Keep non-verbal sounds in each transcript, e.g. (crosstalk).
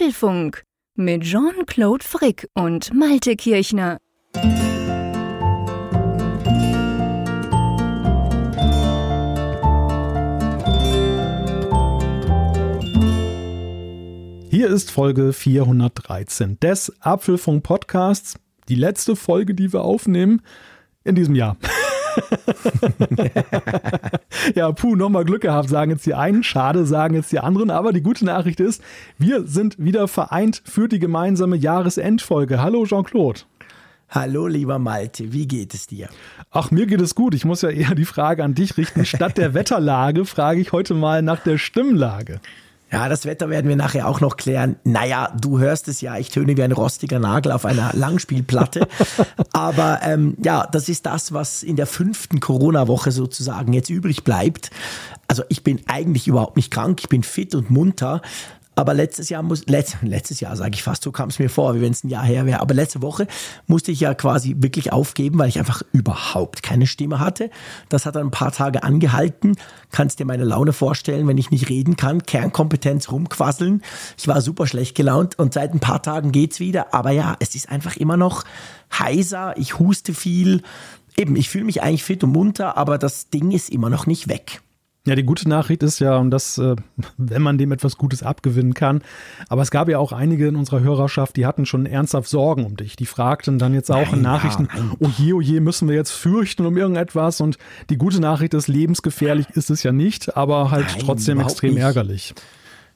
Apfelfunk mit Jean-Claude Frick und Malte Kirchner. Hier ist Folge 413 des Apfelfunk Podcasts. Die letzte Folge, die wir aufnehmen in diesem Jahr. (laughs) ja, puh, nochmal Glück gehabt, sagen jetzt die einen, schade, sagen jetzt die anderen. Aber die gute Nachricht ist, wir sind wieder vereint für die gemeinsame Jahresendfolge. Hallo Jean-Claude. Hallo, lieber Malte, wie geht es dir? Ach, mir geht es gut. Ich muss ja eher die Frage an dich richten. Statt der (laughs) Wetterlage frage ich heute mal nach der Stimmlage. Ja, das Wetter werden wir nachher auch noch klären. Naja, du hörst es ja, ich töne wie ein rostiger Nagel auf einer Langspielplatte. (laughs) Aber ähm, ja, das ist das, was in der fünften Corona-Woche sozusagen jetzt übrig bleibt. Also ich bin eigentlich überhaupt nicht krank, ich bin fit und munter. Aber letztes Jahr muss, letzt, letztes Jahr sage ich fast, so kam es mir vor, wie wenn es ein Jahr her wäre. Aber letzte Woche musste ich ja quasi wirklich aufgeben, weil ich einfach überhaupt keine Stimme hatte. Das hat dann ein paar Tage angehalten. Kannst dir meine Laune vorstellen, wenn ich nicht reden kann, Kernkompetenz rumquasseln. Ich war super schlecht gelaunt und seit ein paar Tagen geht's wieder. Aber ja, es ist einfach immer noch heiser. Ich huste viel. Eben, ich fühle mich eigentlich fit und munter, aber das Ding ist immer noch nicht weg. Ja, die gute Nachricht ist ja, und das, äh, wenn man dem etwas Gutes abgewinnen kann, aber es gab ja auch einige in unserer Hörerschaft, die hatten schon ernsthaft Sorgen um dich. Die fragten dann jetzt auch nein, in Nachrichten, ja, oh je, oh je, müssen wir jetzt fürchten um irgendetwas? Und die gute Nachricht ist, lebensgefährlich ist es ja nicht, aber halt nein, trotzdem extrem nicht. ärgerlich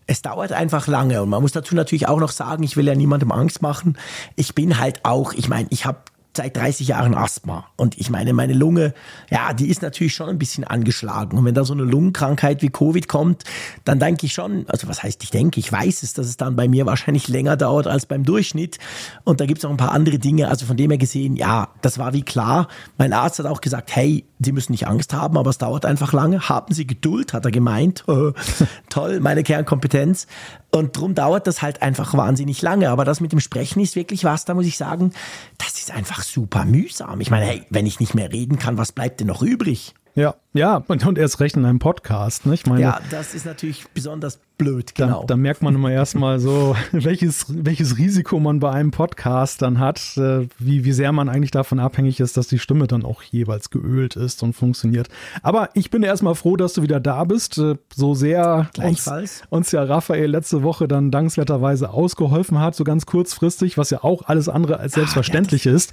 es dauert einfach lange und man muss dazu natürlich auch noch sagen, ich will ja niemandem Angst machen. Ich bin halt auch, ich meine, ich habe seit 30 Jahren Asthma. Und ich meine, meine Lunge, ja, die ist natürlich schon ein bisschen angeschlagen. Und wenn da so eine Lungenkrankheit wie Covid kommt, dann denke ich schon, also was heißt ich denke, ich weiß es, dass es dann bei mir wahrscheinlich länger dauert als beim Durchschnitt. Und da gibt es auch ein paar andere Dinge. Also von dem her gesehen, ja, das war wie klar. Mein Arzt hat auch gesagt, hey, Sie müssen nicht Angst haben, aber es dauert einfach lange. Haben Sie Geduld, hat er gemeint. (laughs) Toll, meine Kernkompetenz. Und drum dauert das halt einfach wahnsinnig lange. Aber das mit dem Sprechen ist wirklich was, da muss ich sagen, das ist einfach super mühsam. Ich meine, hey, wenn ich nicht mehr reden kann, was bleibt denn noch übrig? Ja, ja, und erst recht in einem Podcast. Ne? Ich meine, ja, das ist natürlich besonders blöd, genau. Da, da merkt man immer erstmal so, (laughs) welches, welches Risiko man bei einem Podcast dann hat, äh, wie, wie sehr man eigentlich davon abhängig ist, dass die Stimme dann auch jeweils geölt ist und funktioniert. Aber ich bin erstmal froh, dass du wieder da bist. Äh, so sehr uns, uns ja Raphael letzte Woche dann dankenswerterweise ausgeholfen hat, so ganz kurzfristig, was ja auch alles andere als selbstverständlich ja, ist.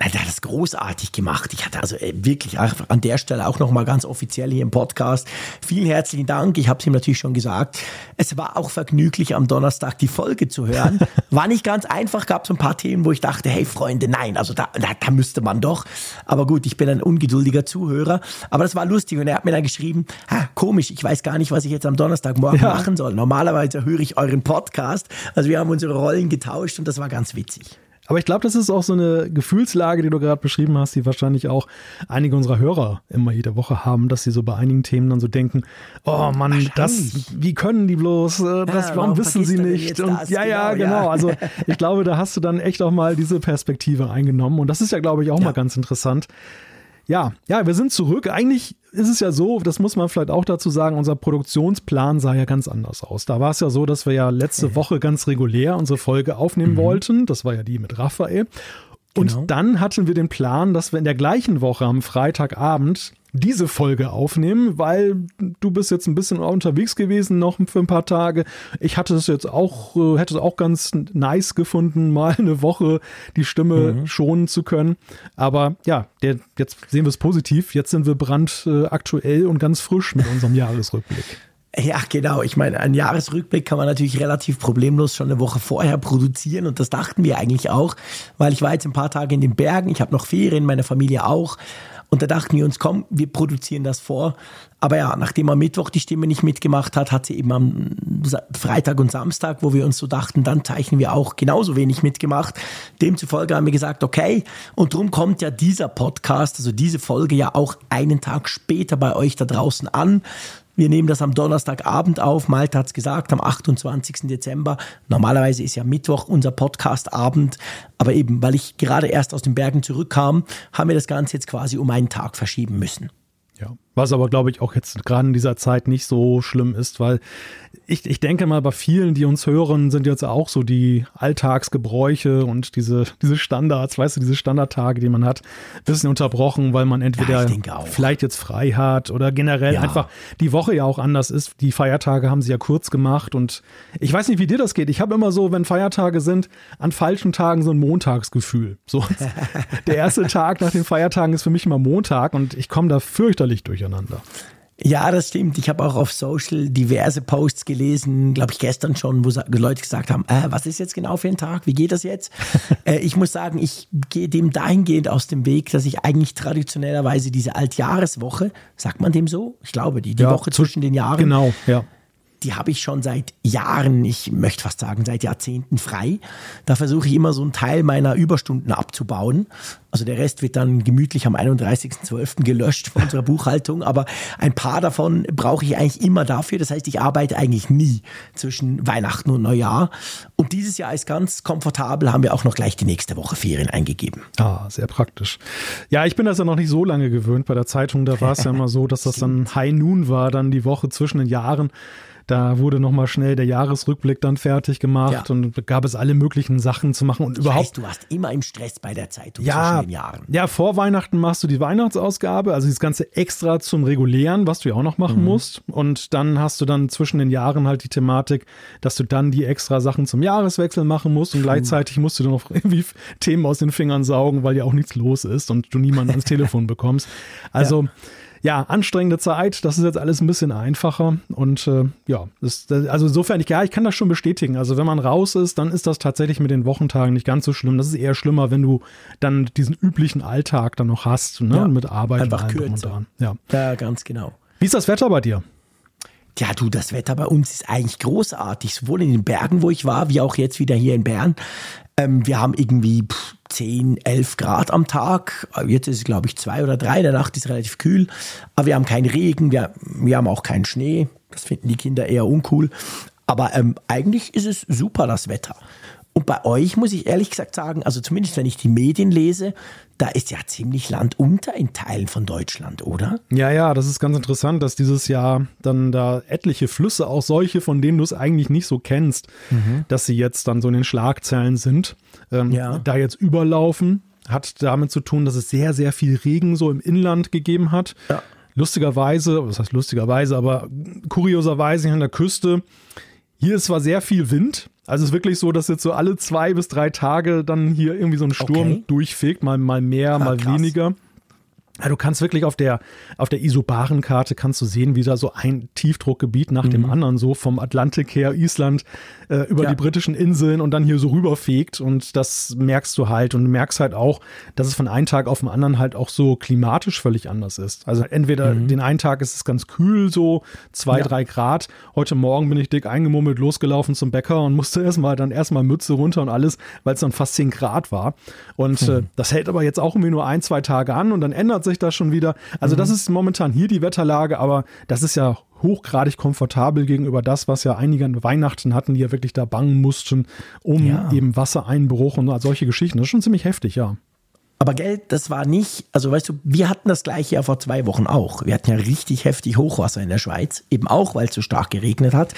Nein, der hat das großartig gemacht. Ich hatte also äh, wirklich an der Stelle auch nochmal ganz offiziell hier im Podcast. Vielen herzlichen Dank. Ich habe es ihm natürlich schon gesagt. Es war auch vergnüglich, am Donnerstag die Folge zu hören. (laughs) War nicht ganz einfach, gab so ein paar Themen, wo ich dachte, hey Freunde, nein, also da, da, da müsste man doch. Aber gut, ich bin ein ungeduldiger Zuhörer. Aber das war lustig und er hat mir dann geschrieben, ha, komisch, ich weiß gar nicht, was ich jetzt am Donnerstagmorgen ja. machen soll. Normalerweise höre ich euren Podcast. Also wir haben unsere Rollen getauscht und das war ganz witzig. Aber ich glaube, das ist auch so eine Gefühlslage, die du gerade beschrieben hast, die wahrscheinlich auch einige unserer Hörer immer jede Woche haben, dass sie so bei einigen Themen dann so denken, oh Mann, das, wie können die bloß, äh, das, ja, warum, wissen sie nicht? Und ja, ja, genau. Ja. Also (laughs) ich glaube, da hast du dann echt auch mal diese Perspektive eingenommen. Und das ist ja, glaube ich, auch ja. mal ganz interessant. Ja, ja, wir sind zurück. Eigentlich ist es ja so, das muss man vielleicht auch dazu sagen, unser Produktionsplan sah ja ganz anders aus. Da war es ja so, dass wir ja letzte Woche ganz regulär unsere Folge aufnehmen mhm. wollten. Das war ja die mit Raphael. Und genau. dann hatten wir den Plan, dass wir in der gleichen Woche am Freitagabend diese Folge aufnehmen, weil du bist jetzt ein bisschen unterwegs gewesen noch für ein paar Tage. Ich hatte es jetzt auch, äh, hätte es auch ganz nice gefunden, (laughs) mal eine Woche die Stimme mhm. schonen zu können. Aber ja, der, jetzt sehen wir es positiv. Jetzt sind wir brandaktuell und ganz frisch mit unserem Jahresrückblick. Ja, genau. Ich meine, einen Jahresrückblick kann man natürlich relativ problemlos schon eine Woche vorher produzieren und das dachten wir eigentlich auch, weil ich war jetzt ein paar Tage in den Bergen, ich habe noch Ferien, meine Familie auch und da dachten wir uns, komm, wir produzieren das vor. Aber ja, nachdem am Mittwoch die Stimme nicht mitgemacht hat, hat sie eben am Freitag und Samstag, wo wir uns so dachten, dann zeichnen wir auch genauso wenig mitgemacht. Demzufolge haben wir gesagt, okay, und drum kommt ja dieser Podcast, also diese Folge ja auch einen Tag später bei euch da draußen an. Wir nehmen das am Donnerstagabend auf. Malte hat es gesagt, am 28. Dezember. Normalerweise ist ja Mittwoch unser Podcastabend. Aber eben, weil ich gerade erst aus den Bergen zurückkam, haben wir das Ganze jetzt quasi um einen Tag verschieben müssen. Ja, Was aber, glaube ich, auch jetzt gerade in dieser Zeit nicht so schlimm ist, weil ich, ich denke mal, bei vielen, die uns hören, sind jetzt auch so die Alltagsgebräuche und diese, diese Standards, weißt du, diese Standardtage, die man hat, ein bisschen unterbrochen, weil man entweder ja, vielleicht jetzt frei hat oder generell ja. einfach die Woche ja auch anders ist. Die Feiertage haben sie ja kurz gemacht und ich weiß nicht, wie dir das geht. Ich habe immer so, wenn Feiertage sind, an falschen Tagen so ein Montagsgefühl. So, (laughs) der erste Tag nach den Feiertagen ist für mich immer Montag und ich komme da fürchterlich durcheinander. Ja, das stimmt. Ich habe auch auf Social diverse Posts gelesen, glaube ich gestern schon, wo Leute gesagt haben, äh, was ist jetzt genau für ein Tag? Wie geht das jetzt? (laughs) äh, ich muss sagen, ich gehe dem dahingehend aus dem Weg, dass ich eigentlich traditionellerweise diese Altjahreswoche, sagt man dem so? Ich glaube, die, die ja, Woche zwischen den Jahren. Genau, ja die habe ich schon seit Jahren, ich möchte fast sagen, seit Jahrzehnten frei. Da versuche ich immer so einen Teil meiner Überstunden abzubauen. Also der Rest wird dann gemütlich am 31.12. gelöscht von unserer (laughs) Buchhaltung, aber ein paar davon brauche ich eigentlich immer dafür. Das heißt, ich arbeite eigentlich nie zwischen Weihnachten und Neujahr. Und dieses Jahr ist ganz komfortabel, haben wir auch noch gleich die nächste Woche Ferien eingegeben. Ah, sehr praktisch. Ja, ich bin das ja noch nicht so lange gewöhnt. Bei der Zeitung, da war es ja (laughs) immer so, dass das dann High Noon war, dann die Woche zwischen den Jahren. Da wurde nochmal schnell der Jahresrückblick dann fertig gemacht ja. und gab es alle möglichen Sachen zu machen und ich überhaupt. Weiß, du warst immer im Stress bei der Zeitung ja, zwischen den Jahren. Ja, vor Weihnachten machst du die Weihnachtsausgabe, also das Ganze extra zum Regulären, was du ja auch noch machen mhm. musst. Und dann hast du dann zwischen den Jahren halt die Thematik, dass du dann die extra Sachen zum Jahreswechsel machen musst und gleichzeitig musst du dann noch (laughs) irgendwie Themen aus den Fingern saugen, weil ja auch nichts los ist und du niemanden ans (laughs) Telefon bekommst. Also ja ja, anstrengende Zeit. Das ist jetzt alles ein bisschen einfacher. Und äh, ja, das, also insofern, ich, ja, ich kann das schon bestätigen. Also wenn man raus ist, dann ist das tatsächlich mit den Wochentagen nicht ganz so schlimm. Das ist eher schlimmer, wenn du dann diesen üblichen Alltag dann noch hast, ne? Ja, mit Arbeit einfach und allem kürzer. und Ja. ja, ganz genau. Wie ist das Wetter bei dir? Ja, du, das Wetter bei uns ist eigentlich großartig, sowohl in den Bergen, wo ich war, wie auch jetzt wieder hier in Bern. Ähm, wir haben irgendwie pff, 10, 11 Grad am Tag. Jetzt ist es, glaube ich, zwei oder drei. In der Nacht ist relativ kühl. Aber wir haben keinen Regen, wir, wir haben auch keinen Schnee. Das finden die Kinder eher uncool. Aber ähm, eigentlich ist es super, das Wetter. Und bei euch muss ich ehrlich gesagt sagen, also zumindest wenn ich die Medien lese, da ist ja ziemlich Land unter in Teilen von Deutschland, oder? Ja, ja, das ist ganz interessant, dass dieses Jahr dann da etliche Flüsse, auch solche, von denen du es eigentlich nicht so kennst, mhm. dass sie jetzt dann so in den Schlagzeilen sind, ähm, ja. da jetzt überlaufen. Hat damit zu tun, dass es sehr, sehr viel Regen so im Inland gegeben hat. Ja. Lustigerweise, was heißt lustigerweise, aber kurioserweise an der Küste, hier ist zwar sehr viel Wind, also es ist wirklich so, dass jetzt so alle zwei bis drei Tage dann hier irgendwie so ein Sturm okay. durchfegt, mal, mal mehr, ah, mal krass. weniger. Ja, du kannst wirklich auf der, auf der Isobaren-Karte kannst du sehen, wie da so ein Tiefdruckgebiet nach mhm. dem anderen so vom Atlantik her, Island, äh, über ja. die britischen Inseln und dann hier so rüberfegt. Und das merkst du halt und du merkst halt auch, dass es von einem Tag auf den anderen halt auch so klimatisch völlig anders ist. Also entweder mhm. den einen Tag ist es ganz kühl, so zwei, ja. drei Grad. Heute Morgen bin ich dick eingemummelt, losgelaufen zum Bäcker und musste (laughs) erstmal dann erstmal Mütze runter und alles, weil es dann fast zehn Grad war. Und mhm. äh, das hält aber jetzt auch irgendwie nur ein, zwei Tage an und dann ändert sich sich das schon wieder. Also mhm. das ist momentan hier die Wetterlage, aber das ist ja hochgradig komfortabel gegenüber das, was ja einige an Weihnachten hatten, die ja wirklich da bangen mussten, um ja. eben Wassereinbruch und solche Geschichten. Das ist schon ziemlich heftig, ja. Aber Geld, das war nicht, also weißt du, wir hatten das gleiche ja vor zwei Wochen auch. Wir hatten ja richtig heftig Hochwasser in der Schweiz, eben auch, weil es so stark geregnet hat.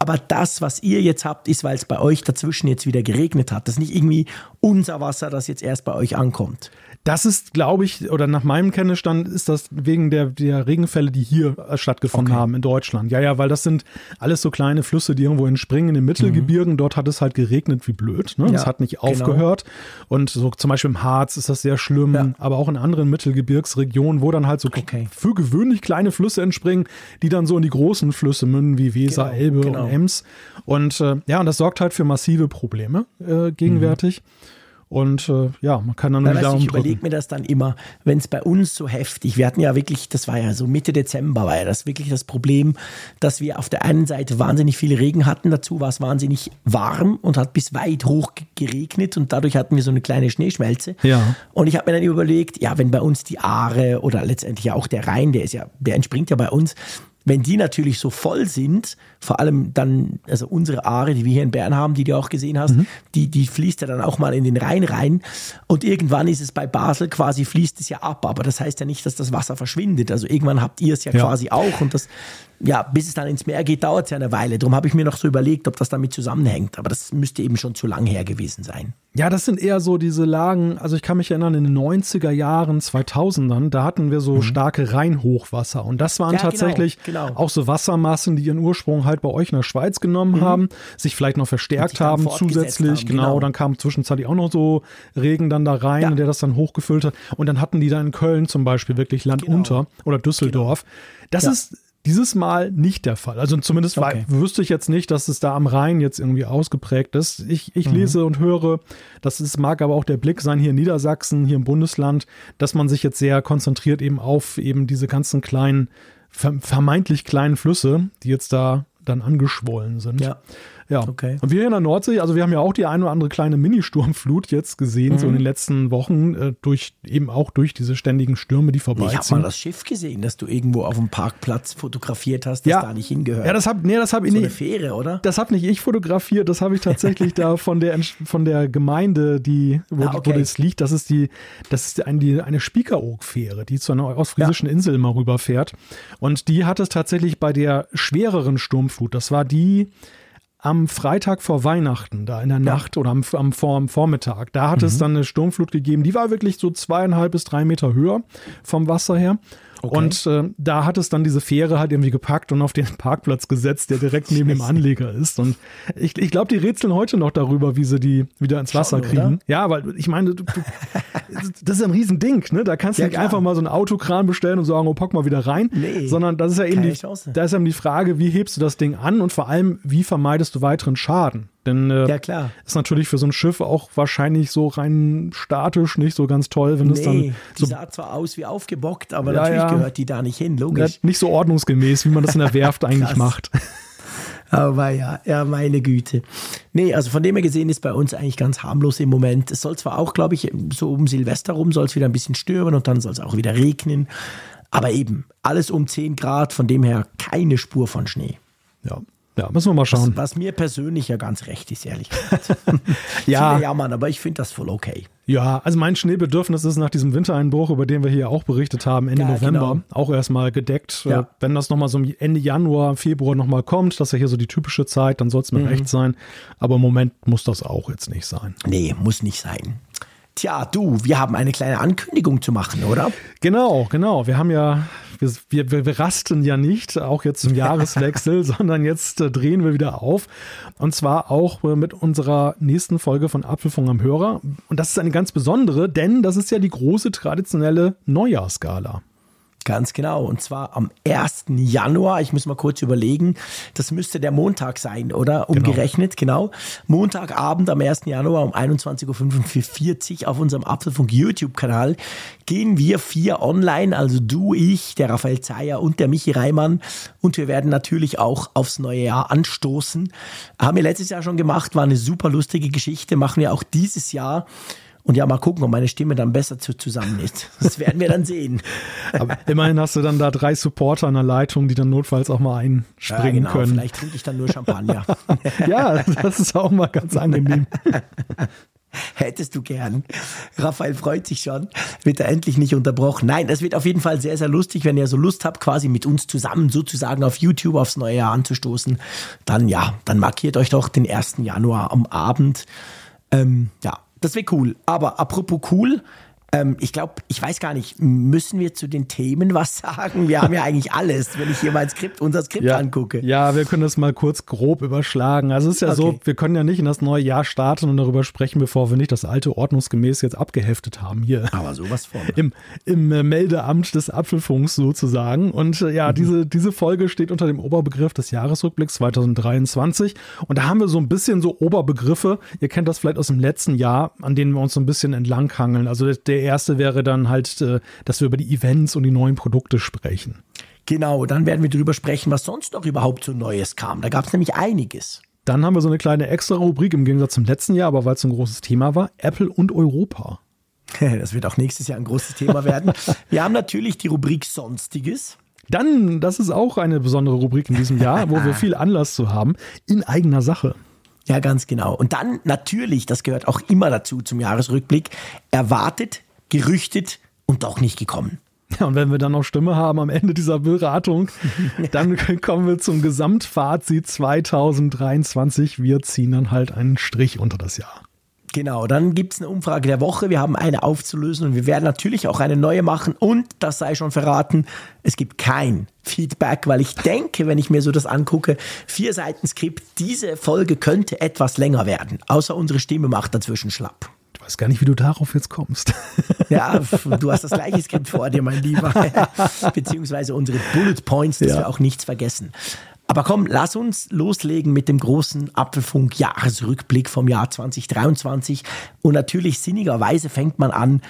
Aber das, was ihr jetzt habt, ist, weil es bei euch dazwischen jetzt wieder geregnet hat. Das ist nicht irgendwie unser Wasser, das jetzt erst bei euch ankommt. Das ist, glaube ich, oder nach meinem Kenntnisstand ist das wegen der, der Regenfälle, die hier äh, stattgefunden okay. haben in Deutschland. Ja, ja, weil das sind alles so kleine Flüsse, die irgendwo entspringen in den Mittelgebirgen. Mhm. Dort hat es halt geregnet wie blöd. Ne? Ja, das hat nicht genau. aufgehört. Und so zum Beispiel im Harz ist das sehr schlimm, ja. aber auch in anderen Mittelgebirgsregionen, wo dann halt so okay. für gewöhnlich kleine Flüsse entspringen, die dann so in die großen Flüsse münden, wie Weser, genau, Elbe genau. und Ems. Und äh, ja, und das sorgt halt für massive Probleme äh, gegenwärtig. Mhm. Und äh, ja, man kann dann nur wieder Ich überlege mir das dann immer, wenn es bei uns so heftig, wir hatten ja wirklich, das war ja so Mitte Dezember, war ja das wirklich das Problem, dass wir auf der einen Seite wahnsinnig viel Regen hatten, dazu war es wahnsinnig warm und hat bis weit hoch geregnet und dadurch hatten wir so eine kleine Schneeschmelze. Ja. Und ich habe mir dann überlegt, ja, wenn bei uns die Aare oder letztendlich auch der Rhein, der ist ja, der entspringt ja bei uns, wenn die natürlich so voll sind, vor allem dann, also unsere Aare, die wir hier in Bern haben, die du auch gesehen hast, mhm. die, die fließt ja dann auch mal in den Rhein rein. Und irgendwann ist es bei Basel quasi, fließt es ja ab. Aber das heißt ja nicht, dass das Wasser verschwindet. Also irgendwann habt ihr es ja, ja. quasi auch. Und das, ja, bis es dann ins Meer geht, dauert es ja eine Weile. Darum habe ich mir noch so überlegt, ob das damit zusammenhängt. Aber das müsste eben schon zu lang her gewesen sein. Ja, das sind eher so diese Lagen, also ich kann mich erinnern, in den 90er Jahren, 2000ern, da hatten wir so mhm. starke Rheinhochwasser. Und das waren ja, genau, tatsächlich genau, genau. auch so Wassermassen, die ihren Ursprung halt bei euch in der Schweiz genommen mhm. haben, sich vielleicht noch verstärkt haben zusätzlich. Haben, genau, genau, dann kam zwischenzeitlich auch noch so Regen dann da rein, ja. der das dann hochgefüllt hat. Und dann hatten die da in Köln zum Beispiel wirklich Land genau. unter oder Düsseldorf. Das ja. ist dieses Mal nicht der Fall. Also zumindest okay. wüsste ich jetzt nicht, dass es da am Rhein jetzt irgendwie ausgeprägt ist. Ich, ich mhm. lese und höre, das ist, mag aber auch der Blick sein hier in Niedersachsen, hier im Bundesland, dass man sich jetzt sehr konzentriert eben auf eben diese ganzen kleinen, vermeintlich kleinen Flüsse, die jetzt da dann angeschwollen sind. Ja. Ja. Okay. Und wir hier in der Nordsee, also wir haben ja auch die eine oder andere kleine Mini-Sturmflut jetzt gesehen, mhm. so in den letzten Wochen, äh, durch eben auch durch diese ständigen Stürme, die vorbeiziehen. Ich habe mal das Schiff gesehen, das du irgendwo auf dem Parkplatz fotografiert hast, das ja. da nicht hingehört. Ja, das habe nee, das hab ich so nicht. Eine Fähre, oder? Das habe nicht ich fotografiert, das habe ich tatsächlich (laughs) da von der von der Gemeinde, die wo, ah, okay. wo das liegt, das ist die das ist eine, die, eine Spiekeroog-Fähre, die zu einer ostfriesischen ja. Insel mal rüberfährt und die hat es tatsächlich bei der schwereren Sturmflut, das war die am Freitag vor Weihnachten, da in der Nacht oder am, am, am Vormittag, da hat mhm. es dann eine Sturmflut gegeben, die war wirklich so zweieinhalb bis drei Meter höher vom Wasser her. Okay. Und äh, da hat es dann diese Fähre halt irgendwie gepackt und auf den Parkplatz gesetzt, der direkt neben dem Anleger ist. Und ich, ich glaube, die rätseln heute noch darüber, wie sie die wieder ins Wasser Schon, kriegen. Oder? Ja, weil ich meine, du, du, (laughs) das ist ein Riesending, ne? Da kannst du ja, nicht klar. einfach mal so einen Autokran bestellen und sagen, oh, pack mal wieder rein. Nee, sondern das ist ja eben die, da ist eben die Frage, wie hebst du das Ding an und vor allem, wie vermeidest du weiteren Schaden? Denn äh, ja, klar. ist natürlich für so ein Schiff auch wahrscheinlich so rein statisch nicht so ganz toll, wenn nee, es dann. So, die sah zwar aus wie aufgebockt, aber ja, natürlich ja. gehört die da nicht hin, logisch. Ja, nicht so ordnungsgemäß, wie man das in der Werft (laughs) eigentlich macht. (laughs) Aber ja, ja, meine Güte. Nee, also von dem her gesehen ist bei uns eigentlich ganz harmlos im Moment. Es soll zwar auch, glaube ich, so um Silvester rum soll es wieder ein bisschen stürmen und dann soll es auch wieder regnen. Aber eben, alles um 10 Grad, von dem her keine Spur von Schnee. Ja, ja, müssen wir mal schauen. Was, was mir persönlich ja ganz recht ist, ehrlich (laughs) gesagt. ja. Viele jammern, aber ich finde das voll okay. Ja, also mein Schneebedürfnis ist nach diesem Wintereinbruch, über den wir hier auch berichtet haben, Ende ja, November, genau. auch erstmal gedeckt. Ja. Wenn das nochmal so Ende Januar, Februar nochmal kommt, das ist ja hier so die typische Zeit, dann soll es mir mhm. recht sein. Aber im Moment muss das auch jetzt nicht sein. Nee, muss nicht sein. Tja, du, wir haben eine kleine Ankündigung zu machen, oder? Genau, genau. Wir haben ja, wir, wir, wir rasten ja nicht, auch jetzt zum (laughs) Jahreswechsel, sondern jetzt äh, drehen wir wieder auf. Und zwar auch äh, mit unserer nächsten Folge von Apfelfunk am Hörer. Und das ist eine ganz besondere, denn das ist ja die große traditionelle Neujahrsgala. Ganz genau. Und zwar am 1. Januar. Ich muss mal kurz überlegen. Das müsste der Montag sein, oder? Genau. Umgerechnet, genau. genau. Montagabend am 1. Januar um 21.45 Uhr auf unserem Apfelfunk YouTube-Kanal gehen wir vier online. Also du, ich, der Raphael Zeyer und der Michi Reimann. Und wir werden natürlich auch aufs neue Jahr anstoßen. Haben wir letztes Jahr schon gemacht. War eine super lustige Geschichte. Machen wir auch dieses Jahr. Und ja, mal gucken, ob meine Stimme dann besser zu, zusammen ist. Das werden wir dann sehen. (laughs) Aber immerhin hast du dann da drei Supporter an der Leitung, die dann notfalls auch mal einspringen ja, genau. können. Vielleicht trinke ich dann nur Champagner. (laughs) ja, das ist auch mal ganz angenehm. (laughs) Hättest du gern. Raphael freut sich schon. Wird er endlich nicht unterbrochen. Nein, das wird auf jeden Fall sehr, sehr lustig, wenn ihr so Lust habt, quasi mit uns zusammen sozusagen auf YouTube aufs neue Jahr anzustoßen. Dann ja, dann markiert euch doch den 1. Januar am Abend. Ähm, ja, das wäre cool. Aber apropos cool, ähm, ich glaube, ich weiß gar nicht, müssen wir zu den Themen was sagen? Wir haben ja eigentlich alles, wenn ich hier mein Skript, unser Skript ja, angucke. Ja, wir können das mal kurz grob überschlagen. Also es ist ja okay. so, wir können ja nicht in das neue Jahr starten und darüber sprechen, bevor wir nicht das alte ordnungsgemäß jetzt abgeheftet haben hier. Aber sowas von. Im, im äh, Meldeamt des Apfelfunks sozusagen. Und äh, ja, mhm. diese, diese Folge steht unter dem Oberbegriff des Jahresrückblicks 2023. Und da haben wir so ein bisschen so Oberbegriffe. Ihr kennt das vielleicht aus dem letzten Jahr, an denen wir uns so ein bisschen entlanghangeln. Also der der erste wäre dann halt, äh, dass wir über die Events und die neuen Produkte sprechen. Genau, dann werden wir darüber sprechen, was sonst noch überhaupt so Neues kam. Da gab es nämlich einiges. Dann haben wir so eine kleine extra Rubrik im Gegensatz zum letzten Jahr, aber weil es ein großes Thema war, Apple und Europa. (laughs) Das wird auch nächstes Jahr ein großes Thema werden. (laughs) wir haben natürlich die Rubrik Sonstiges. Dann, das ist auch eine besondere Rubrik in diesem Jahr, wo wir (laughs) viel Anlass zu haben, in eigener Sache. Ja, ganz genau. Und dann natürlich, das gehört auch immer dazu zum Jahresrückblick, erwartet, gerüchtet und doch nicht gekommen. Ja, und wenn wir dann noch Stimme haben am Ende dieser Beratung, (laughs) dann kommen wir zum Gesamtfazit 2023. Wir ziehen dann halt einen Strich unter das Jahr. Genau, dann gibt es eine Umfrage der Woche. Wir haben eine aufzulösen und wir werden natürlich auch eine neue machen. Und das sei schon verraten, es gibt kein Feedback, weil ich denke, wenn ich mir so das angucke, vier Seiten Skript, diese Folge könnte etwas länger werden. Außer unsere Stimme macht dazwischen schlapp. Ich weiß gar nicht, wie du darauf jetzt kommst. (laughs) Ja, du hast das gleiche Skript vor dir, mein Lieber. (laughs) Beziehungsweise unsere Bullet Points, dass ja. wir auch nichts vergessen. Aber komm, lass uns loslegen mit dem großen Apfelfunk-Jahresrückblick vom Jahr 2023. Und natürlich sinnigerweise fängt man an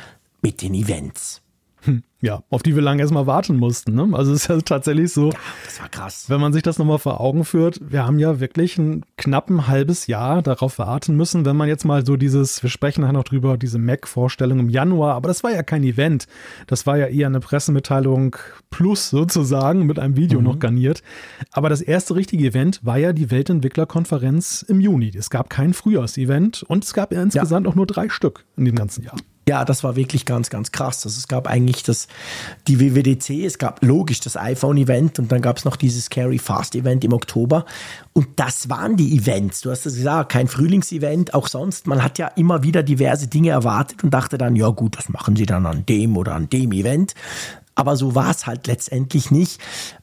mit den Events. Hm, ja, auf die wir lange erstmal warten mussten. Ne? Also es ist ja tatsächlich so. Ja, das war krass. Wenn man sich das nochmal vor Augen führt, wir haben ja wirklich ein knappen halbes Jahr darauf warten müssen, wenn man jetzt mal so dieses, wir sprechen nachher noch drüber, diese Mac-Vorstellung im Januar, aber das war ja kein Event. Das war ja eher eine Pressemitteilung plus sozusagen mit einem Video mhm. noch garniert. Aber das erste richtige Event war ja die Weltentwicklerkonferenz im Juni. Es gab kein Frühjahrsevent und es gab insgesamt ja. auch nur drei Stück in dem ganzen Jahr. Ja, das war wirklich ganz, ganz krass. Also es gab eigentlich das, die WWDC, es gab logisch das iPhone-Event und dann gab es noch dieses Scary Fast-Event im Oktober. Und das waren die Events. Du hast es gesagt, kein Frühlingsevent, auch sonst. Man hat ja immer wieder diverse Dinge erwartet und dachte dann, ja gut, das machen sie dann an dem oder an dem Event. Aber so war es halt letztendlich nicht.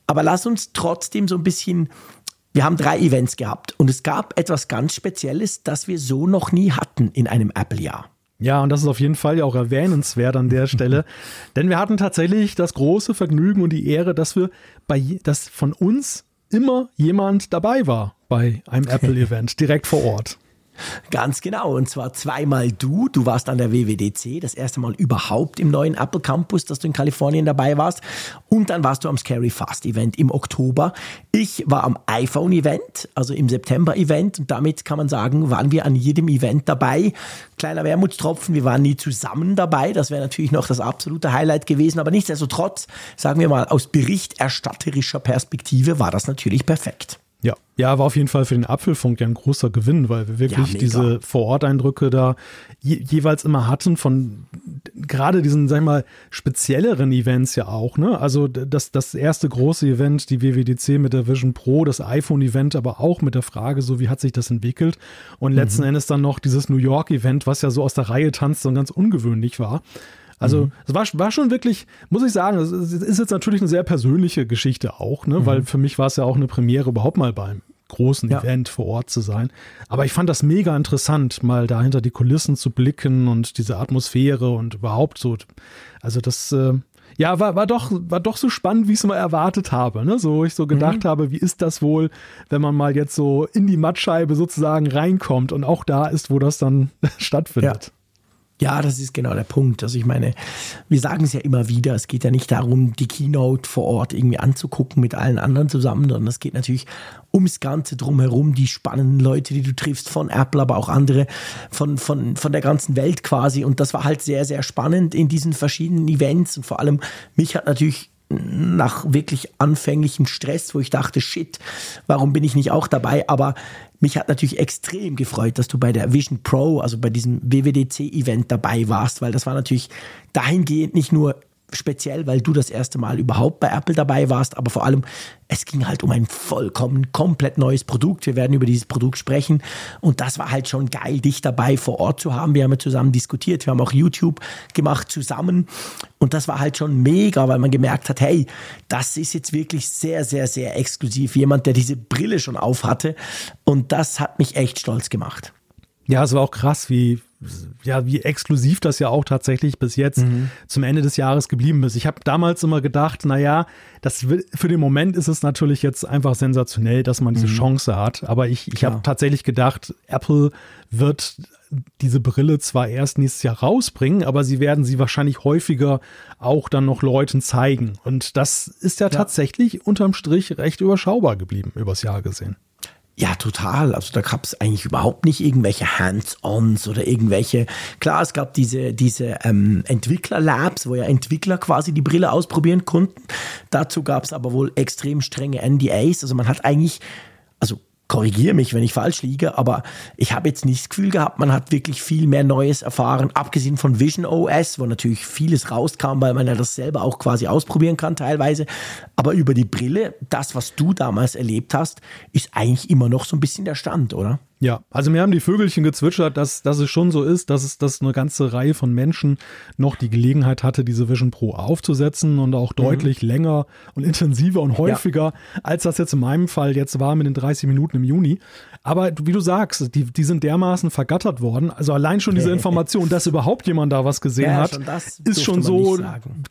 Aber lass uns trotzdem so ein bisschen wir haben drei Events gehabt und es gab etwas ganz Spezielles, das wir so noch nie hatten in einem Apple-Jahr. Ja, und das ist auf jeden Fall ja auch erwähnenswert an der Stelle, (laughs) denn wir hatten tatsächlich das große Vergnügen und die Ehre, dass wir bei, dass von uns immer jemand dabei war bei einem (laughs) Apple-Event direkt vor Ort. Ganz genau. Und zwar zweimal du. Du warst an der WWDC, das erste Mal überhaupt im neuen Apple Campus, dass du in Kalifornien dabei warst. Und dann warst du am Scary Fast Event im Oktober. Ich war am iPhone Event, also im September Event. Und damit kann man sagen, waren wir an jedem Event dabei. Kleiner Wermutstropfen, wir waren nie zusammen dabei. Das wäre natürlich noch das absolute Highlight gewesen. Aber nichtsdestotrotz, sagen wir mal, aus berichterstatterischer Perspektive war das natürlich perfekt. Ja, ja, war auf jeden Fall für den Apfelfunk ja ein großer Gewinn, weil wir wirklich ja, diese Vororteindrücke da je, jeweils immer hatten von gerade diesen, sag ich mal, spezielleren Events ja auch, ne? Also das, das erste große Event, die WWDC mit der Vision Pro, das iPhone-Event, aber auch mit der Frage, so wie hat sich das entwickelt? Und letzten mhm. Endes dann noch dieses New York-Event, was ja so aus der Reihe tanzt und ganz ungewöhnlich war. Also mhm. es war, war schon wirklich, muss ich sagen, es ist jetzt natürlich eine sehr persönliche Geschichte auch, ne? Mhm. weil für mich war es ja auch eine Premiere, überhaupt mal beim großen ja. Event vor Ort zu sein. Aber ich fand das mega interessant, mal dahinter die Kulissen zu blicken und diese Atmosphäre und überhaupt so. Also das, äh, ja, war, war, doch, war doch so spannend, wie ich es mal erwartet habe. Ne? So, ich so gedacht mhm. habe, wie ist das wohl, wenn man mal jetzt so in die Mattscheibe sozusagen reinkommt und auch da ist, wo das dann (laughs) stattfindet. Ja. Ja, das ist genau der Punkt. Also ich meine, wir sagen es ja immer wieder, es geht ja nicht darum, die Keynote vor Ort irgendwie anzugucken mit allen anderen zusammen, sondern es geht natürlich ums Ganze drumherum, die spannenden Leute, die du triffst, von Apple, aber auch andere, von, von, von der ganzen Welt quasi. Und das war halt sehr, sehr spannend in diesen verschiedenen Events. Und vor allem, mich hat natürlich nach wirklich anfänglichem Stress, wo ich dachte, shit, warum bin ich nicht auch dabei? Aber mich hat natürlich extrem gefreut, dass du bei der Vision Pro, also bei diesem WWDC-Event dabei warst, weil das war natürlich dahingehend nicht nur speziell, weil du das erste Mal überhaupt bei Apple dabei warst, aber vor allem, es ging halt um ein vollkommen komplett neues Produkt. Wir werden über dieses Produkt sprechen und das war halt schon geil, dich dabei vor Ort zu haben. Wir haben ja zusammen diskutiert, wir haben auch YouTube gemacht zusammen und das war halt schon mega, weil man gemerkt hat, hey, das ist jetzt wirklich sehr, sehr, sehr exklusiv. Jemand, der diese Brille schon auf hatte und das hat mich echt stolz gemacht. Ja, es war auch krass, wie, ja, wie exklusiv das ja auch tatsächlich bis jetzt mhm. zum Ende des Jahres geblieben ist. Ich habe damals immer gedacht, naja, das für den Moment ist es natürlich jetzt einfach sensationell, dass man diese mhm. Chance hat. Aber ich, ich habe tatsächlich gedacht, Apple wird diese Brille zwar erst nächstes Jahr rausbringen, aber sie werden sie wahrscheinlich häufiger auch dann noch Leuten zeigen. Und das ist ja, ja. tatsächlich unterm Strich recht überschaubar geblieben, übers Jahr gesehen. Ja, total. Also da gab es eigentlich überhaupt nicht irgendwelche Hands-ons oder irgendwelche. Klar, es gab diese, diese ähm, Entwickler-Labs, wo ja Entwickler quasi die Brille ausprobieren konnten. Dazu gab es aber wohl extrem strenge NDAs. Also man hat eigentlich, also korrigiere mich, wenn ich falsch liege, aber ich habe jetzt nicht das Gefühl gehabt, man hat wirklich viel mehr Neues erfahren, abgesehen von Vision OS, wo natürlich vieles rauskam, weil man ja das selber auch quasi ausprobieren kann teilweise. Aber über die Brille, das, was du damals erlebt hast, ist eigentlich immer noch so ein bisschen der Stand, oder? Ja, also mir haben die Vögelchen gezwitschert, dass, dass es schon so ist, dass es dass eine ganze Reihe von Menschen noch die Gelegenheit hatte, diese Vision Pro aufzusetzen und auch mhm. deutlich mhm. länger und intensiver und häufiger, ja. als das jetzt in meinem Fall jetzt war mit den 30 Minuten im Juni. Aber wie du sagst, die, die sind dermaßen vergattert worden. Also allein schon diese Information, dass überhaupt jemand da was gesehen ja, hat, ist schon so,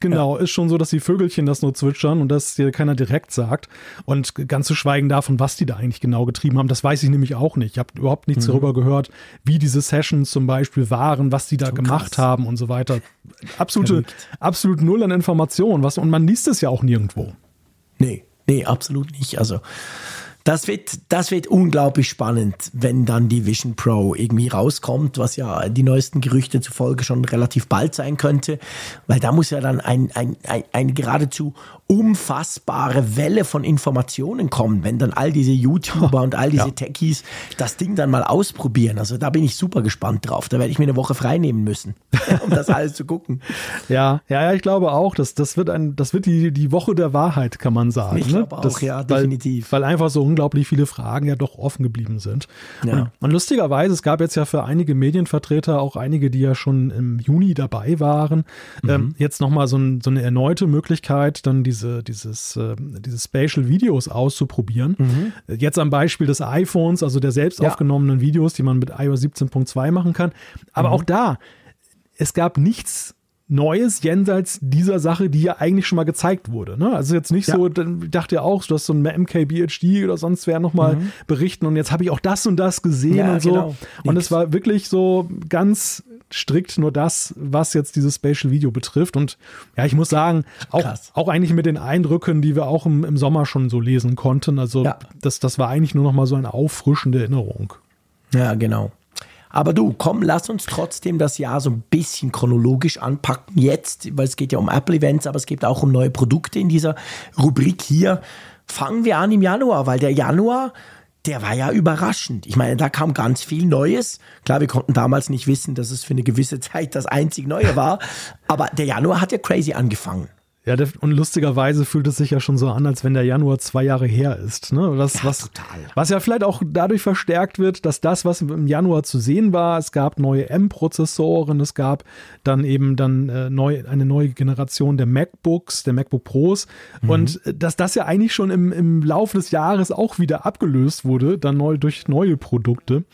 genau, ja. ist schon so, dass die Vögelchen das nur zwitschern und dass dir keiner direkt sagt. Und ganz zu schweigen davon, was die da eigentlich genau getrieben haben, das weiß ich nämlich auch nicht. Ich habe überhaupt nichts mhm. darüber gehört, wie diese Sessions zum Beispiel waren, was die da so gemacht krass. haben und so weiter. Absolute, absolut null an Informationen. Was, und man liest es ja auch nirgendwo. Nee, nee, absolut nicht. Also das wird, das wird unglaublich spannend, wenn dann die Vision Pro irgendwie rauskommt, was ja die neuesten Gerüchte zufolge schon relativ bald sein könnte, weil da muss ja dann ein, ein, ein, ein geradezu unfassbare Welle von Informationen kommen, wenn dann all diese YouTuber und all diese ja. Techies das Ding dann mal ausprobieren. Also da bin ich super gespannt drauf. Da werde ich mir eine Woche frei nehmen müssen, (laughs) um das alles zu gucken. Ja, ja, ja, ich glaube auch, dass das wird ein, das wird die, die Woche der Wahrheit, kann man sagen. Ich glaube ne? auch, ja, definitiv. Weil, weil einfach so unglaublich viele Fragen ja doch offen geblieben sind. Ja. Und, und lustigerweise, es gab jetzt ja für einige Medienvertreter auch einige, die ja schon im Juni dabei waren, mhm. ähm, jetzt nochmal so, ein, so eine erneute Möglichkeit, dann diese diese, dieses, äh, diese Spatial Videos auszuprobieren. Mhm. Jetzt am Beispiel des iPhones, also der selbst ja. aufgenommenen Videos, die man mit iOS 17.2 machen kann. Aber mhm. auch da, es gab nichts Neues jenseits dieser Sache, die ja eigentlich schon mal gezeigt wurde. Ne? Also jetzt nicht ja. so, dann dachte ja auch, du hast so ein MKBHD oder sonst wer nochmal mhm. berichten und jetzt habe ich auch das und das gesehen ja, und so. Genau. Und es war wirklich so ganz strikt nur das, was jetzt dieses Spatial Video betrifft. Und ja, ich muss sagen, auch, auch eigentlich mit den Eindrücken, die wir auch im, im Sommer schon so lesen konnten. Also ja. das, das war eigentlich nur noch mal so eine auffrischende Erinnerung. Ja, genau. Aber du, komm, lass uns trotzdem das Jahr so ein bisschen chronologisch anpacken jetzt, weil es geht ja um Apple-Events, aber es geht auch um neue Produkte in dieser Rubrik hier. Fangen wir an im Januar, weil der Januar, der war ja überraschend. Ich meine, da kam ganz viel Neues. Klar, wir konnten damals nicht wissen, dass es für eine gewisse (laughs) Zeit das einzig Neue war, aber der Januar hat ja crazy angefangen. Ja, und lustigerweise fühlt es sich ja schon so an, als wenn der Januar zwei Jahre her ist. Ne? Was, ja, was, total. was ja vielleicht auch dadurch verstärkt wird, dass das, was im Januar zu sehen war, es gab neue M-Prozessoren, es gab dann eben dann äh, neu, eine neue Generation der MacBooks, der MacBook Pros mhm. und äh, dass das ja eigentlich schon im, im Laufe des Jahres auch wieder abgelöst wurde, dann neu durch neue Produkte.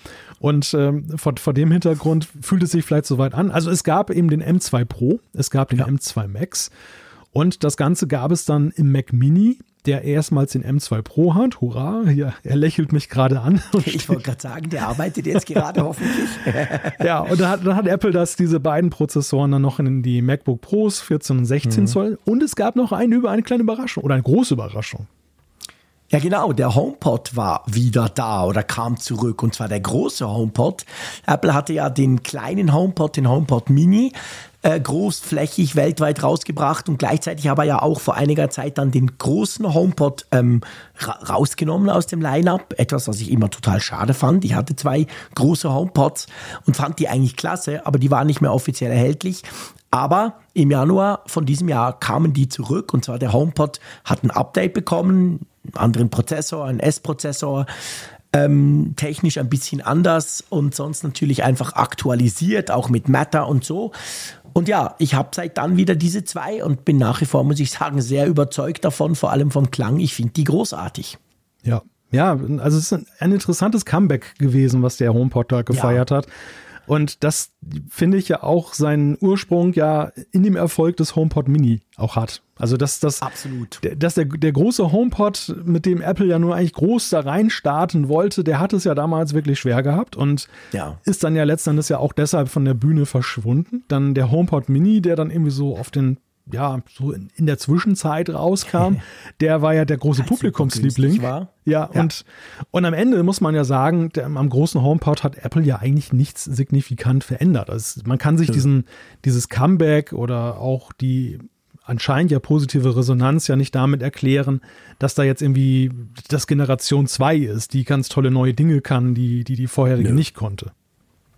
Und ähm, vor, vor dem Hintergrund fühlt es sich vielleicht so weit an. Also es gab eben den M2 Pro, es gab den ja. M2 Max. Und das Ganze gab es dann im Mac Mini, der erstmals den M2 Pro hat. Hurra, ja, er lächelt mich gerade an. (laughs) Ich wollte gerade sagen, der arbeitet jetzt gerade hoffentlich. (laughs) ja, und dann hat, dann hat, Apple das, diese beiden Prozessoren dann noch in die MacBook Pros 14 und 16 mhm. Zoll. Und es gab noch eine, eine kleine Überraschung oder eine große Überraschung. Ja, genau. Der HomePod war wieder da oder kam zurück und zwar der große HomePod. Apple hatte ja den kleinen HomePod, den HomePod Mini, äh, großflächig weltweit rausgebracht und gleichzeitig aber ja auch vor einiger Zeit dann den großen HomePod ähm, ra rausgenommen aus dem Lineup. Etwas, was ich immer total schade fand. Ich hatte zwei große HomePods und fand die eigentlich klasse, aber die waren nicht mehr offiziell erhältlich. Aber im Januar von diesem Jahr kamen die zurück und zwar der HomePod hat ein Update bekommen, anderen Prozessor, einen S-Prozessor, ähm, technisch ein bisschen anders und sonst natürlich einfach aktualisiert, auch mit Matter und so. Und ja, ich habe seit dann wieder diese zwei und bin nach wie vor, muss ich sagen, sehr überzeugt davon, vor allem vom Klang. Ich finde die großartig. Ja, ja, also es ist ein interessantes Comeback gewesen, was der HomePod da gefeiert ja. hat. Und das finde ich ja auch seinen Ursprung ja in dem Erfolg des HomePod Mini auch hat. Also dass das absolut, dass der der große HomePod, mit dem Apple ja nur eigentlich groß da rein starten wollte, der hat es ja damals wirklich schwer gehabt und ja. ist dann ja letzten Endes ja auch deshalb von der Bühne verschwunden. Dann der HomePod Mini, der dann irgendwie so auf den ja, so in, in der Zwischenzeit rauskam, (laughs) der war ja der große Publikumsliebling. War. Ja, ja, Und, und am Ende muss man ja sagen, der, am großen HomePod hat Apple ja eigentlich nichts signifikant verändert. Also man kann sich diesen, dieses Comeback oder auch die anscheinend ja positive Resonanz ja nicht damit erklären, dass da jetzt irgendwie das Generation 2 ist, die ganz tolle neue Dinge kann, die die, die vorherige Nö. nicht konnte.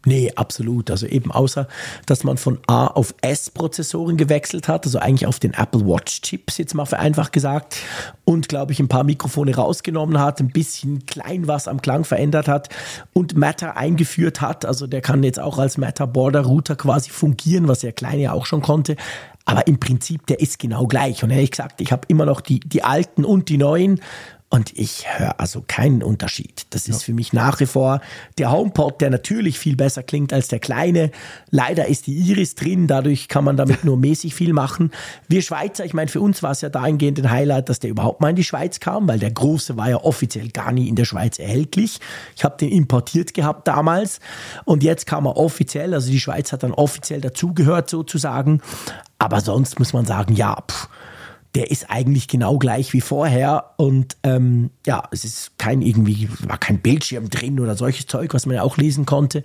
Nee, absolut. Also eben außer, dass man von A auf S-Prozessoren gewechselt hat, also eigentlich auf den Apple Watch Chips, jetzt mal vereinfacht gesagt, und glaube ich ein paar Mikrofone rausgenommen hat, ein bisschen klein was am Klang verändert hat und Matter eingeführt hat. Also der kann jetzt auch als Matter Border Router quasi fungieren, was der kleine ja auch schon konnte. Aber im Prinzip, der ist genau gleich. Und ehrlich gesagt, ich habe immer noch die, die alten und die neuen. Und ich höre also keinen Unterschied. Das ist ja. für mich nach wie vor der HomePod, der natürlich viel besser klingt als der kleine. Leider ist die Iris drin, dadurch kann man damit (laughs) nur mäßig viel machen. Wir Schweizer, ich meine, für uns war es ja dahingehend ein Highlight, dass der überhaupt mal in die Schweiz kam, weil der große war ja offiziell gar nie in der Schweiz erhältlich. Ich habe den importiert gehabt damals und jetzt kam er offiziell, also die Schweiz hat dann offiziell dazugehört sozusagen. Aber sonst muss man sagen, ja, pff, der ist eigentlich genau gleich wie vorher und ähm, ja, es ist kein irgendwie, war kein Bildschirm drin oder solches Zeug, was man ja auch lesen konnte.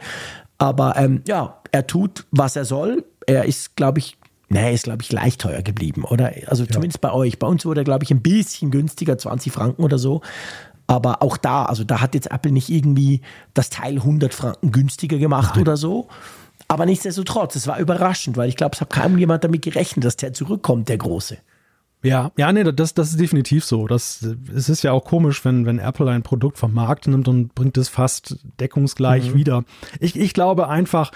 Aber ähm, ja, er tut, was er soll. Er ist, glaube ich, Nee, ist, glaube ich, gleich teuer geblieben, oder? Also ja. zumindest bei euch. Bei uns wurde er, glaube ich, ein bisschen günstiger, 20 Franken oder so. Aber auch da, also da hat jetzt Apple nicht irgendwie das Teil 100 Franken günstiger gemacht Nein. oder so. Aber nichtsdestotrotz, es war überraschend, weil ich glaube, es hat kaum jemand damit gerechnet, dass der zurückkommt, der Große. Ja, ja, nee, das, das ist definitiv so. Das, es ist ja auch komisch, wenn, wenn Apple ein Produkt vom Markt nimmt und bringt es fast deckungsgleich mhm. wieder. Ich, ich glaube einfach,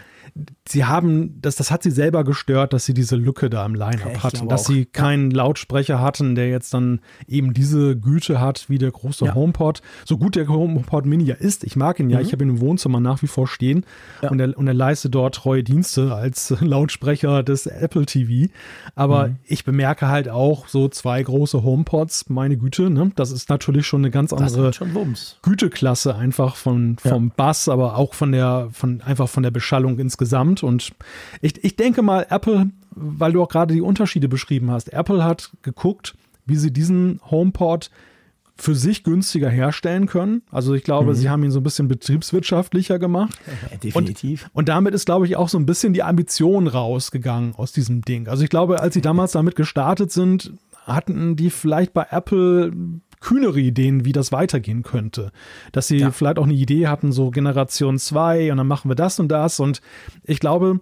sie haben, das, das hat sie selber gestört, dass sie diese Lücke da im Line-Up hatten, dass auch. sie keinen Lautsprecher hatten, der jetzt dann eben diese Güte hat wie der große ja. HomePod. So gut der HomePod Mini ja ist, ich mag ihn ja, mhm. ich habe ihn im Wohnzimmer nach wie vor stehen ja. und, er, und er leistet dort treue Dienste als (laughs) Lautsprecher des Apple TV. Aber mhm. ich bemerke halt auch so zwei große HomePods, meine Güte, ne? das ist natürlich schon eine ganz andere Güteklasse einfach von, vom ja. Bass, aber auch von der, von, einfach von der Beschallung insgesamt insgesamt. Und ich, ich denke mal, Apple, weil du auch gerade die Unterschiede beschrieben hast, Apple hat geguckt, wie sie diesen HomePod für sich günstiger herstellen können. Also ich glaube, mhm. sie haben ihn so ein bisschen betriebswirtschaftlicher gemacht. Ja, definitiv. Und, und, damit ist, glaube ich, auch so ein bisschen die Ambition rausgegangen aus diesem Ding. Also ich glaube, als sie damals damit gestartet sind, hatten die vielleicht bei Apple kühnere Ideen, wie das weitergehen könnte. Dass sie ja. vielleicht auch eine Idee hatten, so Generation 2 und dann machen wir das und das. Und ich glaube,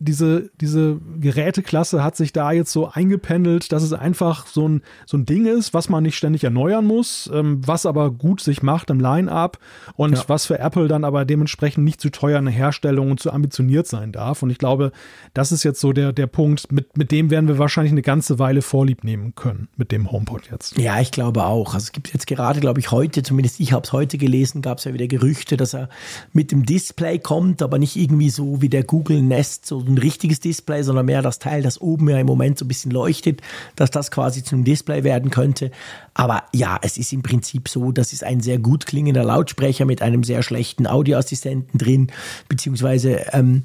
diese, diese Geräteklasse hat sich da jetzt so eingependelt, dass es einfach so ein, so ein Ding ist, was man nicht ständig erneuern muss, ähm, was aber gut sich macht im Line-Up und ja. was für Apple dann aber dementsprechend nicht zu teuer eine Herstellung und zu ambitioniert sein darf. Und ich glaube, das ist jetzt so der, der Punkt, mit, mit dem werden wir wahrscheinlich eine ganze Weile Vorlieb nehmen können, mit dem HomePod jetzt. Ja, ich glaube auch. Also es gibt jetzt gerade, glaube ich, heute, zumindest ich habe es heute gelesen, gab es ja wieder Gerüchte, dass er mit dem Display kommt, aber nicht irgendwie so wie der Google Nest so ein richtiges Display, sondern mehr das Teil, das oben ja im Moment so ein bisschen leuchtet, dass das quasi zu einem Display werden könnte. Aber ja, es ist im Prinzip so, das ist ein sehr gut klingender Lautsprecher mit einem sehr schlechten Audioassistenten drin, beziehungsweise ähm,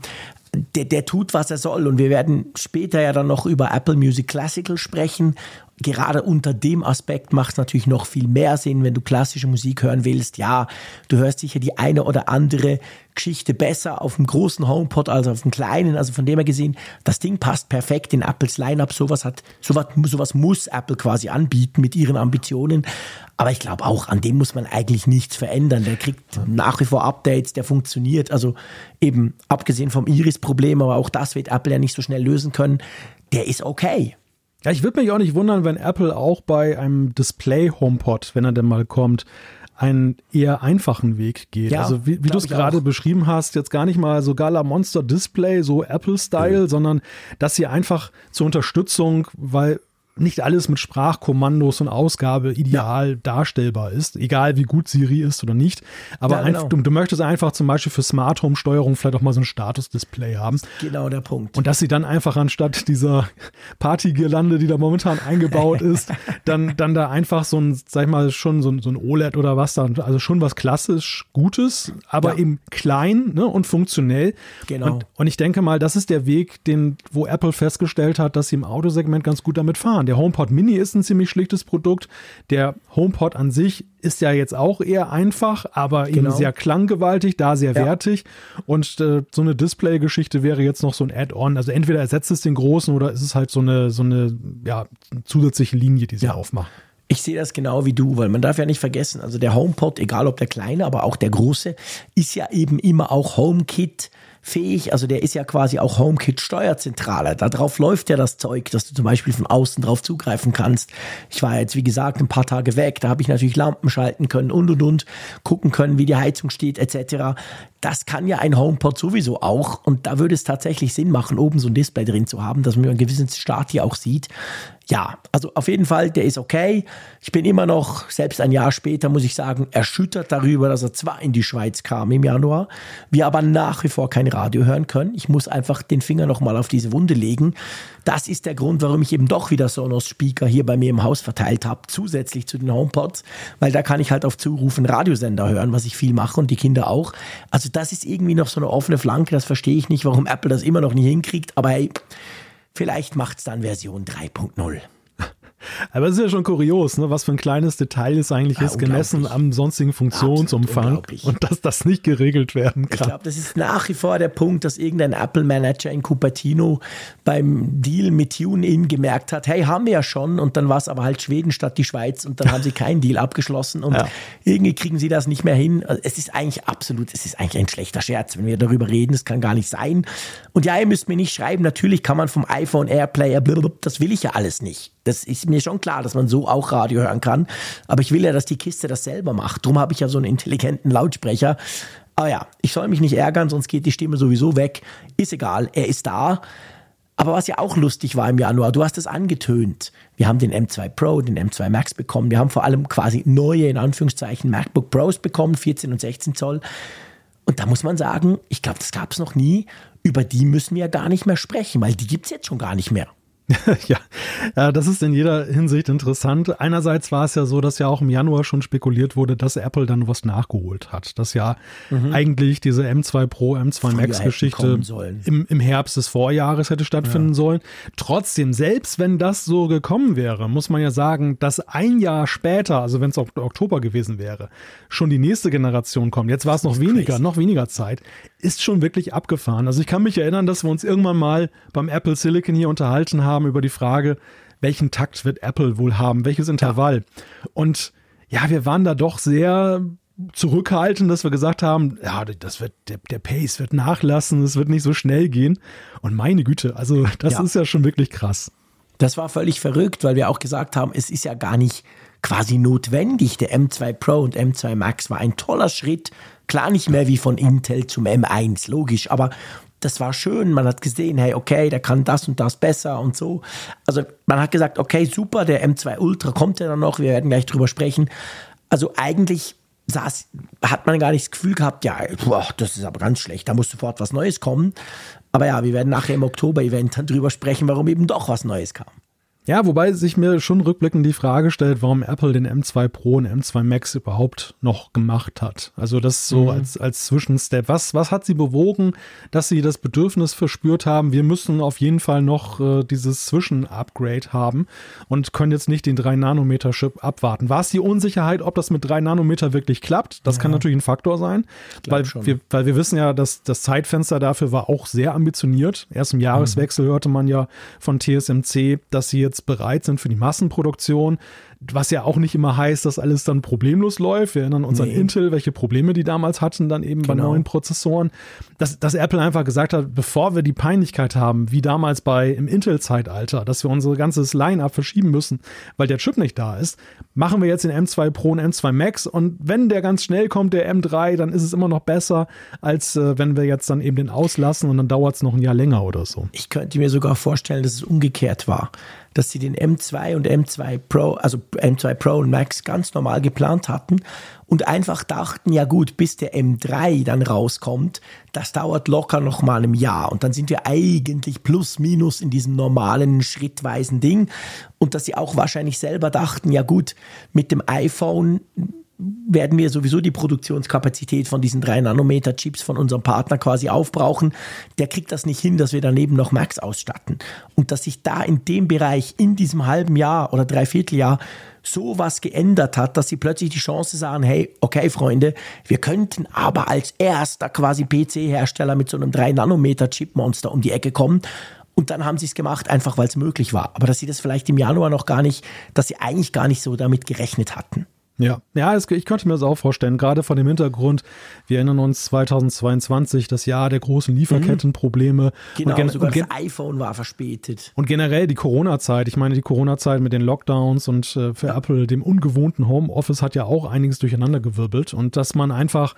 der, der tut, was er soll. Und wir werden später ja dann noch über Apple Music Classical sprechen gerade unter dem Aspekt macht es natürlich noch viel mehr Sinn, wenn du klassische Musik hören willst. Ja, du hörst sicher die eine oder andere Geschichte besser auf dem großen HomePod als auf dem kleinen. Also von dem her gesehen, das Ding passt perfekt in Apples Lineup. Sowas hat, sowas, sowas muss Apple quasi anbieten mit ihren Ambitionen. Aber ich glaube auch, an dem muss man eigentlich nichts verändern. Der kriegt nach wie vor Updates, der funktioniert. Also eben abgesehen vom Iris-Problem, aber auch das wird Apple ja nicht so schnell lösen können. Der ist okay. Ja, ich würde mich auch nicht wundern, wenn Apple auch bei einem Display HomePod, wenn er denn mal kommt, einen eher einfachen Weg geht. Ja, also wie, wie du es gerade beschrieben hast, jetzt gar nicht mal so Gala Monster Display, so Apple-Style, mhm. sondern dass sie einfach zur Unterstützung, weil nicht alles mit Sprachkommandos und Ausgabe ideal ja. darstellbar ist, egal wie gut Siri ist oder nicht. Aber ja, genau. du, du, möchtest einfach zum Beispiel für Smart Home Steuerung vielleicht auch mal so ein Status-Display haben. Genau der Punkt. Und dass sie dann einfach anstatt dieser Partygirlande, die da momentan eingebaut (laughs) ist, dann, dann da einfach so ein, sag ich mal, schon so ein, so ein OLED oder was da, also schon was klassisch Gutes, aber ja. eben klein ne, und funktionell. Genau. Und, und ich denke mal, das ist der Weg, den, wo Apple festgestellt hat, dass sie im Autosegment ganz gut damit fahren. Der HomePod Mini ist ein ziemlich schlichtes Produkt. Der HomePod an sich ist ja jetzt auch eher einfach, aber genau. eben sehr klanggewaltig, da sehr ja. wertig. Und äh, so eine Display-Geschichte wäre jetzt noch so ein Add-on. Also entweder ersetzt es den großen oder ist es halt so eine, so eine ja, zusätzliche Linie, die sie ja. aufmacht. Ich sehe das genau wie du, weil man darf ja nicht vergessen, also der HomePod, egal ob der kleine, aber auch der große, ist ja eben immer auch HomeKit fähig. Also der ist ja quasi auch HomeKit Steuerzentrale. Darauf läuft ja das Zeug, dass du zum Beispiel von außen drauf zugreifen kannst. Ich war jetzt, wie gesagt, ein paar Tage weg. Da habe ich natürlich Lampen schalten können und und und gucken können, wie die Heizung steht etc. Das kann ja ein HomePod sowieso auch. Und da würde es tatsächlich Sinn machen, oben so ein Display drin zu haben, dass man einen gewissen Start hier auch sieht. Ja, also auf jeden Fall, der ist okay. Ich bin immer noch, selbst ein Jahr später, muss ich sagen, erschüttert darüber, dass er zwar in die Schweiz kam im Januar, wir aber nach wie vor kein Radio hören können. Ich muss einfach den Finger nochmal auf diese Wunde legen. Das ist der Grund, warum ich eben doch wieder Sonos Speaker hier bei mir im Haus verteilt habe, zusätzlich zu den HomePods, weil da kann ich halt auf Zurufen Radiosender hören, was ich viel mache und die Kinder auch. Also das ist irgendwie noch so eine offene Flanke, das verstehe ich nicht, warum Apple das immer noch nicht hinkriegt, aber hey, Vielleicht macht es dann Version 3.0. Aber es ist ja schon kurios, ne, was für ein kleines Detail es eigentlich ja, ist, gemessen am sonstigen Funktionsumfang und dass das nicht geregelt werden kann. Ich glaube, das ist nach wie vor der Punkt, dass irgendein Apple-Manager in Cupertino beim Deal mit TuneIn gemerkt hat, hey, haben wir ja schon und dann war es aber halt Schweden statt die Schweiz und dann haben sie keinen Deal abgeschlossen und ja. irgendwie kriegen sie das nicht mehr hin. Also es ist eigentlich absolut, es ist eigentlich ein schlechter Scherz, wenn wir darüber reden, es kann gar nicht sein. Und ja, ihr müsst mir nicht schreiben, natürlich kann man vom iPhone Airplayer, das will ich ja alles nicht. Das ist mir schon klar, dass man so auch Radio hören kann. Aber ich will ja, dass die Kiste das selber macht. Drum habe ich ja so einen intelligenten Lautsprecher. Aber ja, ich soll mich nicht ärgern, sonst geht die Stimme sowieso weg. Ist egal, er ist da. Aber was ja auch lustig war im Januar, du hast es angetönt. Wir haben den M2 Pro, den M2 Max bekommen. Wir haben vor allem quasi neue, in Anführungszeichen, MacBook Pros bekommen, 14 und 16 Zoll. Und da muss man sagen, ich glaube, das gab es noch nie. Über die müssen wir ja gar nicht mehr sprechen, weil die gibt es jetzt schon gar nicht mehr. (laughs) ja, ja, das ist in jeder Hinsicht interessant. Einerseits war es ja so, dass ja auch im Januar schon spekuliert wurde, dass Apple dann was nachgeholt hat. Dass ja mhm. eigentlich diese M2 Pro, M2 Max Geschichte im, im Herbst des Vorjahres hätte stattfinden ja. sollen. Trotzdem, selbst wenn das so gekommen wäre, muss man ja sagen, dass ein Jahr später, also wenn es Oktober gewesen wäre, schon die nächste Generation kommt. Jetzt war es noch weniger, crazy. noch weniger Zeit. Ist schon wirklich abgefahren. Also ich kann mich erinnern, dass wir uns irgendwann mal beim Apple Silicon hier unterhalten haben über die Frage, welchen Takt wird Apple wohl haben, welches Intervall. Ja. Und ja, wir waren da doch sehr zurückhaltend, dass wir gesagt haben, ja, das wird, der, der Pace wird nachlassen, es wird nicht so schnell gehen. Und meine Güte, also das ja. ist ja schon wirklich krass. Das war völlig verrückt, weil wir auch gesagt haben, es ist ja gar nicht quasi notwendig. Der M2 Pro und M2 Max war ein toller Schritt. Klar nicht mehr wie von Intel zum M1, logisch, aber das war schön. Man hat gesehen, hey, okay, der kann das und das besser und so. Also man hat gesagt, okay, super, der M2 Ultra kommt ja dann noch, wir werden gleich drüber sprechen. Also eigentlich saß, hat man gar nicht das Gefühl gehabt, ja, boah, das ist aber ganz schlecht, da muss sofort was Neues kommen. Aber ja, wir werden nachher im Oktober-Event drüber sprechen, warum eben doch was Neues kam. Ja, wobei sich mir schon rückblickend die Frage stellt, warum Apple den M2 Pro und M2 Max überhaupt noch gemacht hat. Also das so mhm. als, als Zwischenstep. Was, was hat sie bewogen, dass sie das Bedürfnis verspürt haben, wir müssen auf jeden Fall noch äh, dieses Zwischen-Upgrade haben und können jetzt nicht den 3-Nanometer-Chip abwarten. War es die Unsicherheit, ob das mit 3 Nanometer wirklich klappt? Das ja. kann natürlich ein Faktor sein, weil wir, weil wir wissen ja, dass das Zeitfenster dafür war auch sehr ambitioniert. Erst im Jahreswechsel mhm. hörte man ja von TSMC, dass sie jetzt jetzt bereit sind für die Massenproduktion. was ja auch nicht immer heißt, dass alles dann problemlos läuft. Wir erinnern uns nee. an Intel, welche Probleme die damals hatten, dann eben genau. bei neuen Prozessoren. Dass, dass Apple einfach gesagt hat, bevor wir die Peinlichkeit haben, wie damals bei im Intel-Zeitalter, dass wir unser ganzes Line-Up verschieben müssen, weil der Chip nicht da ist, machen wir jetzt den M2 Pro und M2 Max. Und wenn der ganz schnell kommt, der M3, dann ist es immer noch besser, als äh, wenn wir jetzt dann eben den auslassen und dann dauert es noch ein Jahr länger oder so. Ich könnte mir sogar vorstellen, dass es umgekehrt war dass sie den M2 und M2 Pro, also M2 Pro und Max ganz normal geplant hatten und einfach dachten, ja gut, bis der M3 dann rauskommt, das dauert locker noch mal ein Jahr und dann sind wir eigentlich plus minus in diesem normalen schrittweisen Ding und dass sie auch wahrscheinlich selber dachten, ja gut, mit dem iPhone werden wir sowieso die Produktionskapazität von diesen drei Nanometer Chips von unserem Partner quasi aufbrauchen. Der kriegt das nicht hin, dass wir daneben noch Max ausstatten. Und dass sich da in dem Bereich in diesem halben Jahr oder Dreivierteljahr so was geändert hat, dass sie plötzlich die Chance sahen, hey, okay, Freunde, wir könnten aber als erster quasi PC-Hersteller mit so einem 3-Nanometer-Chip-Monster um die Ecke kommen. Und dann haben sie es gemacht, einfach weil es möglich war. Aber dass sie das vielleicht im Januar noch gar nicht, dass sie eigentlich gar nicht so damit gerechnet hatten. Ja, ja, es, ich könnte mir das auch vorstellen, gerade vor dem Hintergrund, wir erinnern uns 2022, das Jahr der großen Lieferkettenprobleme. Genau, und sogar und das iPhone war verspätet. Und generell die Corona-Zeit, ich meine die Corona-Zeit mit den Lockdowns und äh, für ja. Apple, dem ungewohnten Homeoffice, hat ja auch einiges durcheinandergewirbelt und dass man einfach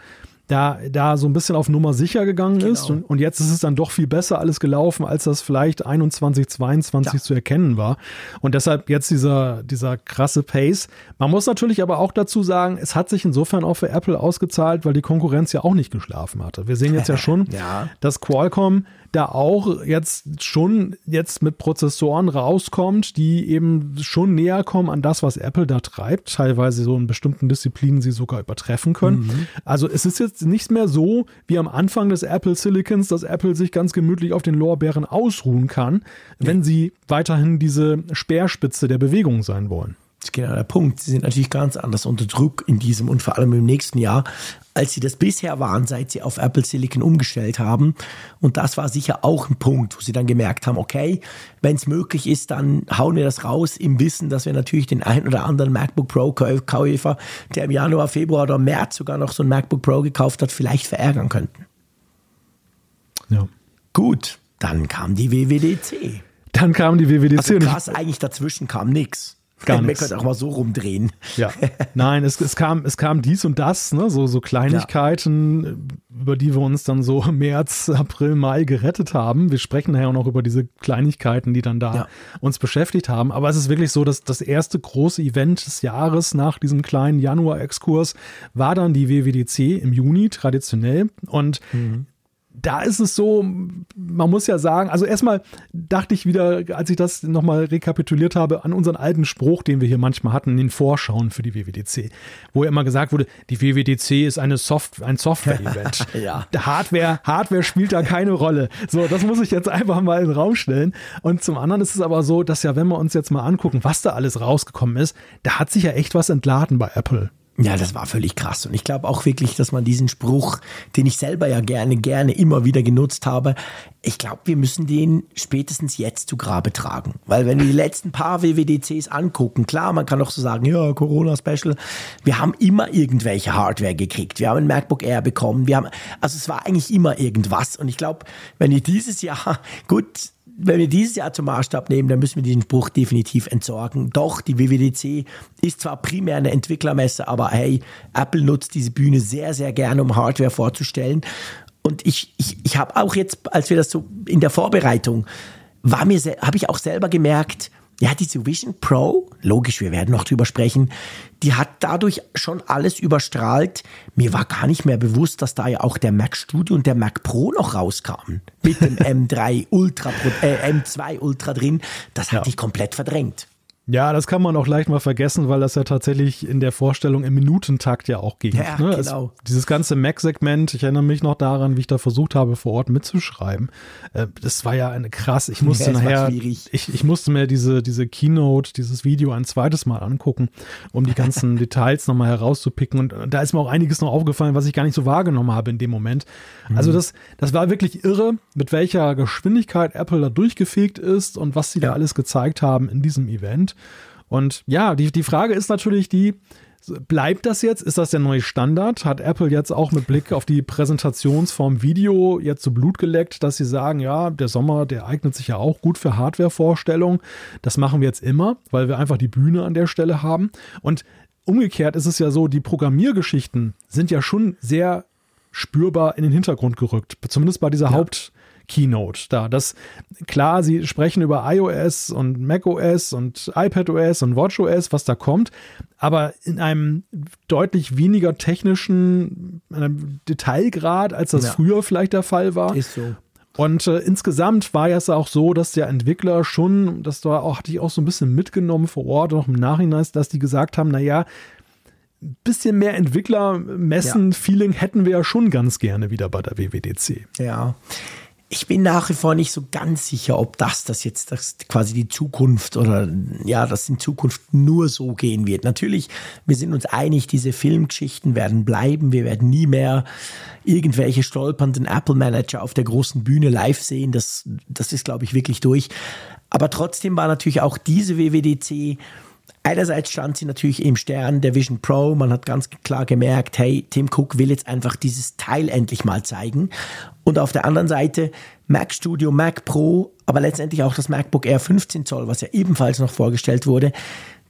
da, da so ein bisschen auf Nummer sicher gegangen genau. ist. Und, und, jetzt ist es dann doch viel besser alles gelaufen, als das vielleicht 21, 22 ja. zu erkennen war. Und deshalb jetzt dieser, dieser krasse Pace. Man muss natürlich aber auch dazu sagen, es hat sich insofern auch für Apple ausgezahlt, weil die Konkurrenz ja auch nicht geschlafen hatte. Wir sehen jetzt ja (laughs) schon, ja. dass Qualcomm da auch jetzt schon jetzt mit Prozessoren rauskommt, die eben schon näher kommen an das, was Apple da treibt, teilweise so in bestimmten Disziplinen sie sogar übertreffen können. Mhm. Also es ist jetzt nicht mehr so wie am Anfang des Apple Silicons, dass Apple sich ganz gemütlich auf den Lorbeeren ausruhen kann, wenn sie weiterhin diese Speerspitze der Bewegung sein wollen. Genau der Punkt. Sie sind natürlich ganz anders unter Druck in diesem und vor allem im nächsten Jahr, als sie das bisher waren, seit sie auf Apple Silicon umgestellt haben. Und das war sicher auch ein Punkt, wo sie dann gemerkt haben, okay, wenn es möglich ist, dann hauen wir das raus im Wissen, dass wir natürlich den einen oder anderen MacBook Pro Käufer, der im Januar, Februar oder März sogar noch so ein MacBook Pro gekauft hat, vielleicht verärgern könnten. Ja. Gut, dann kam die WWDC. Dann kam die WWDC. Also krass, eigentlich dazwischen kam nichts. Gar Man könnte auch mal so rumdrehen. Ja. Nein, es, es, kam, es kam dies und das, ne? so, so Kleinigkeiten, ja. über die wir uns dann so (laughs) März, April, Mai gerettet haben. Wir sprechen nachher auch noch über diese Kleinigkeiten, die dann da ja. uns beschäftigt haben. Aber es ist wirklich so, dass das erste große Event des Jahres nach diesem kleinen Januar-Exkurs war dann die WWDC im Juni traditionell. Und mhm da ist es so, man muss ja sagen, also erstmal dachte ich wieder, als ich das nochmal rekapituliert habe, an unseren alten Spruch, den wir hier manchmal hatten, in den Vorschauen für die WWDC, wo ja immer gesagt wurde, die WWDC ist eine Soft ein Software-Event. (laughs) ja. Hardware, Hardware spielt da keine Rolle. So, das muss ich jetzt einfach mal in den Raum stellen. Und zum anderen ist es aber so, dass ja, wenn wir uns jetzt mal angucken, was da alles rausgekommen ist, da hat sich ja echt was entladen bei Apple. Ja, das war völlig krass. Und ich glaube auch wirklich, dass man diesen Spruch, den ich selber ja gerne, gerne immer wieder genutzt habe, ich glaube, wir müssen den spätestens jetzt zu Grabe tragen. Weil wenn wir die letzten paar WWDCs angucken, klar, man kann auch so sagen, ja, Corona-Special, wir haben immer irgendwelche Hardware gekriegt. Wir haben ein MacBook Air bekommen. Wir haben, also es war eigentlich immer irgendwas. Und ich glaube, wenn ihr dieses Jahr, (laughs) gut, wenn wir dieses Jahr zum Maßstab nehmen, dann müssen wir diesen Spruch definitiv entsorgen. Doch, die WWDC ist zwar primär eine Entwicklermesse, aber hey, Apple nutzt diese Bühne sehr, sehr gerne, um Hardware vorzustellen. Und ich, ich, ich habe auch jetzt, als wir das so in der Vorbereitung, war mir, habe ich auch selber gemerkt, ja, diese Vision Pro, logisch, wir werden noch drüber sprechen, die hat dadurch schon alles überstrahlt. Mir war gar nicht mehr bewusst, dass da ja auch der Mac Studio und der Mac Pro noch rauskamen. Mit dem (laughs) M3 Ultra, äh, M2 Ultra drin. Das hatte ja. ich komplett verdrängt. Ja, das kann man auch leicht mal vergessen, weil das ja tatsächlich in der Vorstellung im Minutentakt ja auch ging. Ja, ne? genau. Es, dieses ganze Mac-Segment, ich erinnere mich noch daran, wie ich da versucht habe, vor Ort mitzuschreiben. Äh, das war ja eine krass. Ich musste ja, nachher, ich, ich musste mir diese, diese Keynote, dieses Video ein zweites Mal angucken, um die ganzen (laughs) Details nochmal herauszupicken. Und da ist mir auch einiges noch aufgefallen, was ich gar nicht so wahrgenommen habe in dem Moment. Also mhm. das, das war wirklich irre, mit welcher Geschwindigkeit Apple da durchgefegt ist und was sie ja. da alles gezeigt haben in diesem Event. Und ja, die, die Frage ist natürlich die, Bleibt das jetzt? Ist das der neue Standard? Hat Apple jetzt auch mit Blick auf die Präsentationsform Video jetzt so Blut geleckt, dass sie sagen, ja, der Sommer, der eignet sich ja auch gut für Hardware-Vorstellungen. Das machen wir jetzt immer, weil wir einfach die Bühne an der Stelle haben. Und umgekehrt ist es ja so, die Programmiergeschichten sind ja schon sehr spürbar in den Hintergrund gerückt. Zumindest bei dieser ja. Haupt- Keynote da. Das klar, sie sprechen über iOS und macOS und iPadOS und watchOS, was da kommt, aber in einem deutlich weniger technischen Detailgrad, als das ja. früher vielleicht der Fall war. Ist so. Und äh, insgesamt war ja es auch so, dass der Entwickler schon, das war auch, hatte ich auch so ein bisschen mitgenommen vor Ort, noch im Nachhinein, dass die gesagt haben, naja, ein bisschen mehr Entwicklermessen-Feeling ja. hätten wir ja schon ganz gerne wieder bei der WWDC. Ja ich bin nach wie vor nicht so ganz sicher, ob das das jetzt das quasi die Zukunft oder ja, das in Zukunft nur so gehen wird. Natürlich, wir sind uns einig, diese Filmgeschichten werden bleiben. Wir werden nie mehr irgendwelche stolpernden Apple Manager auf der großen Bühne live sehen. Das, das ist, glaube ich, wirklich durch. Aber trotzdem war natürlich auch diese WWDC Einerseits stand sie natürlich im Stern der Vision Pro. Man hat ganz klar gemerkt, hey, Tim Cook will jetzt einfach dieses Teil endlich mal zeigen. Und auf der anderen Seite Mac Studio, Mac Pro, aber letztendlich auch das MacBook Air 15 Zoll, was ja ebenfalls noch vorgestellt wurde.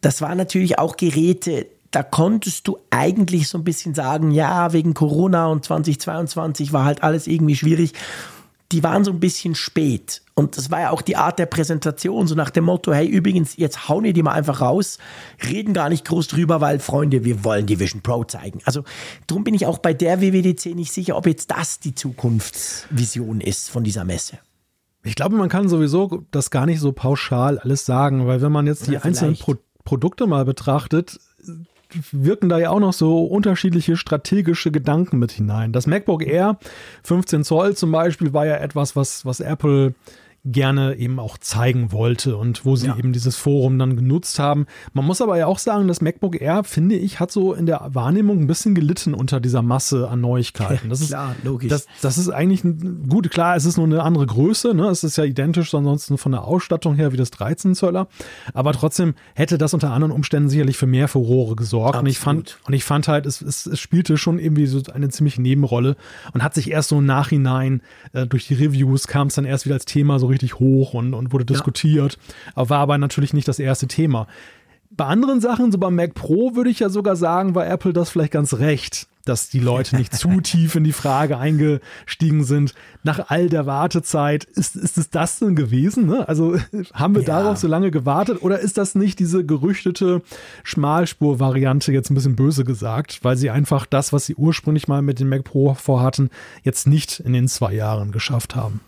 Das waren natürlich auch Geräte, da konntest du eigentlich so ein bisschen sagen, ja, wegen Corona und 2022 war halt alles irgendwie schwierig die waren so ein bisschen spät. Und das war ja auch die Art der Präsentation, so nach dem Motto, hey, übrigens, jetzt hauen wir die mal einfach raus, reden gar nicht groß drüber, weil, Freunde, wir wollen die Vision Pro zeigen. Also darum bin ich auch bei der WWDC nicht sicher, ob jetzt das die Zukunftsvision ist von dieser Messe. Ich glaube, man kann sowieso das gar nicht so pauschal alles sagen, weil wenn man jetzt die ja, einzelnen Pro Produkte mal betrachtet, wirken da ja auch noch so unterschiedliche strategische Gedanken mit hinein. Das MacBook Air 15 Zoll zum Beispiel war ja etwas, was, was Apple gerne eben auch zeigen wollte und wo sie ja. eben dieses Forum dann genutzt haben. Man muss aber ja auch sagen, das MacBook Air, finde ich, hat so in der Wahrnehmung ein bisschen gelitten unter dieser Masse an Neuigkeiten. Das klar, ist, logisch. Das, das ist eigentlich ein, gut, klar, es ist nur eine andere Größe, ne? es ist ja identisch ansonsten von der Ausstattung her wie das 13 Zöller, aber trotzdem hätte das unter anderen Umständen sicherlich für mehr Furore gesorgt und ich fand, und ich fand halt, es, es, es spielte schon irgendwie so eine ziemliche Nebenrolle und hat sich erst so im Nachhinein äh, durch die Reviews kam es dann erst wieder als Thema so richtig hoch und, und wurde diskutiert, ja. war aber natürlich nicht das erste Thema. Bei anderen Sachen, so beim Mac Pro, würde ich ja sogar sagen, war Apple das vielleicht ganz recht, dass die Leute nicht zu (laughs) tief in die Frage eingestiegen sind. Nach all der Wartezeit, ist, ist es das denn gewesen? Ne? Also (laughs) haben wir ja. darauf so lange gewartet oder ist das nicht diese gerüchtete Schmalspur-Variante, jetzt ein bisschen böse gesagt, weil sie einfach das, was sie ursprünglich mal mit dem Mac Pro vorhatten, jetzt nicht in den zwei Jahren geschafft haben?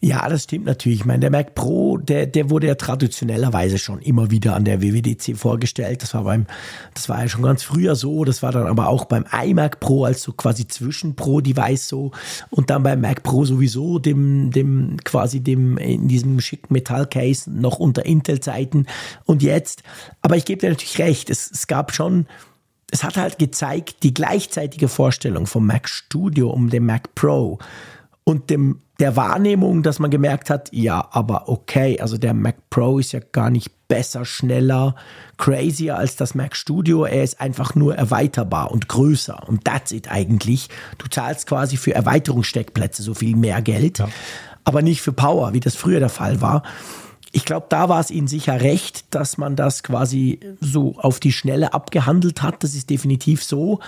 Ja, das stimmt natürlich. Ich meine, der Mac Pro, der, der wurde ja traditionellerweise schon immer wieder an der WWDC vorgestellt. Das war beim, das war ja schon ganz früher so. Das war dann aber auch beim iMac Pro als so quasi Zwischen-Pro-Device so. Und dann beim Mac Pro sowieso, dem, dem, quasi dem, in diesem schicken Metallcase noch unter Intel-Zeiten. Und jetzt, aber ich gebe dir natürlich recht. Es, es gab schon, es hat halt gezeigt, die gleichzeitige Vorstellung vom Mac Studio um den Mac Pro und dem der Wahrnehmung, dass man gemerkt hat, ja, aber okay, also der Mac Pro ist ja gar nicht besser, schneller, crazier als das Mac Studio. Er ist einfach nur erweiterbar und größer. Und that's it eigentlich. Du zahlst quasi für Erweiterungssteckplätze so viel mehr Geld, ja. aber nicht für Power, wie das früher der Fall war. Ich glaube, da war es ihnen sicher recht, dass man das quasi so auf die Schnelle abgehandelt hat. Das ist definitiv so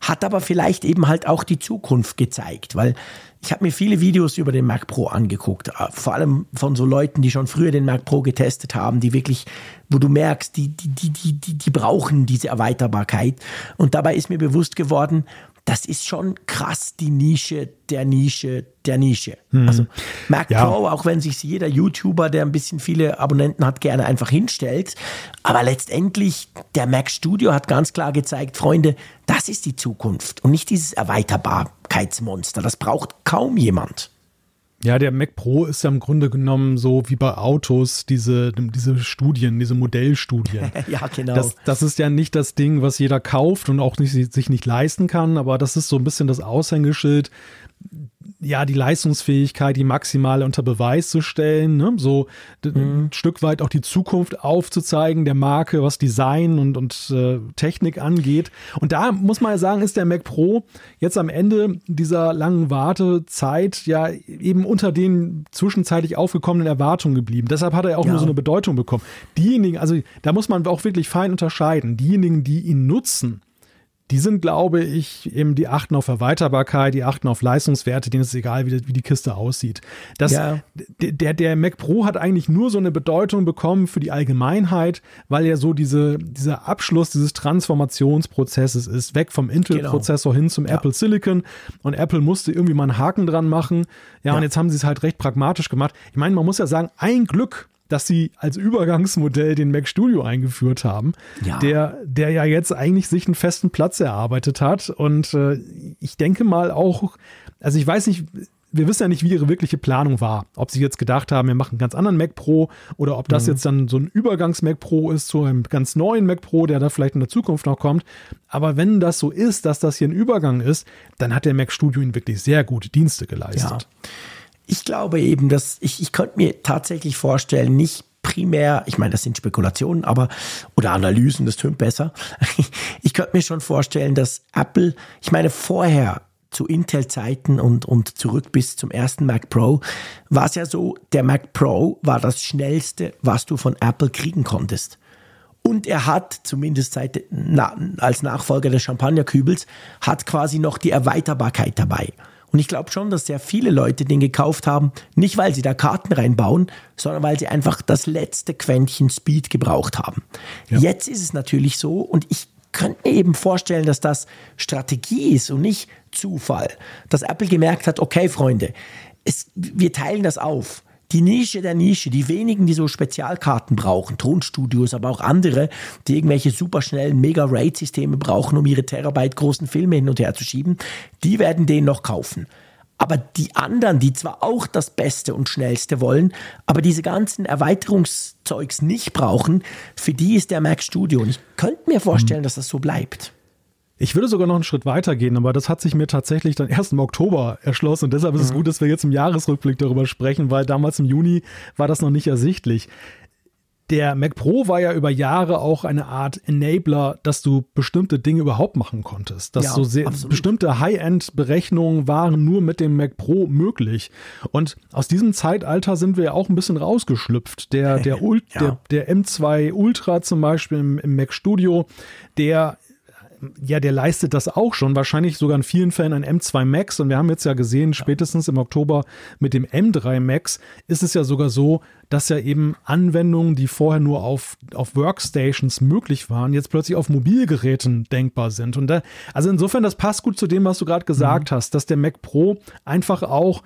hat aber vielleicht eben halt auch die Zukunft gezeigt, weil ich habe mir viele Videos über den Mac Pro angeguckt, äh, vor allem von so Leuten, die schon früher den Mac Pro getestet haben, die wirklich, wo du merkst, die, die, die, die, die brauchen diese Erweiterbarkeit. Und dabei ist mir bewusst geworden, das ist schon krass die Nische der Nische der Nische. Hm. Also Mac ja. Pro, auch wenn sich jeder YouTuber, der ein bisschen viele Abonnenten hat, gerne einfach hinstellt. Aber letztendlich, der Mac Studio hat ganz klar gezeigt, Freunde, das ist die Zukunft und nicht dieses Erweiterbarkeitsmonster. Das braucht kaum jemand. Ja, der Mac Pro ist ja im Grunde genommen so wie bei Autos, diese, diese Studien, diese Modellstudien. (laughs) ja, genau. Das, das ist ja nicht das Ding, was jeder kauft und auch nicht, sich nicht leisten kann, aber das ist so ein bisschen das Aushängeschild ja, die Leistungsfähigkeit, die maximale unter Beweis zu stellen, ne? so mhm. ein Stück weit auch die Zukunft aufzuzeigen der Marke, was Design und, und äh, Technik angeht. Und da muss man ja sagen, ist der Mac Pro jetzt am Ende dieser langen Wartezeit ja eben unter den zwischenzeitlich aufgekommenen Erwartungen geblieben. Deshalb hat er auch ja. nur so eine Bedeutung bekommen. Diejenigen, also da muss man auch wirklich fein unterscheiden. Diejenigen, die ihn nutzen, die sind, glaube ich, eben die achten auf Erweiterbarkeit, die achten auf Leistungswerte, denen ist egal, wie, wie die Kiste aussieht. Das, ja. der, der Mac Pro hat eigentlich nur so eine Bedeutung bekommen für die Allgemeinheit, weil er so diese, dieser Abschluss dieses Transformationsprozesses ist, weg vom Intel-Prozessor genau. hin zum ja. Apple Silicon. Und Apple musste irgendwie mal einen Haken dran machen. Ja, ja. und jetzt haben sie es halt recht pragmatisch gemacht. Ich meine, man muss ja sagen, ein Glück, dass sie als Übergangsmodell den Mac Studio eingeführt haben, ja. der, der ja jetzt eigentlich sich einen festen Platz erarbeitet hat. Und äh, ich denke mal auch, also ich weiß nicht, wir wissen ja nicht, wie ihre wirkliche Planung war. Ob sie jetzt gedacht haben, wir machen einen ganz anderen Mac Pro oder ob das mhm. jetzt dann so ein Übergangs-Mac Pro ist zu einem ganz neuen Mac Pro, der da vielleicht in der Zukunft noch kommt. Aber wenn das so ist, dass das hier ein Übergang ist, dann hat der Mac Studio ihnen wirklich sehr gute Dienste geleistet. Ja ich glaube eben, dass ich, ich könnte mir tatsächlich vorstellen, nicht primär, ich meine, das sind Spekulationen, aber oder Analysen, das tönt besser. (laughs) Ich könnte mir schon vorstellen, dass Apple, ich meine, vorher zu Intel-Zeiten und, und zurück bis zum ersten Mac Pro, war es ja so, der Mac Pro war das schnellste, was du von Apple kriegen konntest. Und er hat, zumindest seit, na, als Nachfolger des Champagnerkübels, hat quasi noch die Erweiterbarkeit dabei. Und ich glaube schon, dass sehr viele Leute den gekauft haben, nicht weil sie da Karten reinbauen, sondern weil sie einfach das letzte Quäntchen Speed gebraucht haben. Ja. Jetzt ist es natürlich so und ich könnte mir eben vorstellen, dass das Strategie ist und nicht Zufall, dass Apple gemerkt hat, okay Freunde, es, wir teilen das auf die Nische der Nische, die wenigen, die so Spezialkarten brauchen, Tonstudios, aber auch andere, die irgendwelche superschnellen Mega-Rate-Systeme brauchen, um ihre Terabyte großen Filme hin und her zu schieben, die werden den noch kaufen. Aber die anderen, die zwar auch das Beste und Schnellste wollen, aber diese ganzen Erweiterungszeugs nicht brauchen, für die ist der Mac Studio. Und ich könnte mir vorstellen, dass das so bleibt. Ich würde sogar noch einen Schritt weiter gehen, aber das hat sich mir tatsächlich dann erst im Oktober erschlossen. Und deshalb ist mhm. es gut, dass wir jetzt im Jahresrückblick darüber sprechen, weil damals im Juni war das noch nicht ersichtlich. Der Mac Pro war ja über Jahre auch eine Art Enabler, dass du bestimmte Dinge überhaupt machen konntest. Dass ja, so sehr, bestimmte High-End-Berechnungen waren nur mit dem Mac Pro möglich. Und aus diesem Zeitalter sind wir ja auch ein bisschen rausgeschlüpft. Der, der, (laughs) Ult, ja. der, der M2 Ultra zum Beispiel im, im Mac Studio, der ja, der leistet das auch schon, wahrscheinlich sogar in vielen Fällen ein M2 Max. Und wir haben jetzt ja gesehen, spätestens im Oktober mit dem M3 Max ist es ja sogar so, dass ja eben Anwendungen, die vorher nur auf, auf Workstations möglich waren, jetzt plötzlich auf Mobilgeräten denkbar sind. Und da, also insofern, das passt gut zu dem, was du gerade gesagt mhm. hast, dass der Mac Pro einfach auch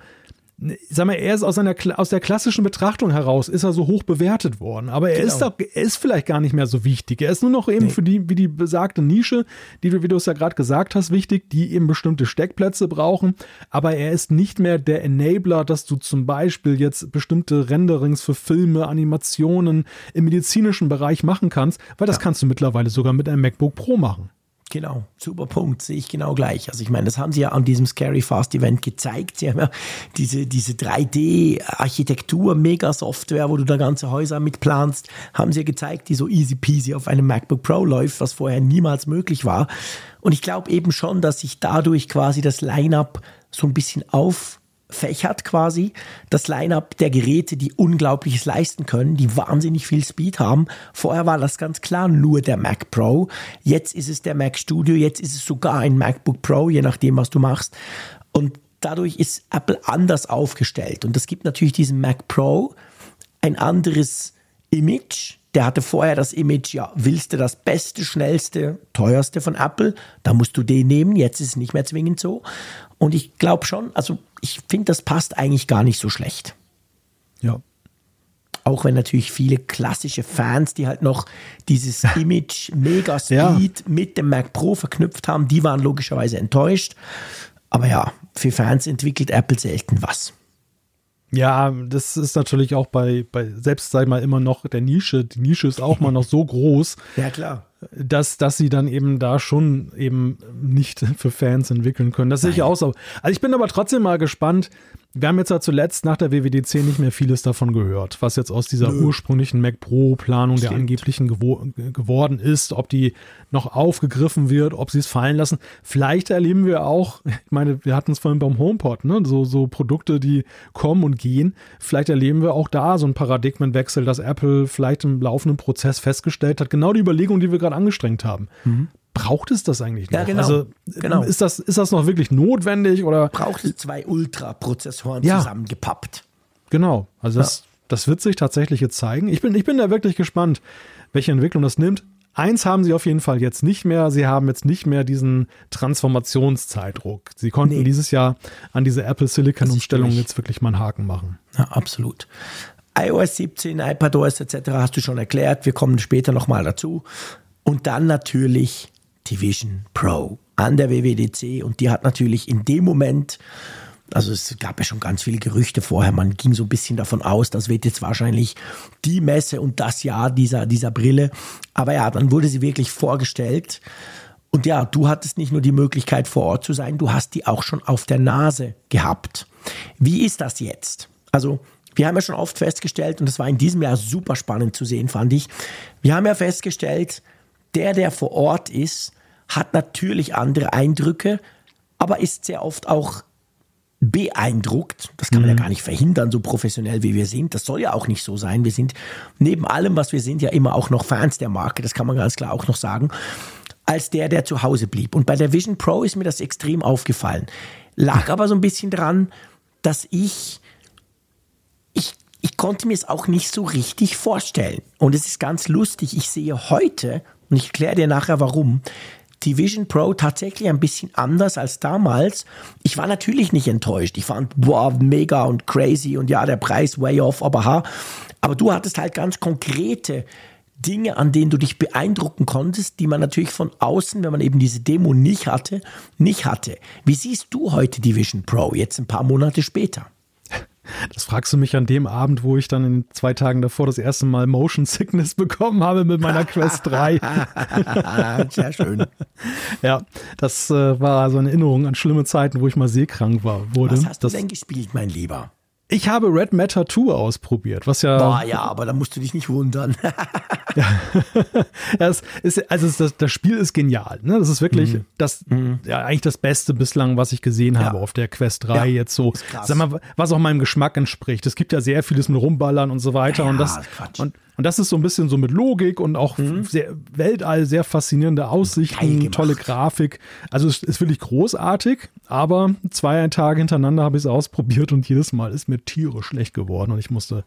sag mal, er ist aus, einer, aus der klassischen Betrachtung heraus, ist er so hoch bewertet worden. Aber er, genau. ist, doch, er ist vielleicht gar nicht mehr so wichtig. Er ist nur noch eben nee. für die, wie die besagte Nische, die du, wie du es ja gerade gesagt hast, wichtig, die eben bestimmte Steckplätze brauchen. Aber er ist nicht mehr der Enabler, dass du zum Beispiel jetzt bestimmte Renderings für Filme, Animationen im medizinischen Bereich machen kannst, weil das ja. kannst du mittlerweile sogar mit einem MacBook Pro machen. Genau, super Punkt, sehe ich genau gleich. Also ich meine, das haben sie ja an diesem Scary Fast Event gezeigt. Sie haben ja diese, diese 3D-Architektur, Mega-Software, wo du da ganze Häuser mitplanst, haben sie ja gezeigt, die so easy peasy auf einem MacBook Pro läuft, was vorher niemals möglich war. Und ich glaube eben schon, dass sich dadurch quasi das Line-up so ein bisschen auf fächert quasi das Line-up der Geräte, die Unglaubliches leisten können, die wahnsinnig viel Speed haben. Vorher war das ganz klar nur der Mac Pro. Jetzt ist es der Mac Studio, jetzt ist es sogar ein MacBook Pro, je nachdem, was du machst. Und dadurch ist Apple anders aufgestellt. Und es gibt natürlich diesen Mac Pro ein anderes Image. Der hatte vorher das Image, ja, willst du das beste, schnellste, teuerste von Apple, da musst du den nehmen. Jetzt ist es nicht mehr zwingend so. Und ich glaube schon, also ich finde, das passt eigentlich gar nicht so schlecht. Ja. Auch wenn natürlich viele klassische Fans, die halt noch dieses (laughs) Image Mega Speed ja. mit dem Mac Pro verknüpft haben, die waren logischerweise enttäuscht. Aber ja, für Fans entwickelt Apple selten was. Ja, das ist natürlich auch bei, bei selbst sei mal immer noch der Nische. Die Nische ist auch mal noch so groß. Ja, klar dass, dass sie dann eben da schon eben nicht für Fans entwickeln können. Das sehe ich auch so. Also ich bin aber trotzdem mal gespannt, wir haben jetzt ja zuletzt nach der WWDC nicht mehr vieles davon gehört, was jetzt aus dieser Nö. ursprünglichen Mac Pro Planung der angeblichen gewo geworden ist, ob die noch aufgegriffen wird, ob sie es fallen lassen. Vielleicht erleben wir auch, (laughs) ich meine, wir hatten es vorhin beim HomePod, ne, so, so Produkte, die kommen und gehen. Vielleicht erleben wir auch da so einen Paradigmenwechsel, dass Apple vielleicht im laufenden Prozess festgestellt hat, genau die Überlegung, die wir gerade angestrengt haben. Mhm braucht es das eigentlich noch? Ja, genau. Also, genau. Ist, das, ist das noch wirklich notwendig? Oder? Braucht es zwei Ultra-Prozessoren ja. zusammengepappt? Genau. Also, das, ja. das wird sich tatsächlich jetzt zeigen. Ich bin, ich bin da wirklich gespannt, welche Entwicklung das nimmt. Eins haben sie auf jeden Fall jetzt nicht mehr. Sie haben jetzt nicht mehr diesen Transformationszeitdruck. Sie konnten nee. dieses Jahr an diese Apple Silicon-Umstellung jetzt wirklich mal einen Haken machen. Ja, absolut iOS 17, iPadOS etc. hast du schon erklärt. Wir kommen später nochmal dazu. Und dann natürlich die Vision Pro an der WWDC. Und die hat natürlich in dem Moment, also es gab ja schon ganz viele Gerüchte vorher, man ging so ein bisschen davon aus, das wird jetzt wahrscheinlich die Messe und das Jahr dieser, dieser Brille. Aber ja, dann wurde sie wirklich vorgestellt. Und ja, du hattest nicht nur die Möglichkeit vor Ort zu sein, du hast die auch schon auf der Nase gehabt. Wie ist das jetzt? Also wir haben ja schon oft festgestellt, und das war in diesem Jahr super spannend zu sehen, fand ich, wir haben ja festgestellt, der, der vor Ort ist, hat natürlich andere Eindrücke, aber ist sehr oft auch beeindruckt. Das kann man mhm. ja gar nicht verhindern, so professionell wie wir sind. Das soll ja auch nicht so sein. Wir sind neben allem, was wir sind, ja immer auch noch Fans der Marke. Das kann man ganz klar auch noch sagen. Als der, der zu Hause blieb. Und bei der Vision Pro ist mir das extrem aufgefallen. Lag aber so ein bisschen dran, dass ich ich konnte mir es auch nicht so richtig vorstellen. Und es ist ganz lustig. Ich sehe heute, und ich erkläre dir nachher warum, die Vision Pro tatsächlich ein bisschen anders als damals. Ich war natürlich nicht enttäuscht. Ich fand, boah, mega und crazy und ja, der Preis way off, aber ha. Aber du hattest halt ganz konkrete Dinge, an denen du dich beeindrucken konntest, die man natürlich von außen, wenn man eben diese Demo nicht hatte, nicht hatte. Wie siehst du heute die Vision Pro, jetzt ein paar Monate später? Das fragst du mich an dem Abend, wo ich dann in zwei Tagen davor das erste Mal Motion Sickness (laughs) bekommen habe mit meiner Quest 3. (laughs) Sehr schön. Ja, das äh, war so eine Erinnerung an schlimme Zeiten, wo ich mal seekrank war. Wurde. Was hast das, du denn gespielt, mein Lieber? Ich habe Red Matter 2 ausprobiert, was ja. Boah, ja, aber da musst du dich nicht wundern. (laughs) ja. (laughs) das ist, also das, das, Spiel ist genial. Ne? Das ist wirklich mhm. das, mhm. ja, eigentlich das Beste bislang, was ich gesehen habe ja. auf der Quest 3 ja, jetzt so. Sag mal, was auch meinem Geschmack entspricht. Es gibt ja sehr vieles mit Rumballern und so weiter. und das, und, und das ist so ein bisschen so mit Logik und auch mhm. sehr, Weltall, sehr faszinierende Aussichten, tolle Grafik. Also es ist wirklich großartig, aber zwei Tage hintereinander habe ich es ausprobiert und jedes Mal ist mir Tiere schlecht geworden und ich musste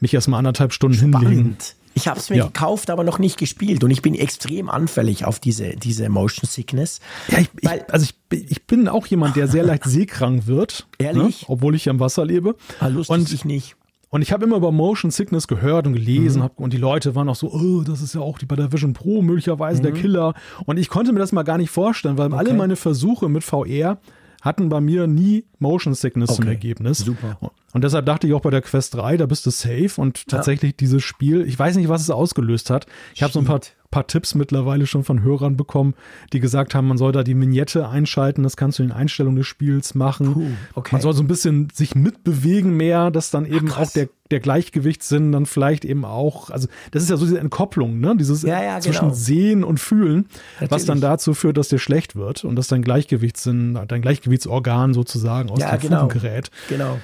mich erst mal anderthalb Stunden Spannend. hinlegen. Ich habe es mir ja. gekauft, aber noch nicht gespielt und ich bin extrem anfällig auf diese, diese Motion Sickness. Ja, ich, ich, also ich, ich bin auch jemand, der sehr leicht (laughs) seekrank wird. Ehrlich? Ne? Obwohl ich am Wasser lebe. Ah, lustig und ich nicht. Und ich habe immer über Motion Sickness gehört und gelesen mhm. hab, und die Leute waren auch so, oh, das ist ja auch die bei der Vision Pro möglicherweise mhm. der Killer. Und ich konnte mir das mal gar nicht vorstellen, weil okay. alle meine Versuche mit VR hatten bei mir nie Motion Sickness okay. zum Ergebnis. Super. Und deshalb dachte ich auch bei der Quest 3, da bist du safe und tatsächlich ja. dieses Spiel, ich weiß nicht, was es ausgelöst hat. Ich habe so ein paar paar Tipps mittlerweile schon von Hörern bekommen, die gesagt haben, man soll da die Vignette einschalten, das kannst du in den Einstellungen des Spiels machen. Puh, okay. Man soll so ein bisschen sich mitbewegen mehr, dass dann eben Ach, auch der, der Gleichgewichtssinn dann vielleicht eben auch, also das ist ja so diese Entkopplung, ne? Dieses ja, ja, zwischen genau. Sehen und Fühlen, Natürlich. was dann dazu führt, dass dir schlecht wird und dass dein Gleichgewichtssinn, dein Gleichgewichtsorgan sozusagen aus ja, dem genau. Gerät. Genau.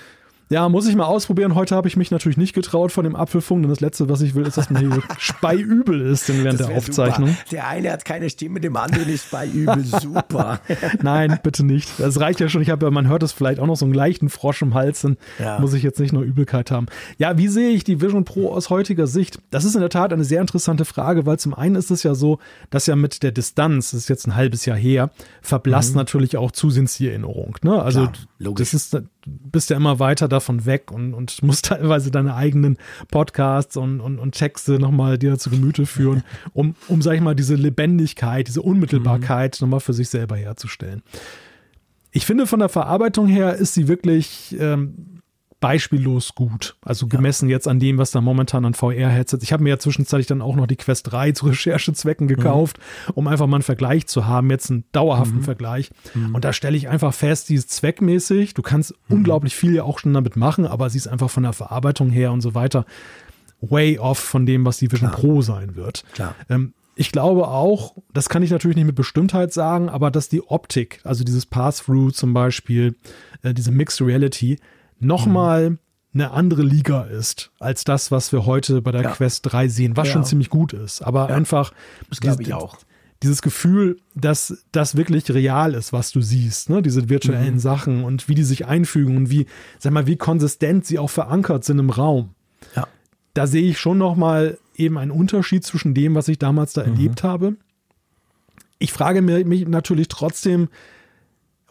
Ja, muss ich mal ausprobieren. Heute habe ich mich natürlich nicht getraut von dem Apfelfunk, denn das Letzte, was ich will, ist, dass mir hier (laughs) speiübel ist während der Aufzeichnung. Super. Der eine hat keine Stimme, dem anderen ist speiübel. (laughs) Super. Nein, bitte nicht. Das reicht ja schon. Ich habe, man hört es vielleicht auch noch so einen leichten Frosch im Hals, dann ja. muss ich jetzt nicht nur Übelkeit haben. Ja, wie sehe ich die Vision Pro aus heutiger Sicht? Das ist in der Tat eine sehr interessante Frage, weil zum einen ist es ja so, dass ja mit der Distanz, das ist jetzt ein halbes Jahr her, verblasst mhm. natürlich auch zusehends die Erinnerung. Ne? Also Klar, das ist bist ja immer weiter davon weg und, und musst (laughs) teilweise deine eigenen Podcasts und, und, und Texte nochmal dir zu Gemüte führen, (laughs) um, um, sag ich mal, diese Lebendigkeit, diese Unmittelbarkeit mhm. nochmal für sich selber herzustellen. Ich finde, von der Verarbeitung her ist sie wirklich ähm, beispiellos gut. Also gemessen ja. jetzt an dem, was da momentan an VR-Headsets. Ich habe mir ja zwischenzeitlich dann auch noch die Quest 3 zu (laughs) Recherchezwecken gekauft, mhm. um einfach mal einen Vergleich zu haben, jetzt einen dauerhaften mhm. Vergleich. Mhm. Und da stelle ich einfach fest, die ist zweckmäßig. Du kannst mhm. unglaublich viel ja auch schon damit machen, aber sie ist einfach von der Verarbeitung her und so weiter way off von dem, was die Vision Klar. Pro sein wird. Klar. Ähm, ich glaube auch, das kann ich natürlich nicht mit Bestimmtheit sagen, aber dass die Optik, also dieses Pass-Through zum Beispiel, äh, diese Mixed Reality, nochmal mhm. eine andere Liga ist als das, was wir heute bei der ja. Quest 3 sehen, was ja. schon ziemlich gut ist. Aber ja. einfach. Das glaube ich auch dieses Gefühl, dass das wirklich real ist, was du siehst, ne? diese virtuellen mhm. Sachen und wie die sich einfügen und wie, sag mal, wie konsistent sie auch verankert sind im Raum. Ja. Da sehe ich schon noch mal eben einen Unterschied zwischen dem, was ich damals da mhm. erlebt habe. Ich frage mich natürlich trotzdem,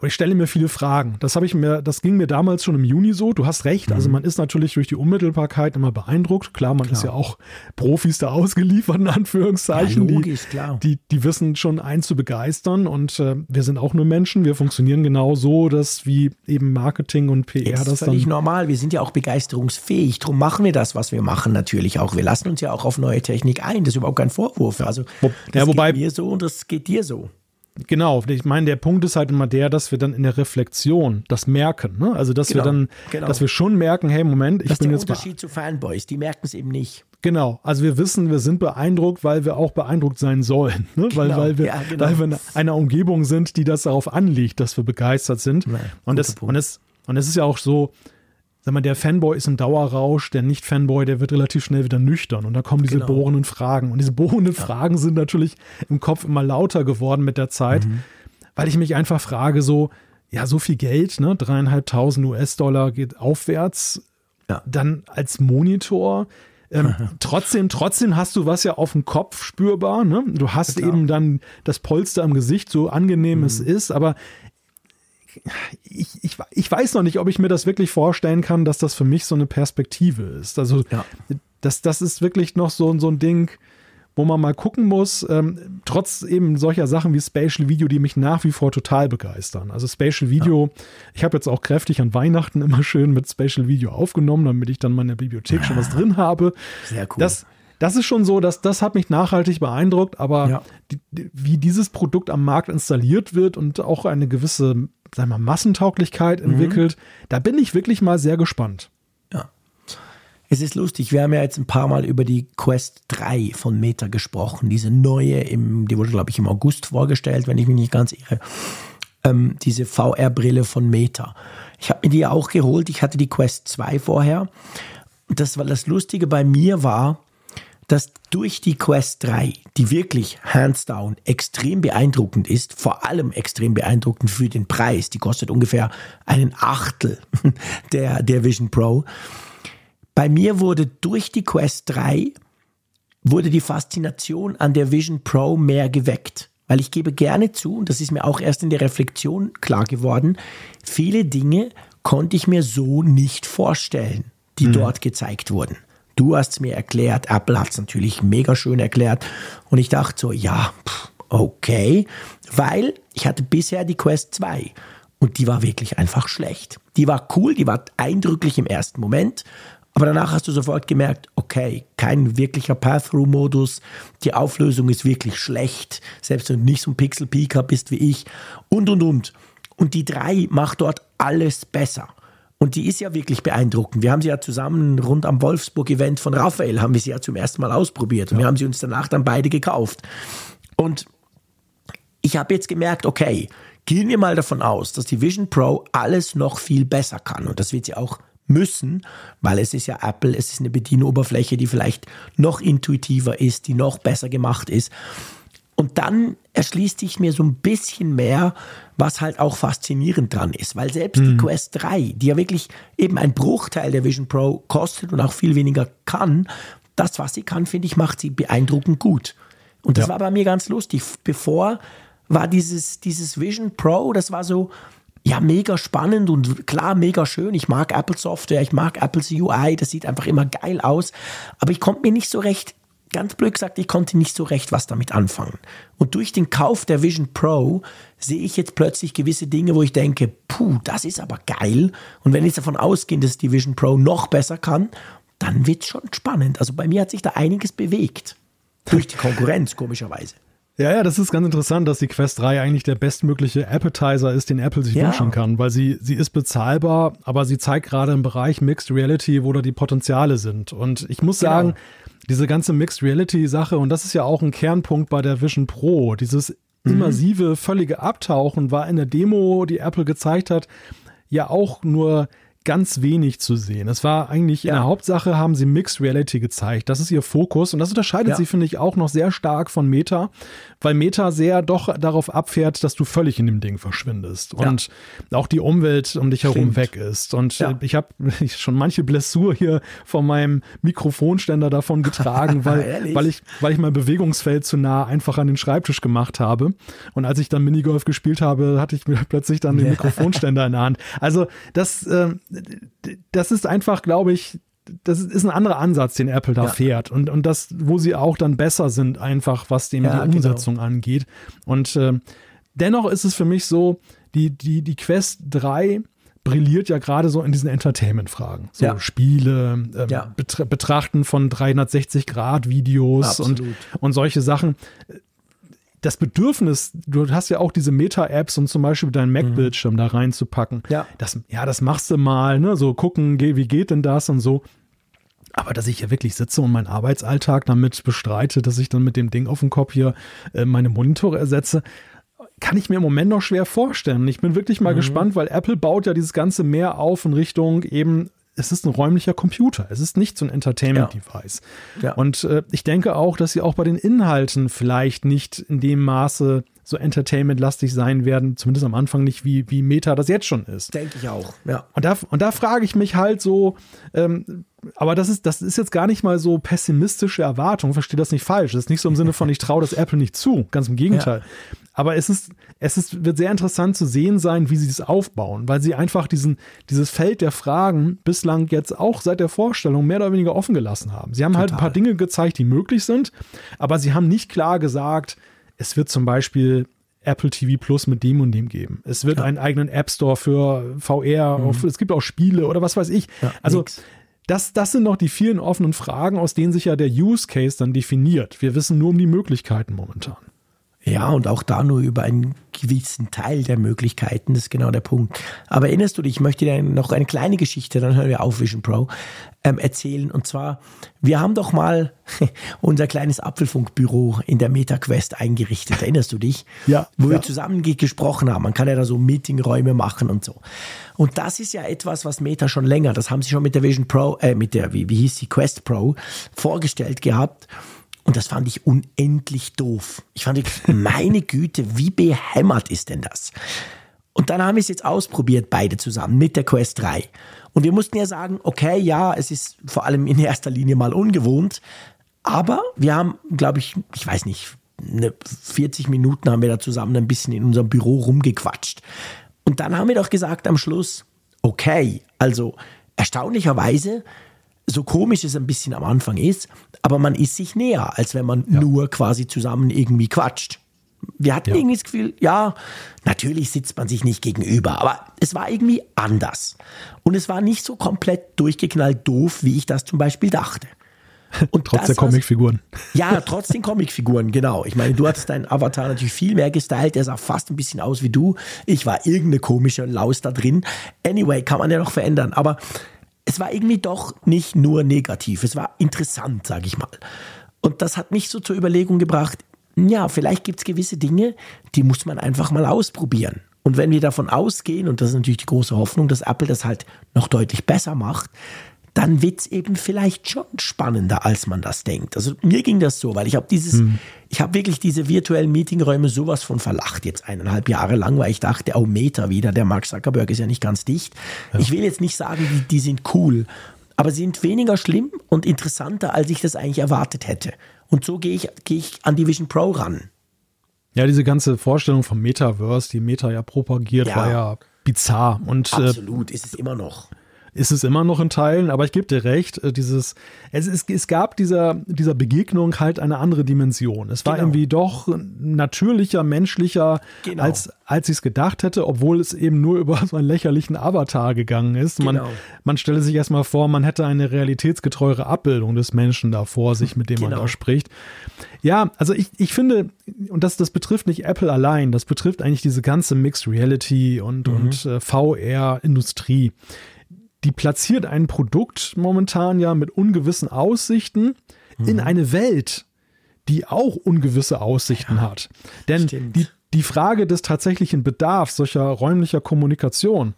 und ich stelle mir viele Fragen. Das habe ich mir, das ging mir damals schon im Juni so. Du hast recht. Also mhm. man ist natürlich durch die Unmittelbarkeit immer beeindruckt. Klar, man klar. ist ja auch Profis da ausgeliefert, in Anführungszeichen. Ja, logisch, die, klar. Die, die wissen schon einen zu begeistern und äh, wir sind auch nur Menschen. Wir funktionieren genau so, dass wie eben Marketing und PR das, das ist völlig normal. Wir sind ja auch begeisterungsfähig. Darum machen wir das, was wir machen natürlich auch. Wir lassen uns ja auch auf neue Technik ein. Das ist überhaupt kein Vorwurf. Also das ja, wobei, geht mir so und das geht dir so. Genau, ich meine, der Punkt ist halt immer der, dass wir dann in der Reflexion das merken. Ne? Also, dass genau, wir dann, genau. dass wir schon merken, hey, Moment, ich das bin ist der jetzt. Unterschied zu Fanboys, die merken es eben nicht. Genau, also wir wissen, wir sind beeindruckt, weil wir auch beeindruckt sein sollen. Ne? Genau, weil, weil, wir, ja, genau. weil wir in einer Umgebung sind, die das darauf anlegt, dass wir begeistert sind. Ja, und, es, und, es, und es ist ja auch so, sag mal, der Fanboy ist im Dauerrausch, der Nicht-Fanboy, der wird relativ schnell wieder nüchtern. Und da kommen diese genau. bohrenden Fragen. Und diese bohrenden ja. Fragen sind natürlich im Kopf immer lauter geworden mit der Zeit, mhm. weil ich mich einfach frage, so, ja, so viel Geld, ne, dreieinhalbtausend US-Dollar geht aufwärts, ja. dann als Monitor. Ähm, (laughs) trotzdem, trotzdem hast du was ja auf dem Kopf spürbar. Ne? Du hast eben dann das Polster im Gesicht, so angenehm mhm. es ist, aber ich, ich, ich weiß noch nicht, ob ich mir das wirklich vorstellen kann, dass das für mich so eine Perspektive ist. Also ja. das, das ist wirklich noch so, so ein Ding, wo man mal gucken muss, ähm, trotz eben solcher Sachen wie Spatial Video, die mich nach wie vor total begeistern. Also Spatial Video, ja. ich habe jetzt auch kräftig an Weihnachten immer schön mit Spatial Video aufgenommen, damit ich dann in meiner Bibliothek ja. schon was drin habe. Sehr cool. Das, das ist schon so, dass das hat mich nachhaltig beeindruckt, aber ja. die, wie dieses Produkt am Markt installiert wird und auch eine gewisse sagen wir, Massentauglichkeit mhm. entwickelt. Mhm. Da bin ich wirklich mal sehr gespannt. Ja. Es ist lustig, wir haben ja jetzt ein paar Mal über die Quest 3 von Meta gesprochen. Diese neue, im, die wurde, glaube ich, im August vorgestellt, wenn ich mich nicht ganz irre. Ähm, diese VR-Brille von Meta. Ich habe mir die auch geholt. Ich hatte die Quest 2 vorher. Das war das Lustige bei mir war, dass durch die Quest 3, die wirklich hands down extrem beeindruckend ist, vor allem extrem beeindruckend für den Preis, die kostet ungefähr einen Achtel (laughs) der, der Vision Pro. Bei mir wurde durch die Quest 3 wurde die Faszination an der Vision Pro mehr geweckt. Weil ich gebe gerne zu, und das ist mir auch erst in der Reflexion klar geworden, viele Dinge konnte ich mir so nicht vorstellen, die mhm. dort gezeigt wurden. Du hast es mir erklärt, Apple hat es natürlich mega schön erklärt. Und ich dachte so, ja, okay, weil ich hatte bisher die Quest 2 und die war wirklich einfach schlecht. Die war cool, die war eindrücklich im ersten Moment, aber danach hast du sofort gemerkt, okay, kein wirklicher Path-Through-Modus, die Auflösung ist wirklich schlecht, selbst wenn du nicht so ein Pixel-Peaker bist wie ich und und und. Und die 3 macht dort alles besser. Und die ist ja wirklich beeindruckend. Wir haben sie ja zusammen rund am Wolfsburg-Event von Raphael, haben wir sie ja zum ersten Mal ausprobiert. Und ja. wir haben sie uns danach dann beide gekauft. Und ich habe jetzt gemerkt, okay, gehen wir mal davon aus, dass die Vision Pro alles noch viel besser kann. Und das wird sie auch müssen, weil es ist ja Apple, es ist eine Bedienoberfläche, die vielleicht noch intuitiver ist, die noch besser gemacht ist. Und dann erschließt sich mir so ein bisschen mehr, was halt auch faszinierend dran ist, weil selbst mhm. die Quest 3, die ja wirklich eben ein Bruchteil der Vision Pro kostet und auch viel weniger kann, das, was sie kann, finde ich, macht sie beeindruckend gut. Und das ja. war bei mir ganz lustig. Bevor war dieses, dieses Vision Pro, das war so, ja, mega spannend und klar, mega schön. Ich mag Apple Software, ich mag Apples UI, das sieht einfach immer geil aus. Aber ich konnte mir nicht so recht ganz blöd gesagt, ich konnte nicht so recht was damit anfangen. Und durch den Kauf der Vision Pro sehe ich jetzt plötzlich gewisse Dinge, wo ich denke, puh, das ist aber geil. Und wenn ich davon ausgehe, dass die Vision Pro noch besser kann, dann wird es schon spannend. Also bei mir hat sich da einiges bewegt. Durch die Konkurrenz, komischerweise. Ja, ja, das ist ganz interessant, dass die Quest 3 eigentlich der bestmögliche Appetizer ist, den Apple sich ja. wünschen kann, weil sie, sie ist bezahlbar, aber sie zeigt gerade im Bereich Mixed Reality, wo da die Potenziale sind. Und ich muss genau. sagen, diese ganze Mixed Reality Sache, und das ist ja auch ein Kernpunkt bei der Vision Pro, dieses mhm. immersive, völlige Abtauchen war in der Demo, die Apple gezeigt hat, ja auch nur ganz wenig zu sehen. Es war eigentlich ja. in der Hauptsache haben sie Mixed Reality gezeigt. Das ist ihr Fokus und das unterscheidet ja. sie, finde ich, auch noch sehr stark von Meta, weil Meta sehr doch darauf abfährt, dass du völlig in dem Ding verschwindest ja. und auch die Umwelt um dich herum Stimmt. weg ist. Und äh, ich habe (laughs) schon manche Blessur hier von meinem Mikrofonständer davon getragen, (laughs) weil, weil, ich, weil ich mein Bewegungsfeld zu nah einfach an den Schreibtisch gemacht habe. Und als ich dann Minigolf gespielt habe, hatte ich mir plötzlich dann den Mikrofonständer in der Hand. Also das, äh, das ist einfach, glaube ich, das ist ein anderer Ansatz, den Apple da ja. fährt. Und, und das, wo sie auch dann besser sind, einfach was dem ja, die genau. Umsetzung genau. angeht. Und äh, dennoch ist es für mich so, die, die, die Quest 3 brilliert ja gerade so in diesen Entertainment-Fragen. So ja. Spiele, ähm, ja. Betrachten von 360-Grad-Videos und, und solche Sachen das Bedürfnis, du hast ja auch diese Meta-Apps, um zum Beispiel deinen Mac-Bildschirm mhm. da reinzupacken. Ja. Das, ja, das machst du mal, ne? So gucken, wie geht denn das und so. Aber dass ich ja wirklich sitze und meinen Arbeitsalltag damit bestreite, dass ich dann mit dem Ding auf dem Kopf hier äh, meine Monitore ersetze, kann ich mir im Moment noch schwer vorstellen. Ich bin wirklich mal mhm. gespannt, weil Apple baut ja dieses Ganze mehr auf in Richtung eben es ist ein räumlicher Computer. Es ist nicht so ein Entertainment-Device. Ja. Ja. Und äh, ich denke auch, dass sie auch bei den Inhalten vielleicht nicht in dem Maße so Entertainment-lastig sein werden, zumindest am Anfang nicht, wie, wie Meta das jetzt schon ist. Denke ich auch, ja. Und da, und da frage ich mich halt so, ähm, aber das ist, das ist jetzt gar nicht mal so pessimistische Erwartung, verstehe das nicht falsch. Das ist nicht so im Sinne von, ich traue das Apple nicht zu, ganz im Gegenteil. Ja. Aber es ist, es ist, wird sehr interessant zu sehen sein, wie sie das aufbauen, weil sie einfach diesen, dieses Feld der Fragen bislang jetzt auch seit der Vorstellung mehr oder weniger offen gelassen haben. Sie haben Total. halt ein paar Dinge gezeigt, die möglich sind, aber sie haben nicht klar gesagt, es wird zum Beispiel Apple TV Plus mit dem und dem geben. Es wird ja. einen eigenen App Store für VR, mhm. auf, es gibt auch Spiele oder was weiß ich. Ja, also das, das sind noch die vielen offenen Fragen, aus denen sich ja der Use Case dann definiert. Wir wissen nur um die Möglichkeiten momentan. Ja, und auch da nur über einen gewissen Teil der Möglichkeiten, das ist genau der Punkt. Aber erinnerst du dich, ich möchte dir noch eine kleine Geschichte, dann hören wir auf Vision Pro, ähm, erzählen. Und zwar, wir haben doch mal (laughs) unser kleines Apfelfunkbüro in der MetaQuest eingerichtet, erinnerst du dich? (laughs) Ja. Wo ja. wir zusammen gesprochen haben. Man kann ja da so Meetingräume machen und so. Und das ist ja etwas, was Meta schon länger, das haben sie schon mit der Vision Pro, äh, mit der, wie, wie hieß die, Quest Pro, vorgestellt gehabt. Und das fand ich unendlich doof. Ich fand, meine Güte, wie behämmert ist denn das? Und dann haben wir es jetzt ausprobiert, beide zusammen, mit der Quest 3. Und wir mussten ja sagen, okay, ja, es ist vor allem in erster Linie mal ungewohnt, aber wir haben, glaube ich, ich weiß nicht, 40 Minuten haben wir da zusammen ein bisschen in unserem Büro rumgequatscht. Und dann haben wir doch gesagt am Schluss, okay, also erstaunlicherweise so komisch es ein bisschen am Anfang ist, aber man ist sich näher, als wenn man ja. nur quasi zusammen irgendwie quatscht. Wir hatten ja. irgendwie das Gefühl, ja, natürlich sitzt man sich nicht gegenüber, aber es war irgendwie anders. Und es war nicht so komplett durchgeknallt doof, wie ich das zum Beispiel dachte. (laughs) Und trotz der Comicfiguren. Ja, trotz den Comicfiguren, genau. Ich meine, du hattest deinen Avatar natürlich viel mehr gestylt. Der sah fast ein bisschen aus wie du. Ich war irgendeine komische Laus da drin. Anyway, kann man ja noch verändern. Aber es war irgendwie doch nicht nur negativ, es war interessant, sage ich mal. Und das hat mich so zur Überlegung gebracht, ja, vielleicht gibt es gewisse Dinge, die muss man einfach mal ausprobieren. Und wenn wir davon ausgehen, und das ist natürlich die große Hoffnung, dass Apple das halt noch deutlich besser macht, dann wird es eben vielleicht schon spannender, als man das denkt. Also mir ging das so, weil ich habe dieses, hm. ich habe wirklich diese virtuellen Meetingräume sowas von verlacht jetzt eineinhalb Jahre lang, weil ich dachte, oh Meta wieder, der Mark Zuckerberg ist ja nicht ganz dicht. Ja. Ich will jetzt nicht sagen, die, die sind cool, aber sie sind weniger schlimm und interessanter, als ich das eigentlich erwartet hätte. Und so gehe ich, gehe ich an die Vision Pro ran. Ja, diese ganze Vorstellung vom Metaverse, die Meta ja propagiert, ja. war ja bizarr. Und, äh, Absolut, äh, ist es immer noch ist es immer noch in Teilen, aber ich gebe dir recht, äh, dieses, es, es, es gab dieser, dieser Begegnung halt eine andere Dimension. Es war genau. irgendwie doch natürlicher, menschlicher, genau. als, als ich es gedacht hätte, obwohl es eben nur (laughs) über so einen lächerlichen Avatar gegangen ist. Genau. Man, man stelle sich erstmal vor, man hätte eine realitätsgetreuere Abbildung des Menschen da vor sich, mit dem man da genau. spricht. Ja, also ich, ich finde, und das, das betrifft nicht Apple allein, das betrifft eigentlich diese ganze Mixed Reality und, mhm. und äh, VR-Industrie die platziert ein Produkt momentan ja mit ungewissen Aussichten mhm. in eine Welt, die auch ungewisse Aussichten ja, hat. Denn die, die Frage des tatsächlichen Bedarfs solcher räumlicher Kommunikation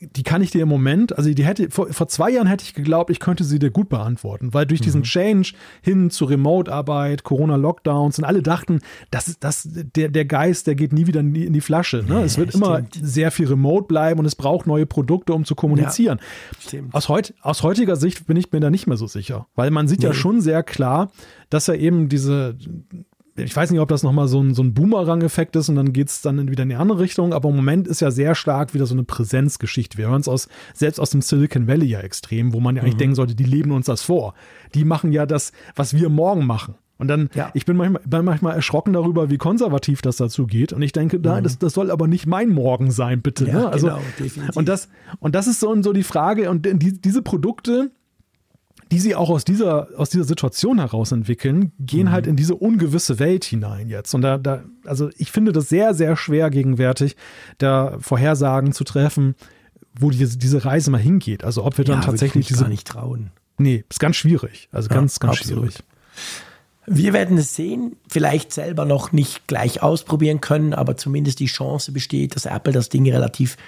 die kann ich dir im Moment, also die hätte, vor, vor, zwei Jahren hätte ich geglaubt, ich könnte sie dir gut beantworten, weil durch mhm. diesen Change hin zu Remote-Arbeit, Corona-Lockdowns und alle dachten, das ist das, der, der Geist, der geht nie wieder in die, in die Flasche. Ne? Ja, es wird stimmt. immer sehr viel Remote bleiben und es braucht neue Produkte, um zu kommunizieren. Ja, aus, heut, aus heutiger Sicht bin ich mir da nicht mehr so sicher, weil man sieht nee. ja schon sehr klar, dass er eben diese ich weiß nicht, ob das nochmal so ein, so ein Boomerang-Effekt ist und dann geht es dann wieder in die andere Richtung, aber im Moment ist ja sehr stark wieder so eine Präsenzgeschichte. Wir hören es aus, selbst aus dem Silicon Valley ja extrem, wo man ja eigentlich mhm. denken sollte, die leben uns das vor. Die machen ja das, was wir morgen machen. Und dann, ja. ich bin manchmal, bin manchmal erschrocken darüber, wie konservativ das dazu geht. Und ich denke, da, mhm. das, das soll aber nicht mein Morgen sein, bitte. Ja, ne? also, genau, definitiv. Und das, und das ist so, so die Frage. Und die, diese Produkte, die sie auch aus dieser, aus dieser Situation heraus entwickeln, gehen mhm. halt in diese ungewisse Welt hinein jetzt. Und da, da, also ich finde das sehr, sehr schwer gegenwärtig, da Vorhersagen zu treffen, wo die, diese Reise mal hingeht. Also ob wir dann ja, tatsächlich diese. gar nicht trauen. Nee, ist ganz schwierig. Also ja, ganz, ganz absolut. schwierig. Wir werden es sehen, vielleicht selber noch nicht gleich ausprobieren können, aber zumindest die Chance besteht, dass Apple das Ding relativ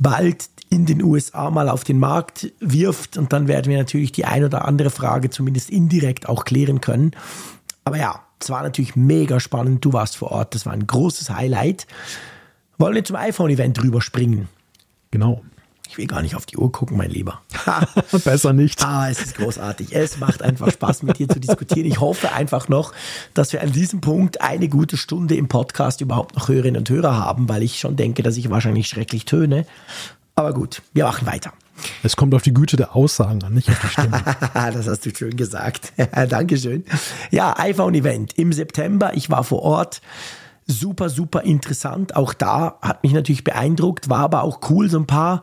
bald in den USA mal auf den Markt wirft und dann werden wir natürlich die ein oder andere Frage zumindest indirekt auch klären können. Aber ja, es war natürlich mega spannend. Du warst vor Ort, das war ein großes Highlight. Wollen wir zum iPhone-Event rüberspringen? Genau. Ich will gar nicht auf die Uhr gucken, mein Lieber. (laughs) Besser nicht. (laughs) Ah, es ist großartig. Es macht einfach Spaß, mit dir zu diskutieren. Ich hoffe einfach noch, dass wir an diesem Punkt eine gute Stunde im Podcast überhaupt noch Hörerinnen und Hörer haben, weil ich schon denke, dass ich wahrscheinlich schrecklich töne. Aber gut, wir machen weiter. Es kommt auf die Güte der Aussagen an, nicht auf die Stimme. (laughs) das hast du schön gesagt. Dankeschön. Ja, iPhone-Event im September. Ich war vor Ort super, super interessant. Auch da hat mich natürlich beeindruckt, war aber auch cool, so ein paar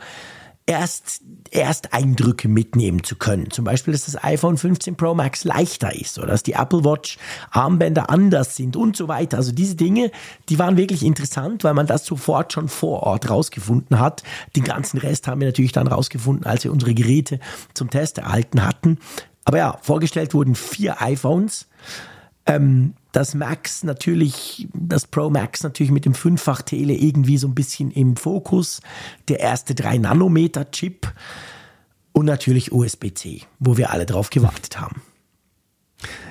erst Ersteindrücke mitnehmen zu können. Zum Beispiel, dass das iPhone 15 Pro Max leichter ist oder dass die Apple Watch Armbänder anders sind und so weiter. Also diese Dinge, die waren wirklich interessant, weil man das sofort schon vor Ort rausgefunden hat. Den ganzen Rest haben wir natürlich dann rausgefunden, als wir unsere Geräte zum Test erhalten hatten. Aber ja, vorgestellt wurden vier iPhones. Ähm, das Max natürlich, das Pro Max natürlich mit dem fünffach Tele irgendwie so ein bisschen im Fokus. Der erste 3 Nanometer Chip und natürlich USB-C, wo wir alle drauf gewartet haben.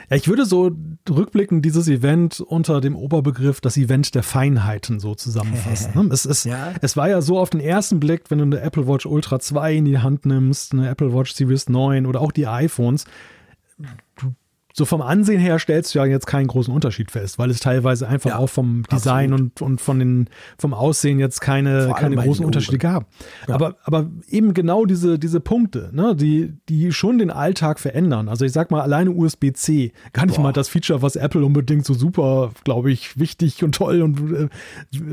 Ja, ich würde so rückblickend dieses Event unter dem Oberbegriff das Event der Feinheiten so zusammenfassen. (laughs) Ne? es, ist, ja. es war ja so auf den ersten Blick, wenn du eine Apple Watch Ultra 2 in die Hand nimmst, eine Apple Watch Series 9 oder auch die iPhones, so vom Ansehen her stellst du ja jetzt keinen großen Unterschied fest, weil es teilweise einfach ja, auch vom Design und, und von den, vom Aussehen jetzt keine, keine großen Unterschiede gab. Ja. Aber, aber eben genau diese, diese Punkte, ne, die, die schon den Alltag verändern. Also ich sag mal, alleine USB-C, gar nicht Boah. mal das Feature, was Apple unbedingt so super, glaube ich, wichtig und toll und äh,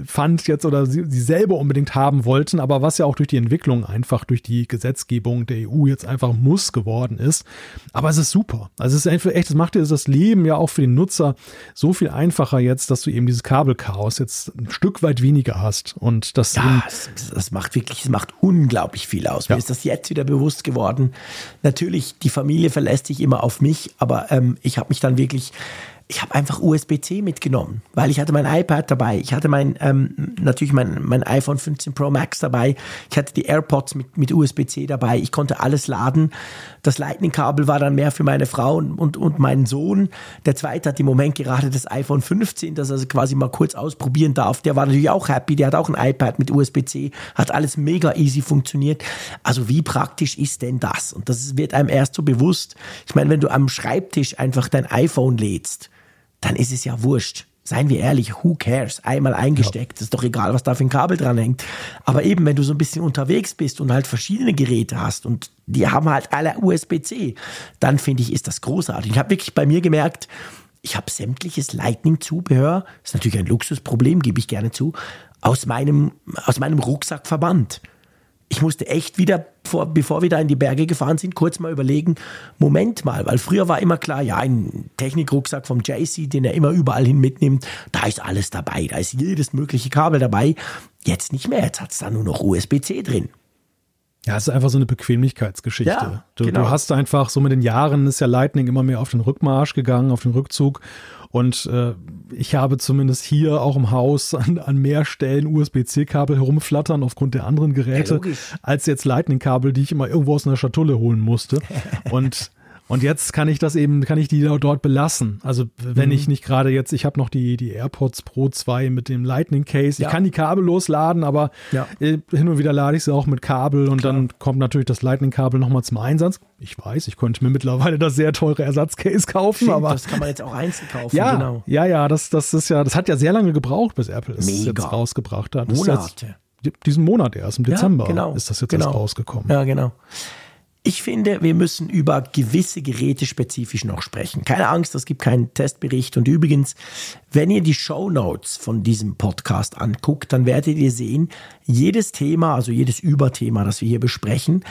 fand jetzt oder sie, sie selber unbedingt haben wollten, aber was ja auch durch die Entwicklung einfach durch die Gesetzgebung der EU jetzt einfach muss geworden ist. Aber es ist super. Also es ist einfach echt das macht dir das Leben ja auch für den Nutzer so viel einfacher jetzt, dass du eben dieses Kabelchaos jetzt ein Stück weit weniger hast. Und das, ja, das, das macht wirklich, es macht unglaublich viel aus. Ja. Mir ist das jetzt wieder bewusst geworden. Natürlich, die Familie verlässt sich immer auf mich, aber ähm, ich habe mich dann wirklich ich habe einfach USB-C mitgenommen, weil ich hatte mein iPad dabei, ich hatte mein ähm, natürlich mein, mein iPhone 15 Pro Max dabei, ich hatte die AirPods mit, mit USB-C dabei, ich konnte alles laden. Das Lightning-Kabel war dann mehr für meine Frau und, und, meinen Sohn. Der zweite hat im Moment gerade das iPhone 15, das er also quasi mal kurz ausprobieren darf. Der war natürlich auch happy, der hat auch ein iPad mit USB-C, hat alles mega easy funktioniert. Also wie praktisch ist denn das? Und das wird einem erst so bewusst. Ich meine, wenn du am Schreibtisch einfach dein iPhone lädst, dann ist es ja wurscht. Seien wir ehrlich, who cares? Einmal eingesteckt, ja. ist doch egal, was da für ein Kabel dran hängt. Aber eben, wenn du so ein bisschen unterwegs bist und halt verschiedene Geräte hast und die haben halt alle USB-C, dann finde ich, ist das großartig. Ich habe wirklich bei mir gemerkt, ich habe sämtliches Lightning-Zubehör, ist natürlich ein Luxusproblem, gebe ich gerne zu, aus meinem, aus meinem Rucksack verbannt ich musste echt wieder, vor, bevor wir da in die Berge gefahren sind, kurz mal überlegen, Moment mal, weil früher war immer klar, ja, ein Technikrucksack vom JC, den er immer überall hin mitnimmt, da ist alles dabei, da ist jedes mögliche Kabel dabei. Jetzt nicht mehr, jetzt hat es da nur noch USB-C drin. Ja, es ist einfach so eine Bequemlichkeitsgeschichte. Ja, du, genau. du hast einfach so mit den Jahren ist ja Lightning immer mehr auf den Rückmarsch gegangen, auf den Rückzug. Und äh, ich habe zumindest hier auch im Haus (laughs) an, an mehr Stellen USB-C-Kabel herumflattern aufgrund der anderen Geräte, ja, als jetzt Lightning-Kabel, die ich immer irgendwo aus einer Schatulle holen musste. (laughs) Und und jetzt kann ich das eben, kann ich die dort belassen. Also wenn mhm. ich nicht gerade jetzt, ich habe noch die, die AirPods Pro 2 mit dem Lightning Case. Ja. Ich kann die Kabel losladen, aber ja. Äh, hin und wieder lade ich sie auch mit Kabel und Klar. dann kommt natürlich das Lightning-Kabel nochmal zum Einsatz. Ich weiß, ich könnte mir mittlerweile das sehr teure Ersatzcase kaufen, Stimmt, aber. Das kann man jetzt auch einzeln kaufen, ja, genau. Ja, ja, das, das ist ja, das hat ja sehr lange gebraucht, bis Apple es Mega. jetzt rausgebracht hat. Das Monate. Diesen Monat erst, im Dezember ja, genau. ist das jetzt genau. erst rausgekommen. Ja, genau. Ich finde, wir müssen über gewisse Geräte spezifisch noch sprechen. Keine Angst, es gibt keinen Testbericht. Und übrigens, wenn ihr die Show Notes von diesem Podcast anguckt, dann werdet ihr sehen, jedes Thema, also jedes Überthema, das wir hier besprechen,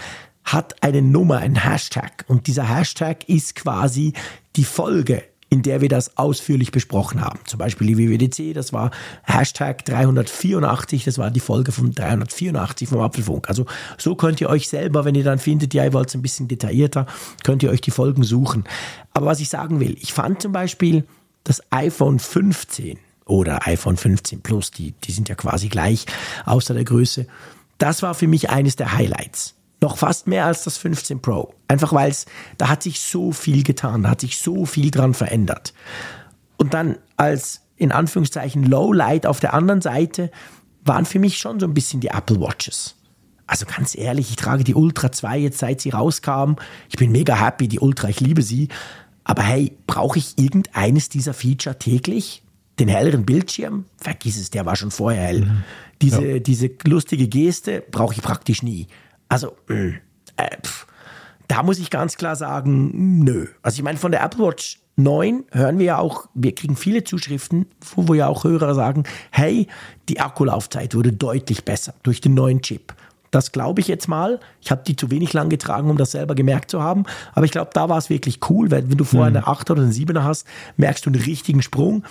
hat eine Nummer, ein Hashtag. Und dieser Hashtag ist quasi die Folge in der wir das ausführlich besprochen haben. Zum Beispiel die WWDC, das war Hashtag 384, das war die Folge von 384 vom Apfelfunk. Also so könnt ihr euch selber, wenn ihr dann findet, ja, ihr wollt es ein bisschen detaillierter, könnt ihr euch die Folgen suchen. Aber was ich sagen will, ich fand zum Beispiel das iPhone 15 oder iPhone 15 Plus, die, die sind ja quasi gleich, außer der Größe. Das war für mich eines der Highlights noch fast mehr als das 15 Pro. Einfach weil es, da hat sich so viel getan, da hat sich so viel dran verändert. Und dann als in Anführungszeichen Lowlight auf der anderen Seite waren für mich schon so ein bisschen die Apple Watches. Also ganz ehrlich, ich trage die Ultra 2 jetzt seit sie rauskam. Ich bin mega happy, die Ultra, ich liebe sie. Aber hey, brauche ich irgendeines dieser Feature täglich? Den helleren Bildschirm? Vergiss es, der war schon vorher hell. Mhm. Diese, ja. diese lustige Geste brauche ich praktisch nie. Also, äh, pff, da muss ich ganz klar sagen, nö. Also ich meine, von der Apple Watch 9 hören wir ja auch, wir kriegen viele Zuschriften, wo, wo ja auch Hörer sagen, hey, die Akkulaufzeit wurde deutlich besser durch den neuen Chip. Das glaube ich jetzt mal. Ich habe die zu wenig lang getragen, um das selber gemerkt zu haben. Aber ich glaube, da war es wirklich cool, weil wenn du vorher mhm. eine 8 oder eine 7er hast, merkst du einen richtigen Sprung.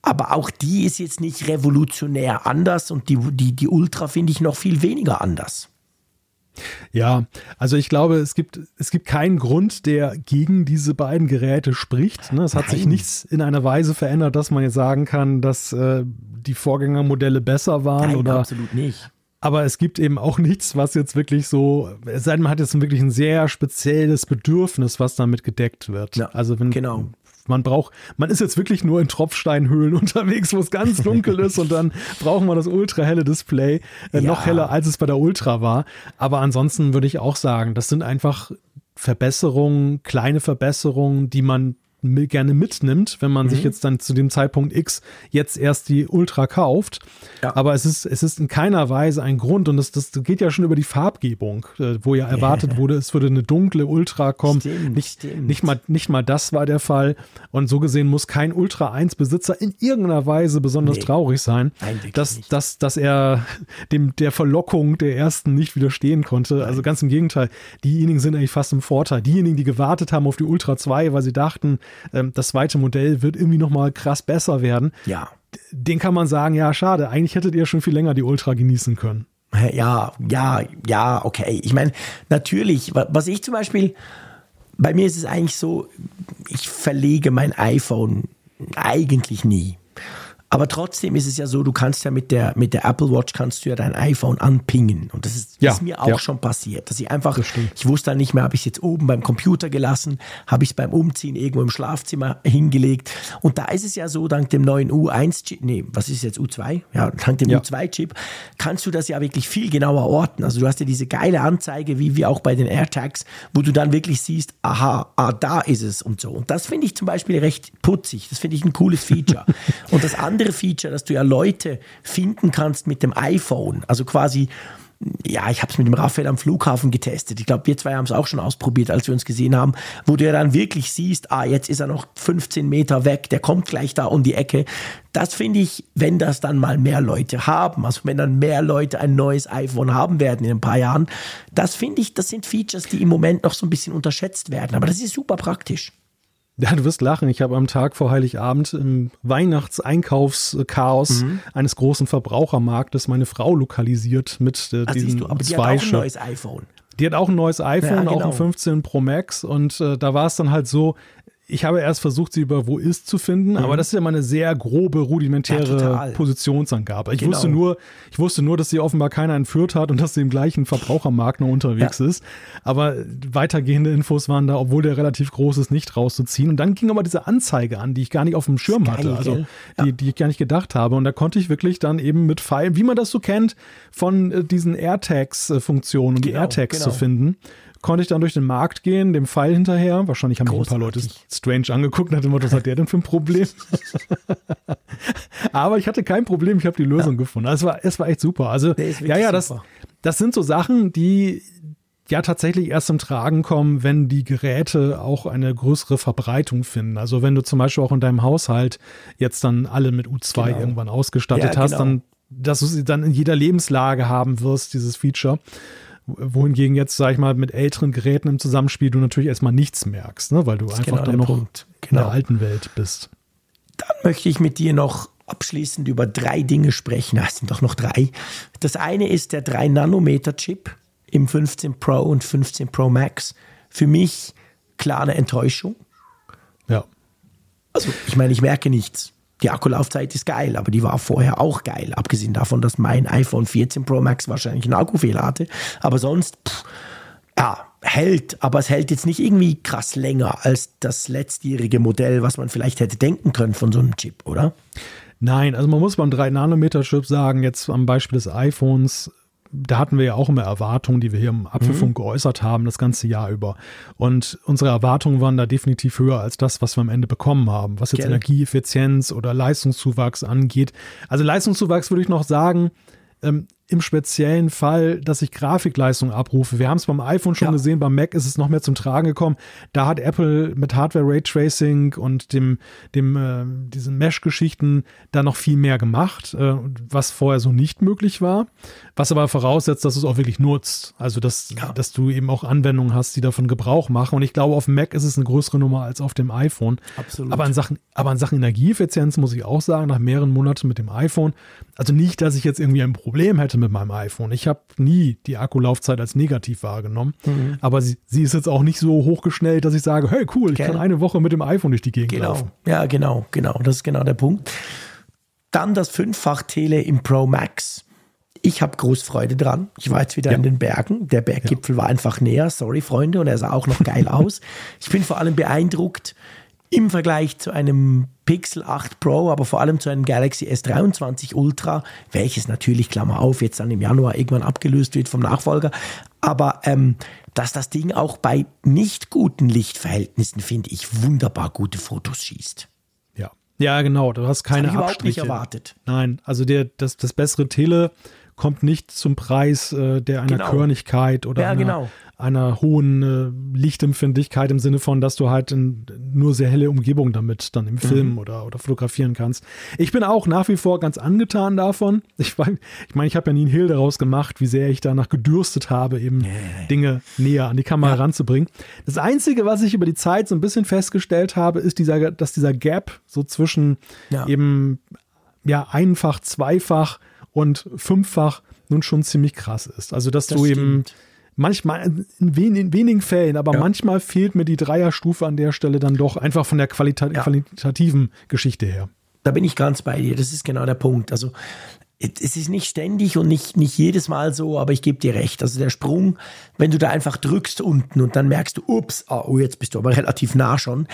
Aber auch die ist jetzt nicht revolutionär anders und die, die, die Ultra finde ich noch viel weniger anders. Ja, also ich glaube, es gibt, es gibt keinen Grund, der gegen diese beiden Geräte spricht. Ne? Es hat Nein. sich nichts in einer Weise verändert, dass man jetzt sagen kann, dass äh, die Vorgängermodelle besser waren Nein, oder. Absolut nicht. Aber es gibt eben auch nichts, was jetzt wirklich so, es sei denn, man hat jetzt wirklich ein sehr spezielles Bedürfnis, was damit gedeckt wird. Ja, also wenn, genau man braucht, man ist jetzt wirklich nur in Tropfsteinhöhlen (laughs) unterwegs, wo es ganz dunkel ist und dann brauchen wir das ultra helle Display, äh, ja. noch heller als es bei der Ultra war. Aber ansonsten würde ich auch sagen, das sind einfach Verbesserungen, kleine Verbesserungen, die man gerne mitnimmt, wenn man mhm. sich jetzt dann zu dem Zeitpunkt X jetzt erst die Ultra kauft. Ja. Aber es ist, es ist in keiner Weise ein Grund und das, das geht ja schon über die Farbgebung, äh, wo ja erwartet yeah. wurde, es würde eine dunkle Ultra kommen. Stimmt, nicht, stimmt. Nicht, mal, nicht mal das war der Fall. Und so gesehen muss kein Ultra 1 Besitzer in irgendeiner Weise besonders nee. traurig sein, dass, dass, dass er dem, der Verlockung der ersten nicht widerstehen konnte. Also ganz im Gegenteil, diejenigen sind eigentlich fast im Vorteil. Diejenigen, die gewartet haben auf die Ultra 2, weil sie dachten, das zweite Modell wird irgendwie nochmal krass besser werden. Ja. Den kann man sagen, ja, schade, eigentlich hättet ihr schon viel länger die Ultra genießen können. Ja, ja, ja, okay. Ich meine, natürlich, was ich zum Beispiel, bei mir ist es eigentlich so, ich verlege mein iPhone eigentlich nie. Aber trotzdem ist es ja so, du kannst ja mit der, mit der Apple Watch kannst du ja dein iPhone anpingen. Und das ist, ja, ist mir auch ja. schon passiert, dass ich einfach, ich wusste dann nicht mehr, habe ich es jetzt oben beim Computer gelassen, habe ich es beim Umziehen irgendwo im Schlafzimmer hingelegt. Und da ist es ja so, dank dem neuen U1-Chip, nee, was ist jetzt U2? Ja, dank dem ja. U2-Chip kannst du das ja wirklich viel genauer orten. Also du hast ja diese geile Anzeige, wie, wie auch bei den AirTags, wo du dann wirklich siehst, aha, ah, da ist es und so. Und das finde ich zum Beispiel recht putzig. Das finde ich ein cooles Feature. (laughs) und das andere andere Feature, dass du ja Leute finden kannst mit dem iPhone. Also quasi, ja, ich habe es mit dem Raphael am Flughafen getestet. Ich glaube, wir zwei haben es auch schon ausprobiert, als wir uns gesehen haben, wo du ja dann wirklich siehst, ah, jetzt ist er noch 15 Meter weg, der kommt gleich da um die Ecke. Das finde ich, wenn das dann mal mehr Leute haben, also wenn dann mehr Leute ein neues iPhone haben werden in ein paar Jahren, das finde ich, das sind Features, die im Moment noch so ein bisschen unterschätzt werden. Aber das ist super praktisch. Ja, du wirst lachen. Ich habe am Tag vor Heiligabend im Weihnachtseinkaufschaos mhm. eines großen Verbrauchermarktes meine Frau lokalisiert mit äh, Ach, diesen du, aber die zwei hat auch ein neues iPhone. Die hat auch ein neues iPhone, ja, genau. auch ein 15 genau. Pro Max und äh, da war es dann halt so, ich habe erst versucht, sie über wo ist zu finden, mhm. aber das ist ja mal eine sehr grobe, rudimentäre ja, Positionsangabe. Ich genau. wusste nur, ich wusste nur, dass sie offenbar keiner entführt hat und dass sie im gleichen Verbrauchermarkt noch unterwegs ja. ist. Aber weitergehende Infos waren da, obwohl der relativ groß ist, nicht rauszuziehen. Und dann ging aber diese Anzeige an, die ich gar nicht auf dem Schirm geil, hatte, also ja. die, die ich gar nicht gedacht habe. Und da konnte ich wirklich dann eben mit Pfeilen, wie man das so kennt, von äh, diesen AirTags-Funktionen, um genau, die AirTags genau. zu finden konnte ich dann durch den Markt gehen, dem Pfeil hinterher. Wahrscheinlich haben Großartig. ein paar Leute strange angeguckt nach dem Motto, was hat der denn für ein Problem? (laughs) Aber ich hatte kein Problem, ich habe die Lösung ja. gefunden. Also es war, es war echt super. Also, ja, ja, das, das sind so Sachen, die ja tatsächlich erst zum Tragen kommen, wenn die Geräte auch eine größere Verbreitung finden. Also wenn du zum Beispiel auch in deinem Haushalt jetzt dann alle mit U2 genau. irgendwann ausgestattet ja, hast, genau. dann, dass du sie dann in jeder Lebenslage haben wirst, dieses Feature wohingegen jetzt, sag ich mal, mit älteren Geräten im Zusammenspiel du natürlich erstmal nichts merkst, ne? weil du einfach genau dann noch Punkt. Genau. in der genau. alten Welt bist. Dann möchte ich mit dir noch abschließend über drei Dinge sprechen. Es sind doch noch drei. Das eine ist der 3-Nanometer-Chip im 15 Pro und 15 Pro Max. Für mich klar eine Enttäuschung. Ja. Also, ich meine, ich merke nichts die Akkulaufzeit ist geil, aber die war vorher auch geil. Abgesehen davon, dass mein iPhone 14 Pro Max wahrscheinlich einen Akkufehler hatte. Aber sonst, pff, ja, hält, aber es hält jetzt nicht irgendwie krass länger als das letztjährige Modell, was man vielleicht hätte denken können von so einem Chip, oder? Nein, also man muss beim 3-Nanometer-Chip sagen, jetzt am Beispiel des iPhones, da hatten wir ja auch immer Erwartungen, die wir hier im Apfelfunk mhm. geäußert haben, das ganze Jahr über. Und unsere Erwartungen waren da definitiv höher als das, was wir am Ende bekommen haben, was jetzt Gell. Energieeffizienz oder Leistungszuwachs angeht. Also Leistungszuwachs würde ich noch sagen, ähm, im speziellen Fall, dass ich Grafikleistung abrufe. Wir haben es beim iPhone schon ja. gesehen, beim Mac ist es noch mehr zum Tragen gekommen. Da hat Apple mit Hardware Raytracing und dem, dem, äh, diesen Mesh-Geschichten da noch viel mehr gemacht, äh, was vorher so nicht möglich war. Was aber voraussetzt, dass du es auch wirklich nutzt. Also, dass, ja. dass du eben auch Anwendungen hast, die davon Gebrauch machen. Und ich glaube, auf dem Mac ist es eine größere Nummer als auf dem iPhone. Absolut. Aber in Sachen, aber in Sachen Energieeffizienz muss ich auch sagen, nach mehreren Monaten mit dem iPhone, also nicht, dass ich jetzt irgendwie ein Problem hätte mit meinem iPhone. Ich habe nie die Akkulaufzeit als negativ wahrgenommen. Mhm. Aber sie, sie, ist jetzt auch nicht so hochgeschnellt, dass ich sage, hey cool, ich kann eine Woche mit dem iPhone durch die Gegend genau. laufen. Ja, genau, genau. Das ist genau der Punkt. Dann das Fünffach-Tele im Pro Max. Ich habe groß Freude dran. Ich war jetzt wieder ja. in den Bergen. Der Berggipfel ja. war einfach näher. Sorry, Freunde. Und er sah auch noch geil (laughs) aus. Ich bin vor allem beeindruckt im Vergleich zu einem Pixel 8 Pro, aber vor allem zu einem Galaxy S23 Ultra, welches natürlich, Klammer auf, jetzt dann im Januar irgendwann abgelöst wird vom Nachfolger. Aber ähm, dass das Ding auch bei nicht guten Lichtverhältnissen, finde ich, wunderbar gute Fotos schießt. Ja, ja, genau. Du hast keine das ich überhaupt nicht erwartet. Nein, also der, das, das bessere Tele kommt nicht zum Preis äh, der einer genau. Körnigkeit oder ja, einer, genau einer hohen äh, Lichtempfindlichkeit im Sinne von, dass du halt in, nur sehr helle Umgebung damit dann im Film mhm. oder, oder fotografieren kannst. Ich bin auch nach wie vor ganz angetan davon. Ich meine, ich, mein, ich habe ja nie einen Hehl daraus gemacht, wie sehr ich danach gedürstet habe, eben yeah. Dinge näher an die Kamera ja. ranzubringen. Das Einzige, was ich über die Zeit so ein bisschen festgestellt habe, ist dieser, dass dieser Gap so zwischen ja. eben ja einfach, zweifach und fünffach nun schon ziemlich krass ist. Also, dass das du stimmt. eben manchmal, in, wen, in wenigen Fällen, aber ja. manchmal fehlt mir die Dreierstufe an der Stelle dann doch einfach von der Qualita ja. qualitativen Geschichte her. Da bin ich ganz bei dir. Das ist genau der Punkt. Also es ist nicht ständig und nicht, nicht jedes Mal so, aber ich gebe dir recht. Also der Sprung, wenn du da einfach drückst unten und dann merkst du, ups, oh, jetzt bist du aber (laughs) relativ nah schon,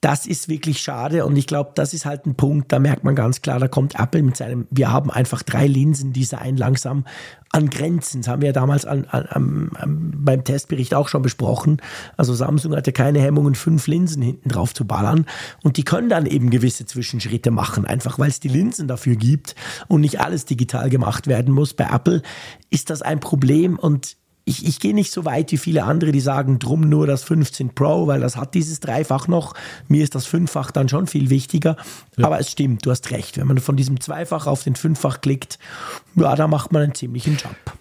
das ist wirklich schade und ich glaube, das ist halt ein Punkt, da merkt man ganz klar, da kommt Apple mit seinem, wir haben einfach drei Linsen-Design langsam an Grenzen. Das haben wir ja damals an, an, an, beim Testbericht auch schon besprochen. Also Samsung hatte keine Hemmungen, fünf Linsen hinten drauf zu ballern und die können dann eben gewisse Zwischenschritte machen, einfach weil es die Linsen dafür gibt und nicht alles digital gemacht werden muss. Bei Apple ist das ein Problem und ich, ich gehe nicht so weit wie viele andere, die sagen, drum nur das 15 Pro, weil das hat dieses Dreifach noch. Mir ist das Fünffach dann schon viel wichtiger. Ja. Aber es stimmt, du hast recht. Wenn man von diesem Zweifach auf den Fünffach klickt, ja, da macht man einen ziemlichen Jump.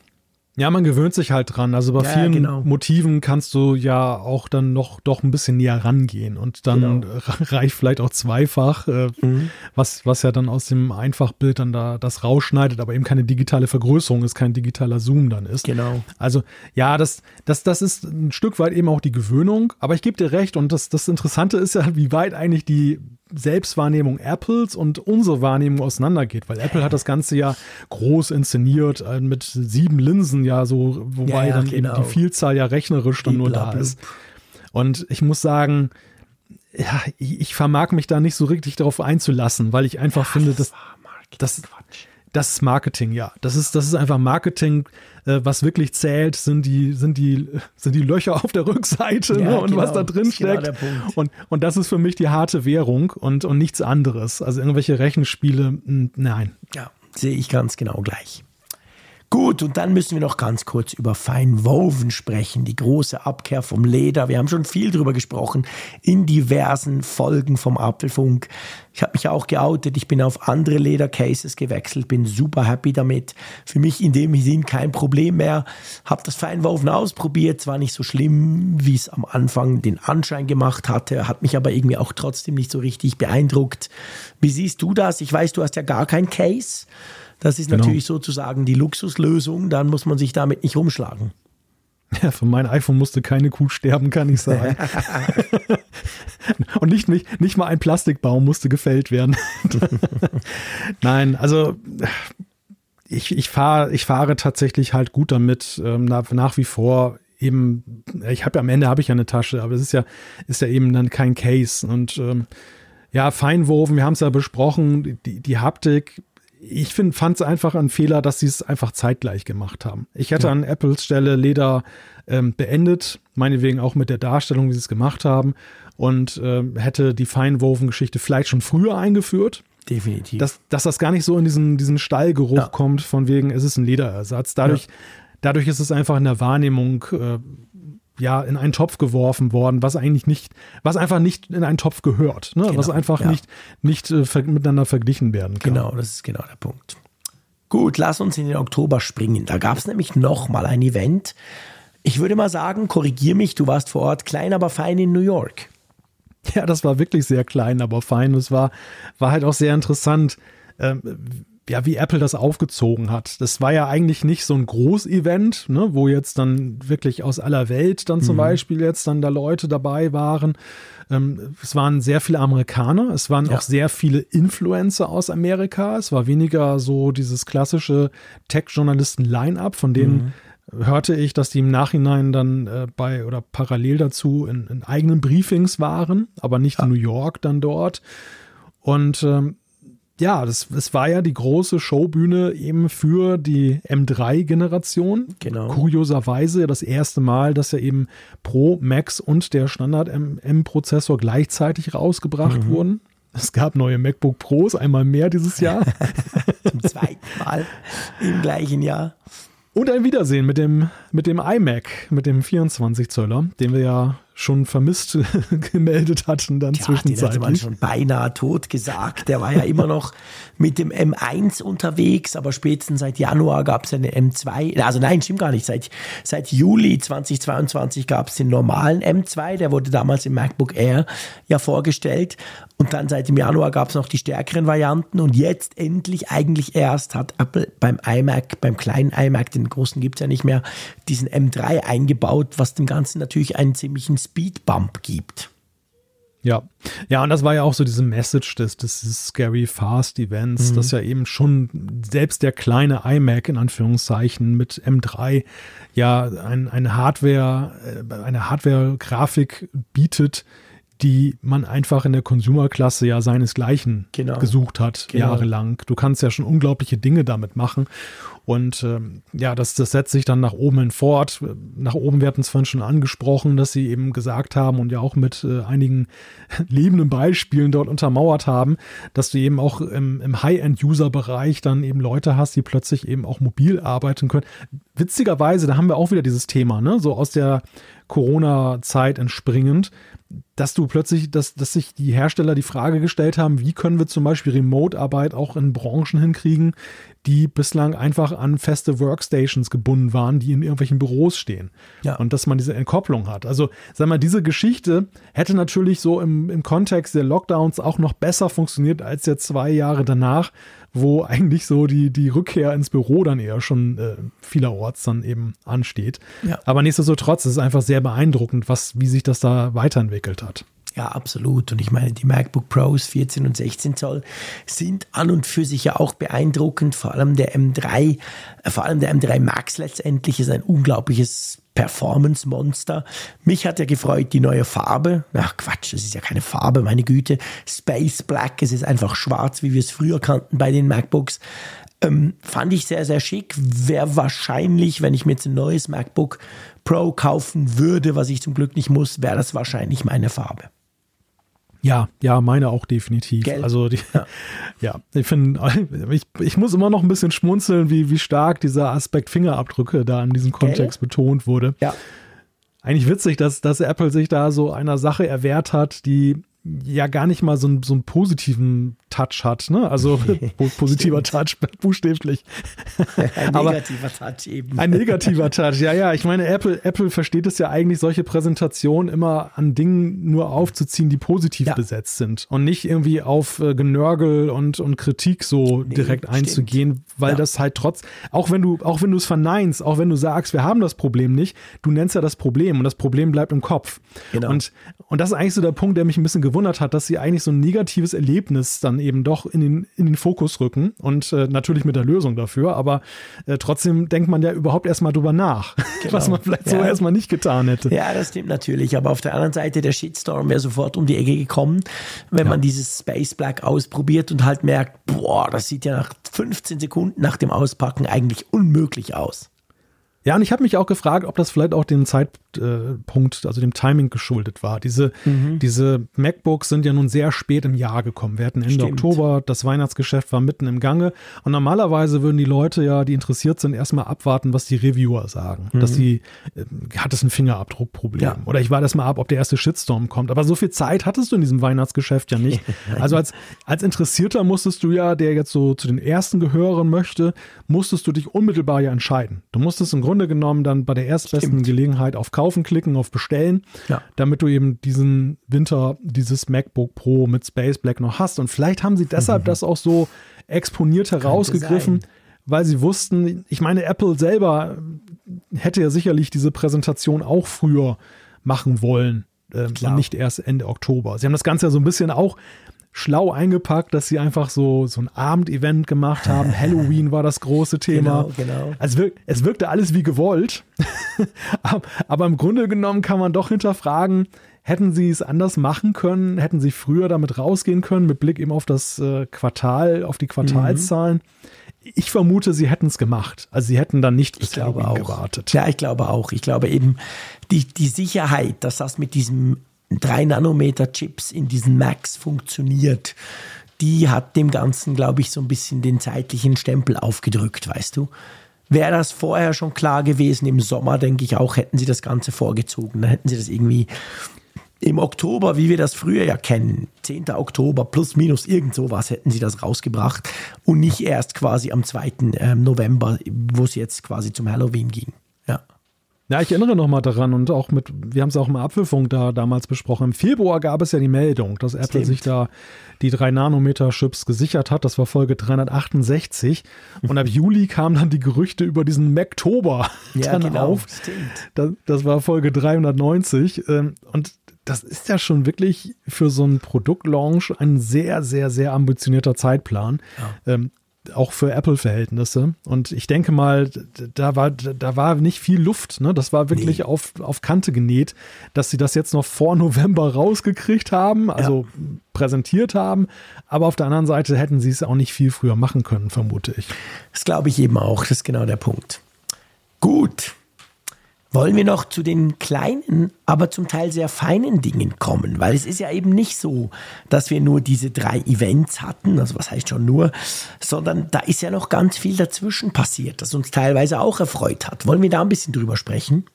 Ja, man gewöhnt sich halt dran. Also bei ja, vielen genau. Motiven kannst du ja auch dann noch doch ein bisschen näher rangehen und dann genau. (laughs) reicht vielleicht auch zweifach, äh, mhm. was, was ja dann aus dem Einfachbild dann da das rausschneidet, aber eben keine digitale Vergrößerung ist, kein digitaler Zoom dann ist. Genau. Also ja, das, das, das ist ein Stück weit eben auch die Gewöhnung, aber ich gebe dir recht und das, das Interessante ist ja, wie weit eigentlich die Selbstwahrnehmung Apples und unsere Wahrnehmung auseinandergeht, weil Apple hat das Ganze ja groß inszeniert äh, mit sieben Linsen ja so, wobei ja, ja, dann genau. eben die Vielzahl ja rechnerisch dann nur da ist. Und ich muss sagen, ja, ich, ich vermag mich da nicht so richtig darauf einzulassen, weil ich einfach ja, finde, dass das, das ist Marketing, ja. Das ist, das ist einfach Marketing. Äh, was wirklich zählt, sind die, sind die, sind die Löcher auf der Rückseite ja, ne, und genau, was da drin genau steckt. Genau und, und das ist für mich die harte Währung und, und nichts anderes. Also irgendwelche Rechenspiele, nein. Ja, sehe ich ganz genau gleich. Gut, und dann müssen wir noch ganz kurz über Feinwoven sprechen, die große Abkehr vom Leder. Wir haben schon viel drüber gesprochen in diversen Folgen vom Apfelfunk. Ich habe mich auch geoutet, ich bin auf andere Ledercases gewechselt, bin super happy damit. Für mich in dem Sinn kein Problem mehr. Habe das Feinwoven ausprobiert, zwar nicht so schlimm, wie es am Anfang den Anschein gemacht hatte, hat mich aber irgendwie auch trotzdem nicht so richtig beeindruckt. Wie siehst du das? Ich weiß, du hast ja gar kein Case. Das ist genau. natürlich sozusagen die Luxuslösung, dann muss man sich damit nicht rumschlagen. Ja, für mein iPhone musste keine Kuh sterben, kann ich sagen. (laughs) Und nicht, nicht, nicht mal ein Plastikbaum musste gefällt werden. (laughs) Nein, also ich, ich, fahr, ich fahre tatsächlich halt gut damit, ähm, nach, nach wie vor eben, ich habe ja am Ende habe ich ja eine Tasche, aber es ist ja, ist ja eben dann kein Case. Und ähm, ja, Feinwoven, wir haben es ja besprochen, die, die Haptik ich fand es einfach ein Fehler, dass sie es einfach zeitgleich gemacht haben. Ich hätte ja. an Apples Stelle Leder ähm, beendet, meinetwegen auch mit der Darstellung, wie sie es gemacht haben, und ähm, hätte die Feinwoven-Geschichte vielleicht schon früher eingeführt. Definitiv. Dass, dass das gar nicht so in diesen, diesen Stallgeruch ja. kommt, von wegen, es ist ein Lederersatz. Dadurch, ja. dadurch ist es einfach in der Wahrnehmung äh, ja in einen Topf geworfen worden, was eigentlich nicht, was einfach nicht in einen Topf gehört, ne? Genau, was einfach ja. nicht, nicht äh, miteinander verglichen werden kann. Genau, das ist genau der Punkt. Gut, lass uns in den Oktober springen. Da gab es nämlich noch mal ein Event. Ich würde mal sagen, korrigier mich, du warst vor Ort klein, aber fein in New York. Ja, das war wirklich sehr klein, aber fein. Es war, war halt auch sehr interessant. Ähm, ja, wie Apple das aufgezogen hat. Das war ja eigentlich nicht so ein Großevent, ne, wo jetzt dann wirklich aus aller Welt dann zum mhm. Beispiel jetzt dann da Leute dabei waren. Ähm, es waren sehr viele Amerikaner, es waren ja. auch sehr viele Influencer aus Amerika. Es war weniger so dieses klassische Tech-Journalisten-Line-up, von denen mhm. hörte ich, dass die im Nachhinein dann äh, bei oder parallel dazu in, in eigenen Briefings waren, aber nicht ja. in New York dann dort. Und ähm, ja, das, das war ja die große Showbühne eben für die M3-Generation. Genau. Kurioserweise das erste Mal, dass ja eben Pro, Max und der Standard-M-Prozessor gleichzeitig rausgebracht mhm. wurden. Es gab neue MacBook Pros, einmal mehr dieses Jahr. (laughs) Zum zweiten Mal im gleichen Jahr. Und ein Wiedersehen mit dem, mit dem iMac, mit dem 24 Zöller, den wir ja schon vermisst (laughs) gemeldet hatten dann Tja, zwischenzeitlich. Den hatte man schon beinahe tot gesagt. Der war ja immer noch mit dem M1 unterwegs, aber spätestens seit Januar gab es eine M2. Also nein, stimmt gar nicht. Seit, seit Juli 2022 gab es den normalen M2. Der wurde damals im MacBook Air ja vorgestellt. Und dann seit dem Januar gab es noch die stärkeren Varianten. Und jetzt endlich eigentlich erst hat Apple beim iMac, beim kleinen iMac, den großen gibt es ja nicht mehr, diesen M3 eingebaut, was dem Ganzen natürlich einen ziemlichen Speedbump gibt. Ja, ja, und das war ja auch so diese Message des, des Scary Fast Events, mhm. dass ja eben schon selbst der kleine iMac in Anführungszeichen mit M3 ja ein, eine Hardware, äh, eine Hardware-Grafik bietet, die man einfach in der Consumer-Klasse ja seinesgleichen genau. gesucht hat, genau. jahrelang. Du kannst ja schon unglaubliche Dinge damit machen. Und ähm, ja, das, das setzt sich dann nach oben hin fort. Nach oben, wir hatten es vorhin schon angesprochen, dass sie eben gesagt haben und ja auch mit äh, einigen (laughs) lebenden Beispielen dort untermauert haben, dass du eben auch im, im High-End-User-Bereich dann eben Leute hast, die plötzlich eben auch mobil arbeiten können. Witzigerweise, da haben wir auch wieder dieses Thema, ne? So aus der Corona-Zeit entspringend, dass du plötzlich, dass, dass sich die Hersteller die Frage gestellt haben, wie können wir zum Beispiel Remote-Arbeit auch in Branchen hinkriegen, die bislang einfach an feste Workstations gebunden waren, die in irgendwelchen Büros stehen. Ja. Und dass man diese Entkopplung hat. Also, sag mal, diese Geschichte hätte natürlich so im, im Kontext der Lockdowns auch noch besser funktioniert als jetzt zwei Jahre danach, wo eigentlich so die, die Rückkehr ins Büro dann eher schon äh, vielerorts dann eben ansteht. Ja. Aber nichtsdestotrotz ist es einfach sehr beeindruckend, was, wie sich das da weiterentwickelt hat. Ja, absolut. Und ich meine, die MacBook Pros 14 und 16 Zoll sind an und für sich ja auch beeindruckend. Vor allem der M3, äh, vor allem der M3 Max letztendlich ist ein unglaubliches Performance-Monster. Mich hat ja gefreut die neue Farbe. Ach Quatsch, das ist ja keine Farbe, meine Güte. Space Black, es ist einfach schwarz, wie wir es früher kannten bei den MacBooks. Ähm, fand ich sehr, sehr schick. Wäre wahrscheinlich, wenn ich mir jetzt ein neues MacBook Pro kaufen würde, was ich zum Glück nicht muss, wäre das wahrscheinlich meine Farbe. Ja, ja, meine auch definitiv. Gell? Also die, ja. (laughs) ja, ich finde, (laughs) ich, ich muss immer noch ein bisschen schmunzeln, wie, wie stark dieser Aspekt Fingerabdrücke da in diesem Kontext Gell? betont wurde. Ja. Eigentlich witzig, dass, dass Apple sich da so einer Sache erwehrt hat, die ja gar nicht mal so, einen, so einen positiven Touch hat, ne? Also (laughs) (laughs) positiver Touch, (laughs) buchstäblich. Ein negativer Touch eben. Ein negativer Touch, ja, ja. Ich meine, Apple, Apple versteht es ja eigentlich, solche Präsentationen immer an Dingen nur aufzuziehen, die positiv ja. besetzt sind und nicht irgendwie auf äh, Genörgel und, und Kritik so nee, direkt einzugehen, stimmt. Weil ja. das halt trotz, auch wenn du, auch wenn du es verneinst, auch wenn du sagst, wir haben das Problem nicht, du nennst ja das Problem und das Problem bleibt im Kopf. Genau. Und, und das ist eigentlich so der Punkt, der mich ein bisschen gewundert hat, dass sie eigentlich so ein negatives Erlebnis dann eben doch in den, in den Fokus rücken und äh, natürlich mit der Lösung dafür, aber äh, trotzdem denkt man ja überhaupt erstmal drüber nach, (laughs) genau. was man vielleicht ja. so erstmal nicht getan hätte. Ja, das stimmt natürlich, aber auf der anderen Seite, der Shitstorm wäre sofort um die Ecke gekommen, wenn ja. man dieses Space Black ausprobiert und halt merkt, boah, das sieht ja nach 15 Sekunden nach dem Auspacken eigentlich unmöglich aus. Ja, und ich habe mich auch gefragt, ob das vielleicht auch dem Zeitpunkt, also dem Timing geschuldet war. Diese, mhm. diese MacBooks sind ja nun sehr spät im Jahr gekommen. Wir hatten Ende Stimmt. Oktober, das Weihnachtsgeschäft war mitten im Gange. Und normalerweise würden die Leute ja, die interessiert sind, erstmal abwarten, was die Reviewer sagen. Mhm. Dass sie, äh, hat es ein Fingerabdruckproblem? Ja. Oder ich warte erstmal ab, ob der erste Shitstorm kommt. Aber so viel Zeit hattest du in diesem Weihnachtsgeschäft ja nicht. (laughs) also als, als Interessierter musstest du ja, der jetzt so zu den ersten gehören möchte, musstest du dich unmittelbar ja entscheiden. Du musstest im Grunde genommen dann bei der erstbesten Stimmt. Gelegenheit auf Kaufen klicken, auf Bestellen, ja. damit du eben diesen Winter dieses MacBook Pro mit Space Black noch hast. Und vielleicht haben sie deshalb mhm. das auch so exponiert herausgegriffen, weil sie wussten, ich meine, Apple selber hätte ja sicherlich diese Präsentation auch früher machen wollen. Äh, und nicht erst Ende Oktober. Sie haben das Ganze ja so ein bisschen auch schlau eingepackt, dass sie einfach so, so ein Abendevent gemacht haben. (laughs) Halloween war das große Thema. Genau, genau. Also es wirkte alles wie gewollt. (laughs) Aber im Grunde genommen kann man doch hinterfragen, hätten sie es anders machen können? Hätten sie früher damit rausgehen können, mit Blick eben auf das äh, Quartal, auf die Quartalszahlen? Mhm. Ich vermute, sie hätten es gemacht. Also sie hätten dann nicht bis Halloween gewartet. Ja, ich glaube auch. Ich glaube eben, die, die Sicherheit, dass das mit diesem 3 Nanometer Chips in diesen Macs funktioniert, die hat dem Ganzen, glaube ich, so ein bisschen den zeitlichen Stempel aufgedrückt, weißt du? Wäre das vorher schon klar gewesen, im Sommer, denke ich auch, hätten sie das Ganze vorgezogen. Dann hätten sie das irgendwie im Oktober, wie wir das früher ja kennen, 10. Oktober plus minus irgend sowas, hätten sie das rausgebracht und nicht erst quasi am 2. Ähm, November, wo es jetzt quasi zum Halloween ging. Ja. Ich erinnere noch mal daran und auch mit, wir haben es auch im Apfelfunk da damals besprochen. Im Februar gab es ja die Meldung, dass Apple Stimmt. sich da die 3 Nanometer Chips gesichert hat. Das war Folge 368. Und ab (laughs) Juli kamen dann die Gerüchte über diesen Mactober ja, dann genau. auf. Das, das war Folge 390. Ähm, und das ist ja schon wirklich für so einen Produktlaunch ein sehr, sehr, sehr ambitionierter Zeitplan. Ja. Auch für Apple-Verhältnisse. Und ich denke mal, da war, da war nicht viel Luft. Ne? Das war wirklich nee. auf, auf Kante genäht, dass sie das jetzt noch vor (laughs) November rausgekriegt haben, also ja. präsentiert haben. Aber auf der anderen Seite hätten sie es auch nicht viel früher machen können, vermute ich. Das glaube ich eben auch. Das ist genau der Punkt. Gut. Wollen wir noch zu den kleinen, aber zum Teil sehr feinen Dingen kommen? Weil es ist ja eben nicht so, dass wir nur diese drei Events hatten, also was heißt schon nur, sondern da ist ja noch ganz viel dazwischen passiert, das uns teilweise auch erfreut hat. Wollen wir da ein bisschen drüber sprechen?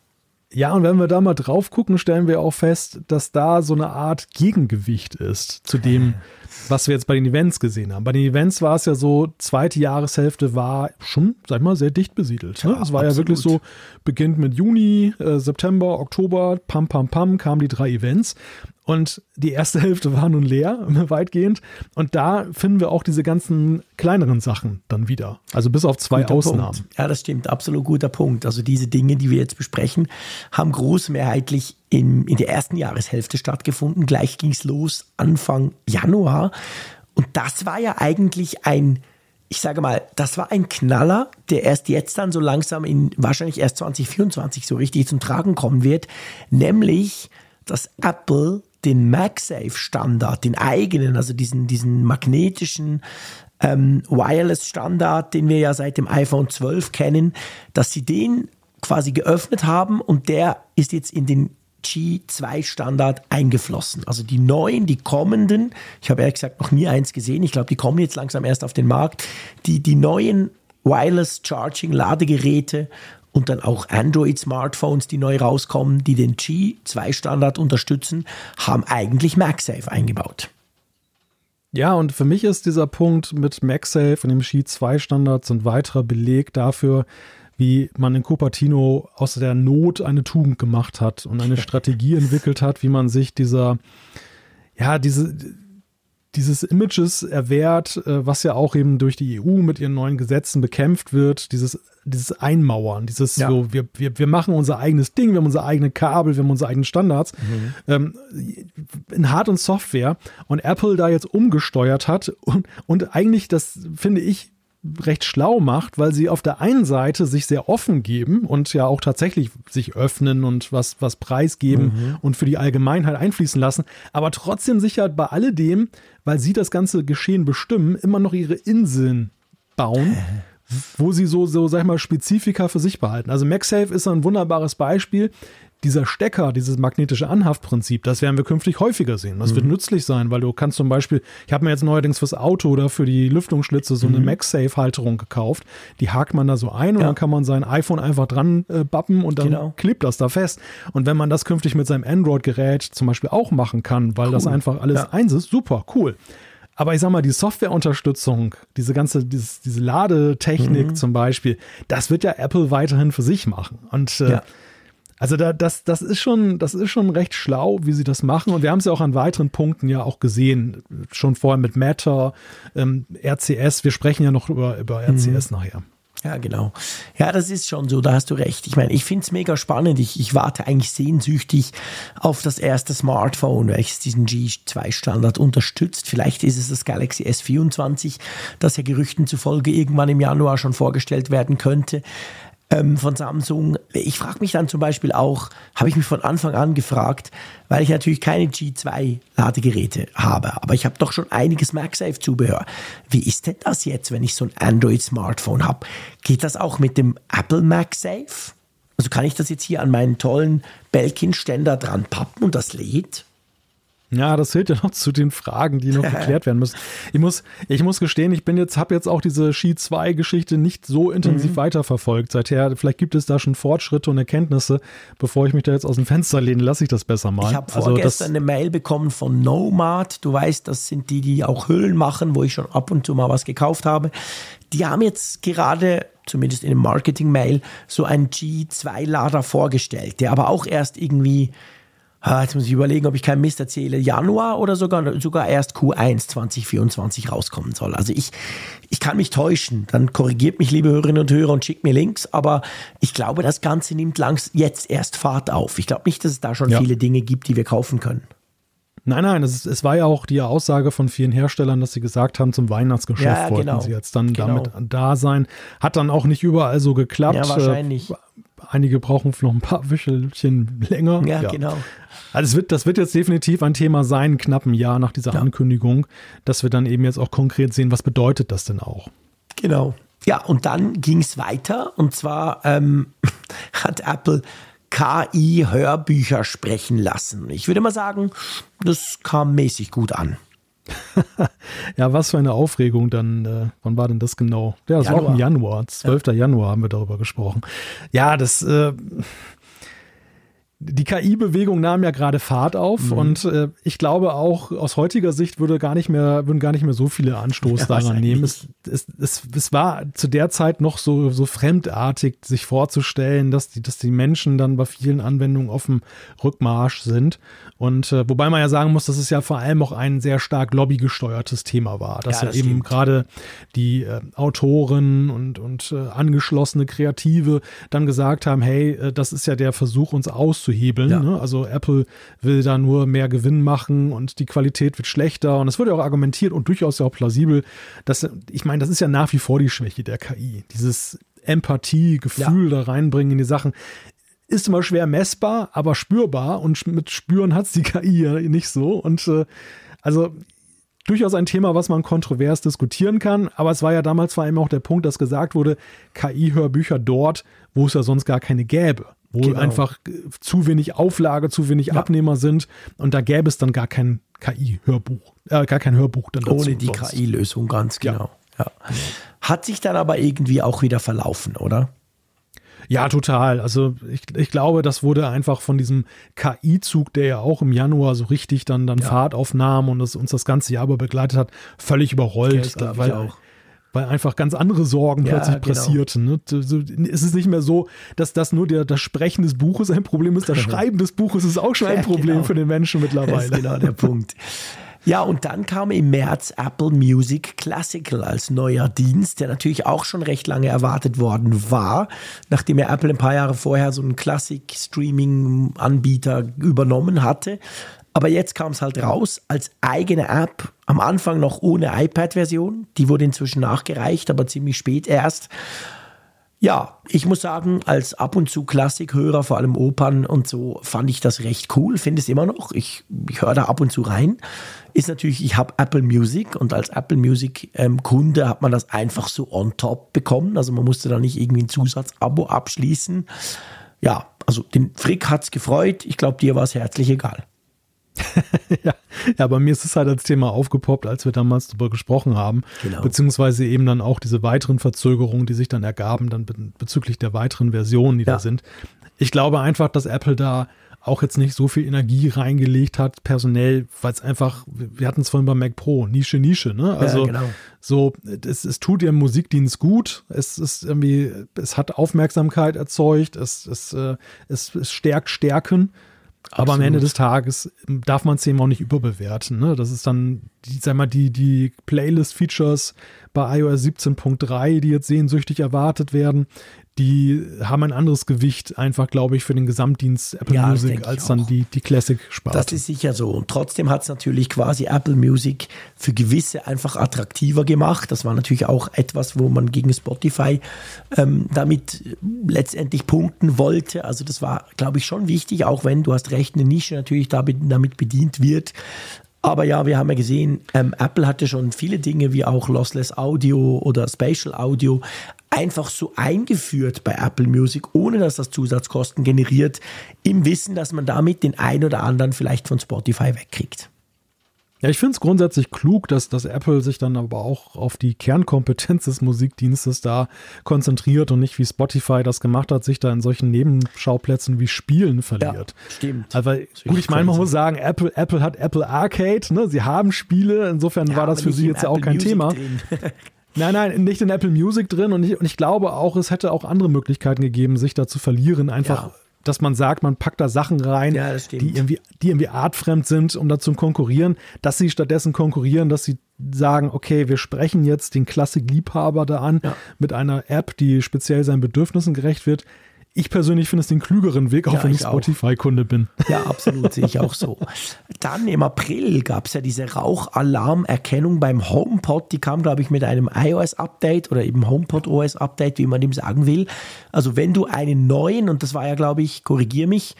Ja, und wenn wir da mal drauf gucken, stellen wir auch fest, dass da so eine Art Gegengewicht ist zu dem, was wir jetzt bei den Events gesehen haben. Bei den Events war es ja so, zweite Jahreshälfte war schon, sag ich mal, sehr dicht besiedelt. Ne? Ja, es war absolut. ja wirklich so, beginnt mit Juni, äh, September, Oktober, pam, pam, pam, kamen die drei Events. Und die erste (laughs) Hälfte war nun leer, (laughs) weitgehend. Und da finden wir auch diese ganzen kleineren Sachen dann wieder. Also bis auf zwei guter Ausnahmen. Punkt. Ja, das stimmt. Absolut guter Punkt. Also diese Dinge, die wir jetzt besprechen, haben großmehrheitlich in, in der ersten Jahreshälfte stattgefunden. Gleich ging es los Anfang Januar. Und das war ja eigentlich ein, ich sage mal, das war ein Knaller, der erst jetzt dann so langsam in wahrscheinlich erst 2024 so richtig zum Tragen kommen wird. Nämlich, dass Apple den MagSafe-Standard, den eigenen, also diesen, diesen magnetischen ähm, Wireless-Standard, den wir ja seit dem iPhone 12 kennen, dass sie den quasi geöffnet haben und der ist jetzt in den G2-Standard eingeflossen. Also die neuen, die kommenden, ich habe ehrlich gesagt noch nie eins gesehen, ich glaube, die kommen jetzt langsam erst auf den Markt, die, die neuen Wireless Charging Ladegeräte und dann auch Android-Smartphones, die neu rauskommen, die den G2-Standard unterstützen, haben eigentlich MagSafe eingebaut. Ja, und für mich ist dieser Punkt mit MagSafe und dem G2-Standard so ein weiterer Beleg dafür, wie man in Cupertino aus der Not eine Tugend gemacht hat und eine (laughs) Strategie entwickelt hat, wie man sich dieser, ja, diese, dieses Images erwehrt, äh, was ja auch eben durch die EU mit ihren neuen Gesetzen bekämpft wird, dieses, dieses Einmauern, dieses ja. so, wir, wir, wir machen unser eigenes Ding, wir haben unsere eigene Kabel, wir haben unsere eigenen Standards, mhm. ähm, in Hard- und Software und Apple da jetzt umgesteuert hat und, und eigentlich, das finde ich, recht schlau macht, weil sie auf der einen Seite sich sehr offen geben und ja auch tatsächlich sich öffnen und was, was preisgeben mhm. und für die Allgemeinheit einfließen lassen, aber trotzdem sich halt bei alledem, weil sie das ganze Geschehen bestimmen, immer noch ihre Inseln bauen. (laughs) wo sie so, so, sag ich mal, Spezifika für sich behalten. Also MagSafe ist ein wunderbares Beispiel dieser Stecker, dieses magnetische Anhaftprinzip, das werden wir künftig häufiger sehen. Das mhm. wird nützlich sein, weil du kannst zum Beispiel, ich habe mir jetzt neuerdings fürs Auto oder für die Lüftungsschlitze so eine mhm. MagSafe-Halterung gekauft. Die hakt man da so ein und ja. dann kann man sein iPhone einfach dran äh, bappen und dann genau. klebt das da fest. Und wenn man das künftig mit seinem Android-Gerät zum Beispiel auch machen kann, weil cool. das einfach alles ja. eins ist, super, cool. Aber ich sag mal, die Softwareunterstützung, diese ganze, dieses, diese Ladetechnik mhm. zum Beispiel, das wird ja Apple weiterhin für sich machen. Und äh, ja. Also da, das, das ist schon, das ist schon recht schlau, wie sie das machen. Und wir haben es ja auch an weiteren Punkten ja auch gesehen. Schon vorher mit Matter, ähm, RCS. Wir sprechen ja noch über, über RCS mhm. nachher. Ja, genau. Ja, das ist schon so, da hast du recht. Ich meine, ich finde es mega spannend. Ich, ich warte eigentlich sehnsüchtig auf das erste Smartphone, welches diesen G2-Standard unterstützt. Vielleicht ist es das Galaxy S24, das ja Gerüchten zufolge irgendwann im Januar schon vorgestellt werden könnte ähm, von Samsung. Ich frage mich dann zum Beispiel auch, habe ich mich von Anfang an gefragt, weil ich natürlich keine G2-Ladegeräte habe, aber ich habe doch schon einiges MagSafe-Zubehör. Wie ist denn das jetzt, wenn ich so ein Android-Smartphone habe? Geht das auch mit dem Apple MagSafe? Also kann ich das jetzt hier an meinen tollen Belkin-Ständer dran pappen und das lädt? Ja, das zählt ja noch zu den Fragen, die noch (laughs) geklärt werden müssen. Ich muss, ich muss gestehen, ich bin jetzt, habe jetzt auch diese Ski 2 Geschichte nicht so intensiv mhm. weiterverfolgt. Seither, vielleicht gibt es da schon Fortschritte und Erkenntnisse. Bevor ich mich da jetzt aus dem Fenster lehne, lasse ich das besser mal. Ich habe also vorgestern eine Mail bekommen von Nomad. Du weißt, das sind die, die auch Hüllen machen, wo ich schon ab und zu mal was gekauft habe. Die haben jetzt gerade zumindest in einem Marketing-Mail, so einen G2-Lader vorgestellt, der aber auch erst irgendwie jetzt muss ich überlegen, ob ich keinen Mist erzähle, Januar oder sogar, sogar erst Q1 2024 rauskommen soll. Also ich, ich kann mich täuschen. Dann korrigiert mich, liebe Hörerinnen und Hörer, und schickt mir Links. Aber ich glaube, das Ganze nimmt langs jetzt erst Fahrt auf. Ich glaube nicht, dass es da schon ja. viele Dinge gibt, die wir kaufen können. Nein, nein, es, es, war ja auch die Aussage von vielen Herstellern, dass sie gesagt haben, zum Weihnachtsgeschäft ja, wollten genau. sie jetzt dann genau. damit da sein. Hat dann auch nicht überall so geklappt. Ja, wahrscheinlich. Äh, einige brauchen noch ein paar Wichelchen länger. Ja, ja. genau. Also es wird, das wird jetzt definitiv ein Thema sein, knapp ein Jahr nach dieser ja. Ankündigung, dass wir dann eben jetzt auch konkret sehen, was bedeutet das denn auch. Genau. Ja, und dann ging es weiter und zwar ähm, (laughs) hat Apple KI-Hörbücher sprechen lassen. Ich würde mal sagen, das kam mäßig gut an. (laughs) ja, was für eine Aufregung dann. Äh, wann war denn das genau? Ja, das Januar. war auch im Januar. 12. Ja. Januar haben wir darüber gesprochen. Ja, das. Äh, die KI-Bewegung nahm ja gerade Fahrt auf mhm. und äh, ich glaube auch aus heutiger Sicht würde gar nicht mehr, würden gar nicht mehr so viele Anstoß ja, daran nehmen. Es, es, es, es war zu der Zeit noch so, so fremdartig, sich vorzustellen, dass die, dass die Menschen dann bei vielen Anwendungen auf dem Rückmarsch sind. Und äh, wobei man ja sagen muss, dass es ja vor allem auch ein sehr stark lobbygesteuertes Thema war. Dass ja, das ja eben gerade die äh, Autoren und, und äh, angeschlossene Kreative dann gesagt haben, hey, äh, das ist ja der Versuch, uns auszuhören auszuhebeln. Ja. Ne? Also Apple will da nur mehr Gewinn machen und die Qualität wird schlechter. Und es wird ja auch argumentiert und durchaus ja auch plausibel, dass, ich meine, das ist ja nach wie vor die Schwäche der KI. Dieses Empathie, Gefühl ja. da reinbringen in die Sachen ist immer schwer messbar, aber spürbar und mit Spüren hat es die KI ja nicht so. Und äh, also durchaus ein Thema, was man kontrovers diskutieren kann, aber es war ja damals vor allem auch der Punkt, dass gesagt wurde, KI-Hörbücher dort, wo es ja sonst gar keine gäbe wo genau. einfach zu wenig Auflage, zu wenig ja. Abnehmer sind und da gäbe es dann gar kein KI-Hörbuch, äh, gar kein Hörbuch dann dazu. Ohne die KI-Lösung, ganz genau. Ja. ja. Hat sich dann aber irgendwie auch wieder verlaufen, oder? Ja, total. Also ich, ich glaube, das wurde einfach von diesem KI-Zug, der ja auch im Januar so richtig dann, dann ja. Fahrt aufnahm und das, uns das ganze Jahr über begleitet hat, völlig überrollt. Ja, weil, auch weil einfach ganz andere Sorgen ja, plötzlich genau. pressierten. Ne? Es ist nicht mehr so, dass das nur der, das Sprechen des Buches ein Problem ist, das (laughs) Schreiben des Buches ist auch schon ein Problem genau. für den Menschen mittlerweile. Das ist genau der Punkt. Ja, und dann kam im März Apple Music Classical als neuer Dienst, der natürlich auch schon recht lange erwartet worden war, nachdem ja Apple ein paar Jahre vorher so einen Classic-Streaming-Anbieter übernommen hatte. Aber jetzt kam es halt raus als eigene App. Am Anfang noch ohne iPad-Version. Die wurde inzwischen nachgereicht, aber ziemlich spät erst. Ja, ich muss sagen, als ab und zu Klassikhörer, vor allem Opern und so, fand ich das recht cool. Finde es immer noch. Ich, ich höre da ab und zu rein. Ist natürlich, ich habe Apple Music und als Apple Music ähm, Kunde hat man das einfach so on top bekommen. Also man musste da nicht irgendwie ein Zusatzabo abschließen. Ja, also den Frick hat es gefreut. Ich glaube, dir war es herzlich egal. (laughs) ja, ja, bei mir ist es halt als Thema aufgepoppt, als wir damals darüber gesprochen haben. Genau. Beziehungsweise eben dann auch diese weiteren Verzögerungen, die sich dann ergaben, dann bezüglich der weiteren Versionen, die ja. da sind. Ich glaube einfach, dass Apple da auch jetzt nicht so viel Energie reingelegt hat, personell, weil es einfach, wir hatten es vorhin bei Mac Pro, Nische, Nische, ne? Also ja, genau. so, es, es tut ihrem Musikdienst gut, es ist irgendwie, es hat Aufmerksamkeit erzeugt, es, es, äh, es, es stärkt Stärken aber am Ende des Tages darf man es eben auch nicht überbewerten. Ne? Das ist dann, die, sag mal, die, die Playlist-Features bei iOS 17.3, die jetzt sehnsüchtig erwartet werden, die haben ein anderes Gewicht einfach, glaube ich, für den Gesamtdienst Apple ja, Music als dann die, die Classic-Sparte. Das ist sicher so. Und trotzdem hat es natürlich quasi Apple Music für gewisse einfach attraktiver gemacht. Das war natürlich auch etwas, wo man gegen Spotify ähm, damit letztendlich punkten wollte. Also das war, glaube ich, schon wichtig, auch wenn, du hast recht, eine Nische natürlich damit bedient wird. Aber ja, wir haben ja gesehen, ähm, Apple hatte schon viele Dinge wie auch Lossless Audio oder Spatial Audio einfach so eingeführt bei Apple Music, ohne dass das Zusatzkosten generiert, im Wissen, dass man damit den ein oder anderen vielleicht von Spotify wegkriegt. Ja, ich finde es grundsätzlich klug, dass, dass Apple sich dann aber auch auf die Kernkompetenz des Musikdienstes da konzentriert und nicht wie Spotify das gemacht hat, sich da in solchen Nebenschauplätzen wie Spielen verliert. Ja, stimmt. Also, gut, ich meine, man muss sagen, Apple, Apple hat Apple Arcade, ne? Sie haben Spiele, insofern ja, war das für sie jetzt ja auch kein Music Thema. (laughs) Nein, nein, nicht in Apple Music drin und ich, und ich glaube auch, es hätte auch andere Möglichkeiten gegeben, sich da zu verlieren, einfach. Ja dass man sagt, man packt da Sachen rein, Ja, die irgendwie, die irgendwie artfremd sind, um da zu konkurrieren, dass sie stattdessen konkurrieren, dass sie sagen, okay, wir sprechen jetzt den Klassik-Liebhaber da an Ja. mit einer App, die speziell seinen Bedürfnissen gerecht wird. Ich persönlich finde es den klügeren Weg, auch Ja, wenn ich ich. Spotify-Kunde bin. Ja, absolut, sehe ich auch so. Dann im April gab es ja diese Rauchalarmerkennung beim HomePod. Die kam, glaube ich, mit einem iOS-Update oder eben HomePod OS-Update, wie man dem sagen will. Also wenn du einen neuen, und das war ja, glaube ich, korrigier mich,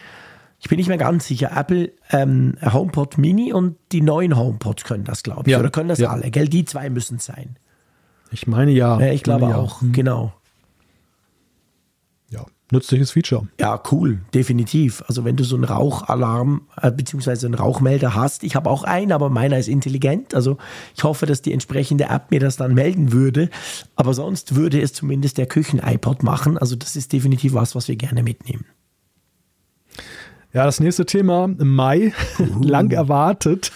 ich bin nicht mehr ganz sicher, Apple ähm, HomePod Mini und die neuen HomePods können das, glaube ich. Ja, Oder können das ja. alle, gell? Die zwei müssen es sein. Ich meine ja. Ja, ich glaube auch, genau. Nützliches Feature. Ja, cool, definitiv. Also wenn du so einen Rauchalarm äh, beziehungsweise einen Rauchmelder hast, ich habe auch einen, aber meiner ist intelligent. Also ich hoffe, dass die entsprechende App mir das dann melden würde. Aber sonst würde es zumindest der Küchen-iPod machen. Also das ist definitiv was, was wir gerne mitnehmen. Ja, das nächste Thema im Mai, (laughs) lang erwartet.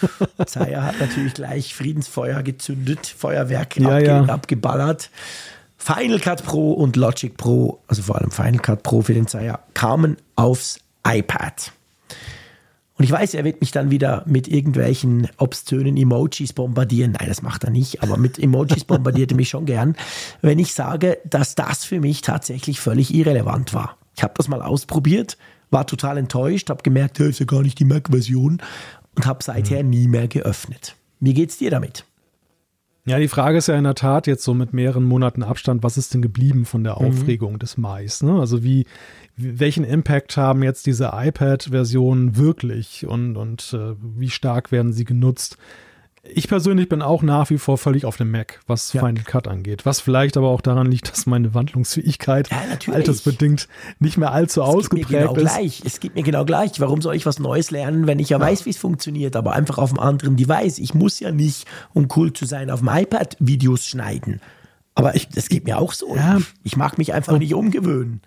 Zaya hat natürlich gleich Friedensfeuer gezündet, Feuerwerk Ja, abge ja. abgeballert. Final Cut Pro und Logic Pro, also vor allem Final Cut Pro für den Zaya, kamen aufs iPad. Und ich weiß, er wird mich dann wieder mit irgendwelchen obszönen Emojis bombardieren. Nein, das macht er nicht, aber mit Emojis (laughs) bombardiert er mich schon gern, wenn ich sage, dass das für mich tatsächlich völlig irrelevant war. Ich habe das mal ausprobiert, war total enttäuscht, habe gemerkt, das ist ja gar nicht die Mac-Version und habe seither nie mehr geöffnet. Wie geht's dir damit? Ja, die Frage ist ja in der Tat jetzt so mit mehreren Monaten Abstand, was ist denn geblieben von der Mhm. Aufregung des Mais? Ne? Also wie, wie- welchen Impact haben jetzt diese iPad-Versionen wirklich und, und äh, wie stark werden sie genutzt? Ich persönlich bin auch nach wie vor völlig auf dem Mac, was Ja. Final Cut angeht. Was vielleicht aber auch daran liegt, dass meine Wandlungsfähigkeit (laughs) Ja, altersbedingt nicht mehr allzu Es geht mir ausgeprägt genau ist. gleich. Es geht mir genau gleich. Warum soll ich was Neues lernen, wenn ich ja, weiß, wie es funktioniert, aber einfach auf einem anderen Device? Ich muss ja nicht, um cool zu sein, auf dem iPad Videos schneiden. Aber ich, das geht mir auch so. Ja. Ich mag mich einfach nicht umgewöhnen.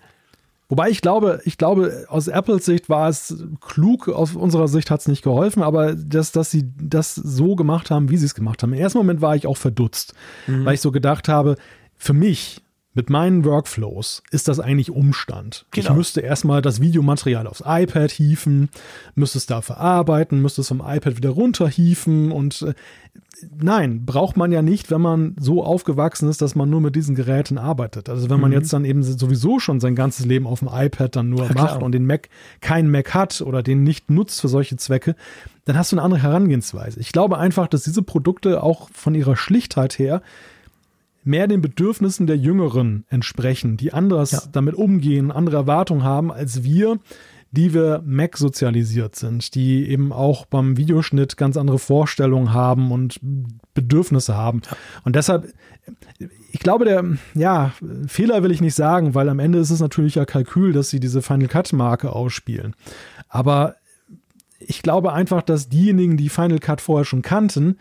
Wobei ich glaube, ich glaube, aus Apples Sicht war es klug, aus unserer Sicht hat es nicht geholfen, aber dass, dass sie das so gemacht haben, wie sie es gemacht haben. Im ersten Moment war ich auch verdutzt, Mhm. weil ich so gedacht habe, für mich mit meinen Workflows ist das eigentlich Umstand. Ich Genau. müsste erstmal das Videomaterial aufs iPad hieven, müsste es da verarbeiten, müsste es vom iPad wieder runterhieven und äh, nein, braucht man ja nicht, wenn man so aufgewachsen ist, dass man nur mit diesen Geräten arbeitet. Also wenn man jetzt dann eben sowieso schon sein ganzes Leben auf dem iPad dann nur Mhm. Ja, klar. macht und den Mac keinen Mac hat oder den nicht nutzt für solche Zwecke, dann hast du eine andere Herangehensweise. Ich glaube einfach, dass diese Produkte auch von ihrer Schlichtheit her mehr den Bedürfnissen der Jüngeren entsprechen, die anders Ja. damit umgehen, andere Erwartungen haben als wir, die wir Mac sozialisiert sind, die eben auch beim Videoschnitt ganz andere Vorstellungen haben und Bedürfnisse haben. Und deshalb, ich glaube, der, ja, Fehler will ich nicht sagen, weil am Ende ist es natürlich ja Kalkül, dass sie diese Final Cut Marke ausspielen. Aber ich glaube einfach, dass diejenigen, die Final Cut vorher schon kannten,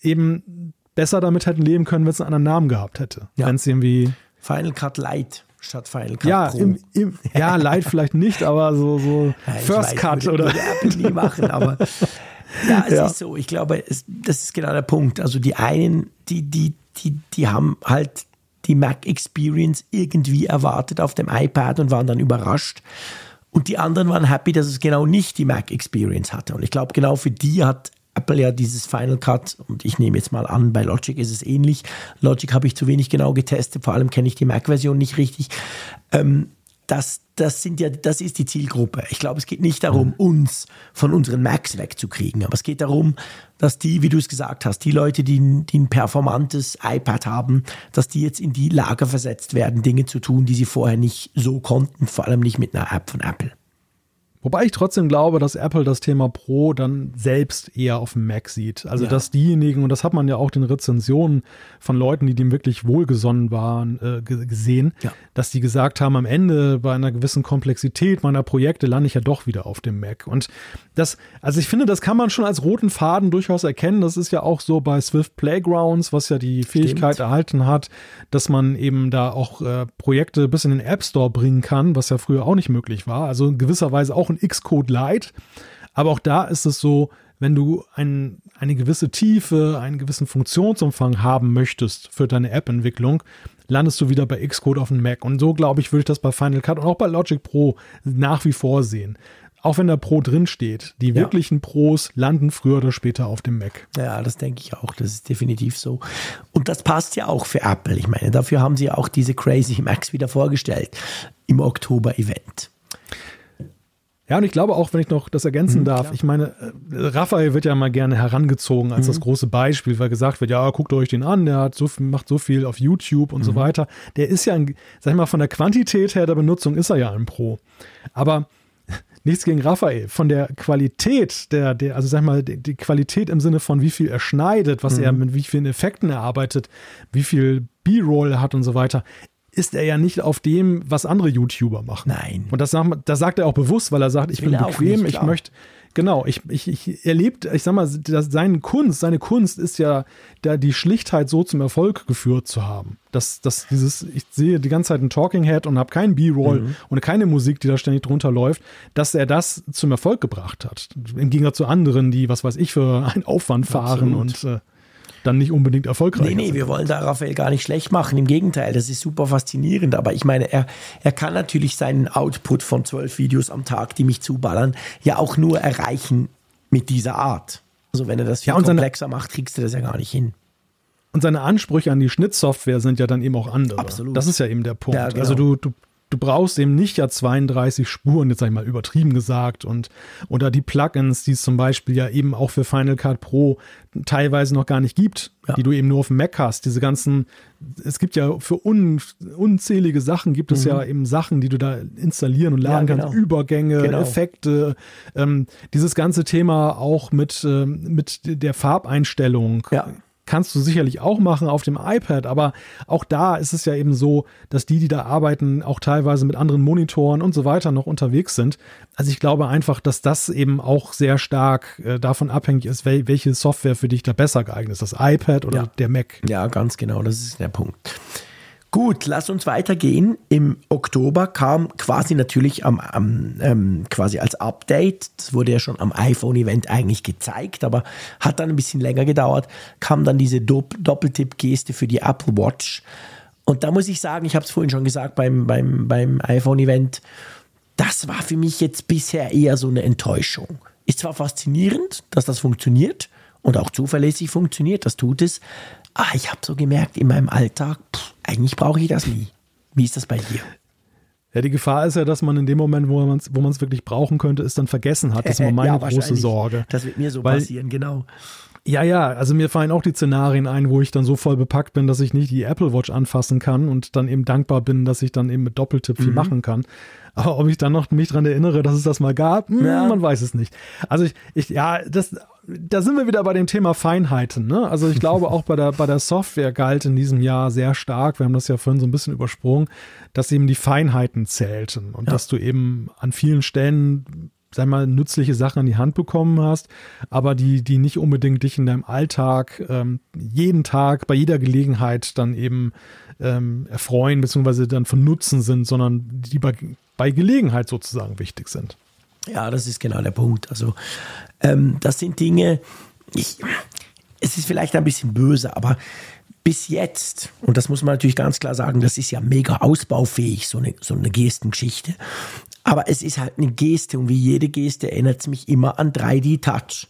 eben besser damit hätten leben können, wenn es einen anderen Namen gehabt hätte. Ja. Wenn es irgendwie, Final Cut Lite statt Final Cut ja, Pro. im, im, ja, (laughs) Light vielleicht nicht, aber so, so Ja, First weiß, Cut würde, oder. Würde nie machen, aber (laughs) ja, es Ja. ist so. Ich glaube, es, das ist genau der Punkt. Also die einen, die, die, die, die haben halt die Mac Experience irgendwie erwartet auf dem iPad und waren dann überrascht. Und die anderen waren happy, dass es genau nicht die Mac Experience hatte. Und ich glaube, genau für die hat Apple ja dieses Final Cut, und ich nehme jetzt mal an, bei Logic ist es ähnlich. Logic habe ich zu wenig genau getestet, vor allem kenne ich die Mac-Version nicht richtig. Ähm, das, das, sind ja, das ist die Zielgruppe. Ich glaube, es geht nicht darum, uns von unseren Macs wegzukriegen, aber es geht darum, dass die, wie du es gesagt hast, die Leute, die, die ein performantes iPad haben, dass die jetzt in die Lage versetzt werden, Dinge zu tun, die sie vorher nicht so konnten, vor allem nicht mit einer App von Apple. Wobei ich trotzdem glaube, dass Apple das Thema Pro dann selbst eher auf dem Mac sieht. Also Ja. dass diejenigen, und das hat man ja auch den Rezensionen von Leuten, die dem wirklich wohlgesonnen waren, äh, ge- gesehen, Ja. dass die gesagt haben, am Ende bei einer gewissen Komplexität meiner Projekte lande ich ja doch wieder auf dem Mac. Und das, also ich finde, das kann man schon als roten Faden durchaus erkennen. Das ist ja auch so bei Swift Playgrounds, was ja die Fähigkeit erhalten hat, dass man eben da auch äh, Projekte bis in den App Store bringen kann, was ja früher auch nicht möglich war. Also in gewisser Weise auch ein Xcode Lite. Aber auch da ist es so, wenn du ein, eine gewisse Tiefe, einen gewissen Funktionsumfang haben möchtest für deine App-Entwicklung, landest du wieder bei Xcode auf dem Mac. Und so, glaube ich, würde ich das bei Final Cut und auch bei Logic Pro nach wie vor sehen. Auch wenn da Pro drin steht, die ja. wirklichen Pros landen früher oder später auf dem Mac. Ja, das denke ich auch. Das ist definitiv so. Und das passt ja auch für Apple. Ich meine, dafür haben sie auch diese Crazy Macs wieder vorgestellt im Oktober-Event. Ja, und ich glaube auch, wenn ich noch das ergänzen mhm, darf, klar. ich meine, äh, Raphael wird ja mal gerne herangezogen als mhm. das große Beispiel, weil gesagt wird, ja, guckt euch den an, der hat so, macht so viel auf YouTube und mhm. so weiter. Der ist ja, ein, sag ich mal, von der Quantität her der Benutzung ist er ja ein Pro. Aber (laughs) nichts gegen Raphael. Von der Qualität der, der also sag ich mal, die, die Qualität im Sinne von wie viel er schneidet, was er mhm. mit wie vielen Effekten er arbeitet, wie viel B-Roll hat und so weiter, ist er ja nicht auf dem, was andere YouTuber machen. Nein. Und das, das sagt er auch bewusst, weil er sagt, ich bin bequem, nicht, ich möchte, genau, ich, ich, ich erlebt, ich sag mal, das, seine Kunst, seine Kunst ist ja, da die Schlichtheit so zum Erfolg geführt zu haben. Dass, dass dieses, ich sehe die ganze Zeit ein Talking Head und habe keinen B-Roll mhm. und keine Musik, die da ständig drunter läuft, dass er das zum Erfolg gebracht hat. Im Gegensatz zu anderen, die, was weiß ich, für einen Aufwand fahren Absolut. und äh, dann nicht unbedingt erfolgreich. Nee, nee, wir wollen da Raphael gar nicht schlecht machen. Im Gegenteil, das ist super faszinierend. Aber ich meine, er, er kann natürlich seinen Output von zwölf Videos am Tag, die mich zuballern, ja auch nur erreichen mit dieser Art. Also wenn er das viel ja, komplexer macht, kriegst du das ja gar nicht hin. Und seine Ansprüche an die Schnittsoftware sind ja dann eben auch andere. Absolut. Das ist ja eben der Punkt. Ja, genau. Also du, du du brauchst eben nicht ja 32 Spuren, jetzt sag ich mal übertrieben gesagt, und oder die Plugins, die es zum Beispiel ja eben auch für Final Cut Pro teilweise noch gar nicht gibt, ja. die du eben nur auf dem Mac hast. Diese ganzen, es gibt ja für un, unzählige Sachen gibt es mhm. ja eben Sachen, die du da installieren und laden ja, genau. kannst, Übergänge, genau. Effekte, ähm, dieses ganze Thema auch mit, äh, mit der Farbeinstellung. Ja kannst du sicherlich auch machen auf dem iPad, aber auch da ist es ja eben so, dass die, die da arbeiten, auch teilweise mit anderen Monitoren und so weiter noch unterwegs sind. Also ich glaube einfach, dass das eben auch sehr stark äh, davon abhängig ist, wel welche Software für dich da besser geeignet ist, das iPad oder ja. der Mac. Ja, ganz genau, das ist der Punkt. Gut, lass uns weitergehen. Im Oktober kam quasi natürlich am, am ähm, quasi als Update, das wurde ja schon am iPhone-Event eigentlich gezeigt, aber hat dann ein bisschen länger gedauert, kam dann diese Dopp Doppeltipp-Geste für die Apple Watch. Und da muss ich sagen, ich habe es vorhin schon gesagt beim, beim, beim iPhone-Event, das war für mich jetzt bisher eher so eine Enttäuschung. Ist zwar faszinierend, dass das funktioniert und auch zuverlässig funktioniert, das tut es, ah, ich habe so gemerkt in meinem Alltag, pff, eigentlich brauche ich das nie. Wie ist das bei dir? Ja, die Gefahr ist ja, dass man in dem Moment, wo man es wo wirklich brauchen könnte, es dann vergessen hat. Das ist (laughs) immer meine ja, große Sorge. Das wird mir so Weil, passieren, genau. Ja, ja, also mir fallen auch die Szenarien ein, wo ich dann so voll bepackt bin, dass ich nicht die Apple Watch anfassen kann und dann eben dankbar bin, dass ich dann eben mit Doppeltipp viel mhm. machen kann. Aber ob ich dann noch mich daran erinnere, dass es das mal gab, hm, ja. man weiß es nicht. Also ich, ich, ja, das, da sind wir wieder bei dem Thema Feinheiten. Ne? Also ich glaube auch bei der, bei der Software galt in diesem Jahr sehr stark, wir haben das ja vorhin so ein bisschen übersprungen, dass eben die Feinheiten zählten und ja. dass du eben an vielen Stellen sag mal, nützliche Sachen an die Hand bekommen hast, aber die, die nicht unbedingt dich in deinem Alltag ähm, jeden Tag, bei jeder Gelegenheit dann eben ähm, erfreuen, beziehungsweise dann von Nutzen sind, sondern die bei, bei Gelegenheit sozusagen wichtig sind. Ja, das ist genau der Punkt. Also, ähm, das sind Dinge, ich, es ist vielleicht ein bisschen böse, aber bis jetzt, und das muss man natürlich ganz klar sagen, das ist ja mega ausbaufähig, so eine, so eine Gestengeschichte. Aber es ist halt eine Geste und wie jede Geste erinnert es mich immer an 3D-Touch.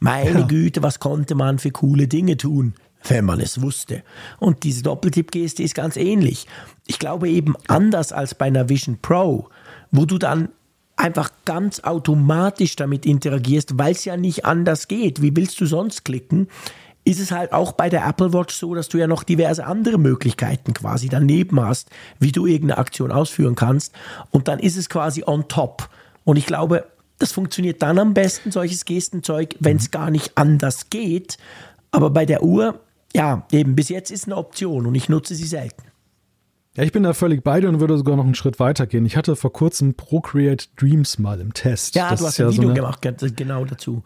Meine ja. Güte, was konnte man für coole Dinge tun? wenn man es wusste. Und diese Doppeltipp-Geste ist ganz ähnlich. Ich glaube eben anders als bei einer Vision Pro, wo du dann einfach ganz automatisch damit interagierst, weil es ja nicht anders geht. Wie willst du sonst klicken? Ist es halt auch bei der Apple Watch so, dass du ja noch diverse andere Möglichkeiten quasi daneben hast, wie du irgendeine Aktion ausführen kannst. Und dann ist es quasi on top. Und ich glaube, das funktioniert dann am besten, solches Gestenzeug, wenn es gar nicht anders geht. Aber bei der Uhr ja, eben, bis jetzt ist eine Option und ich nutze sie selten. Ja, ich bin da völlig bei dir und würde sogar noch einen Schritt weiter gehen. Ich hatte vor kurzem Procreate Dreams mal im Test. Ja, das du hast ja ein Video so eine, gemacht, genau dazu.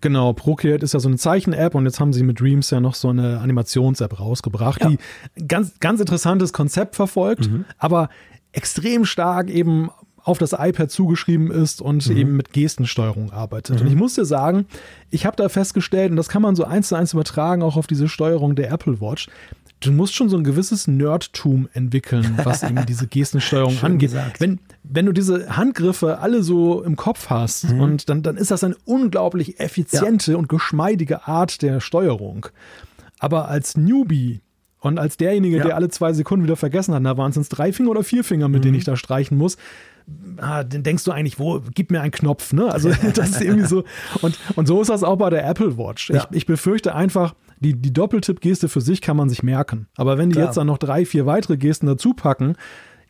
Genau, Procreate ist ja so eine Zeichen-App und jetzt haben sie mit Dreams ja noch so eine Animations-App rausgebracht, ja. die ganz, ganz interessantes Konzept verfolgt, mhm. aber extrem stark eben auf das iPad zugeschrieben ist und mhm. eben mit Gestensteuerung arbeitet. Mhm. Und ich muss dir sagen, ich habe da festgestellt, und das kann man so eins zu eins übertragen, auch auf diese Steuerung der Apple Watch, du musst schon so ein gewisses Nerdtum entwickeln, was eben (laughs) diese Gestensteuerung angeht. Wenn, wenn du diese Handgriffe alle so im Kopf hast mhm. und dann, dann ist das eine unglaublich effiziente ja. und geschmeidige Art der Steuerung. Aber als Newbie und als derjenige, ja. der alle zwei Sekunden wieder vergessen hat, da waren es drei Finger oder vier Finger, mit mhm. denen ich da streichen muss, ah, dann denkst du eigentlich, wo, gib mir einen Knopf, ne? Also (laughs) das ist irgendwie so. Und, und so ist das auch bei der Apple Watch. Ja. Ich, ich befürchte einfach, die, die Doppeltipp-Geste für sich kann man sich merken. Aber wenn die Klar. jetzt dann noch drei, vier weitere Gesten dazu packen,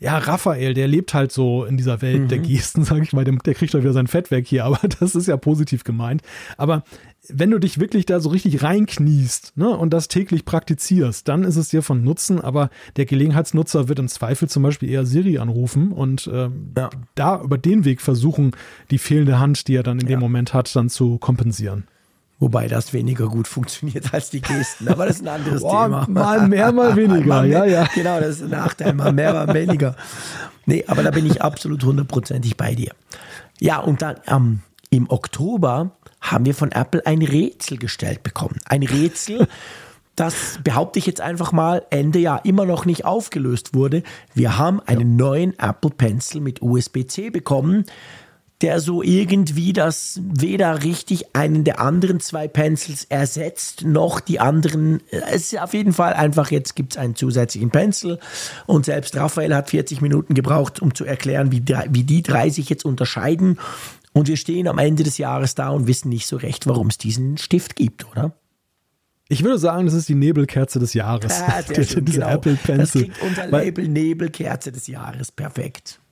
ja, Raphael, der lebt halt so in dieser Welt mhm. der Gesten, (laughs) sage ich mal, der, der kriegt doch wieder sein Fett weg hier, aber (laughs) das ist ja positiv gemeint. Aber wenn du dich wirklich da so richtig reinkniest ne, und das täglich praktizierst, dann ist es dir von Nutzen, aber der Gelegenheitsnutzer wird im Zweifel zum Beispiel eher Siri anrufen und äh, ja. da über den Weg versuchen, die fehlende Hand, die er dann in ja. dem Moment hat, dann zu kompensieren. Wobei das weniger gut funktioniert als die Gesten, aber das ist ein anderes (laughs) Boah, Thema. Mal mehr, mal weniger, mal mehr, ja, ja. Genau, das ist ein Nachteil, mal mehr, mal weniger. Nee, aber da bin ich absolut hundertprozentig bei dir. Ja, und dann ähm, im Oktober haben wir von Apple ein Rätsel gestellt bekommen. Ein Rätsel, das behaupte ich jetzt einfach mal, Ende Jahr immer noch nicht aufgelöst wurde. Wir haben einen ja. neuen Apple Pencil mit USB-C bekommen der so irgendwie das weder richtig einen der anderen zwei Pencils ersetzt, noch die anderen. Es ist auf jeden Fall einfach, jetzt gibt es einen zusätzlichen Pencil und selbst Raphael hat 40 Minuten gebraucht, um zu erklären, wie, wie die drei sich jetzt unterscheiden. Und wir stehen am Ende des Jahres da und wissen nicht so recht, warum es diesen Stift gibt, oder? Ich würde sagen, das ist die Nebelkerze des Jahres. Ah, der, (laughs) schön, genau. Apple Pencil. Das kriegt unser Label Nebelkerze des Jahres. Perfekt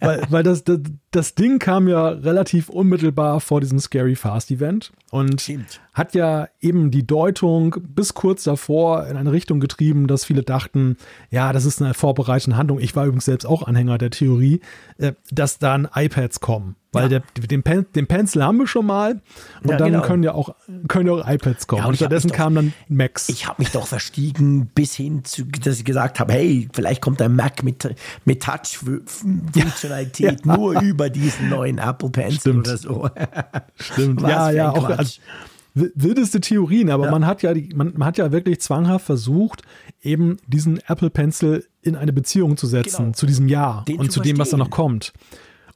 weil, weil das, das, das Ding kam ja relativ unmittelbar vor diesem Scary Fast Event und Stimmt. hat ja eben die Deutung bis kurz davor in eine Richtung getrieben, dass viele dachten, ja, das ist eine vorbereitende Handlung. Ich war übrigens selbst auch Anhänger der Theorie, äh, dass dann iPads kommen. Weil ja. der, den, Pen, den Pencil haben wir schon mal und ja, dann genau. können ja auch, können ja auch iPads kommen. Ja, und, und stattdessen kamen dann Macs. Ich habe mich doch verstiegen bis hin zu, dass ich gesagt habe, hey, vielleicht kommt ein Mac mit, mit Touch-Funktionalität (laughs) nur über diesen neuen Apple Pencil Stimmt. oder so. (laughs) Stimmt. ja, ja, auch also, wildeste Theorien, aber man hat ja die, man, man, hat ja wirklich zwanghaft versucht, eben diesen Apple Pencil in eine Beziehung zu setzen genau. zu diesem Jahr Den und zu, zu dem, was da noch kommt.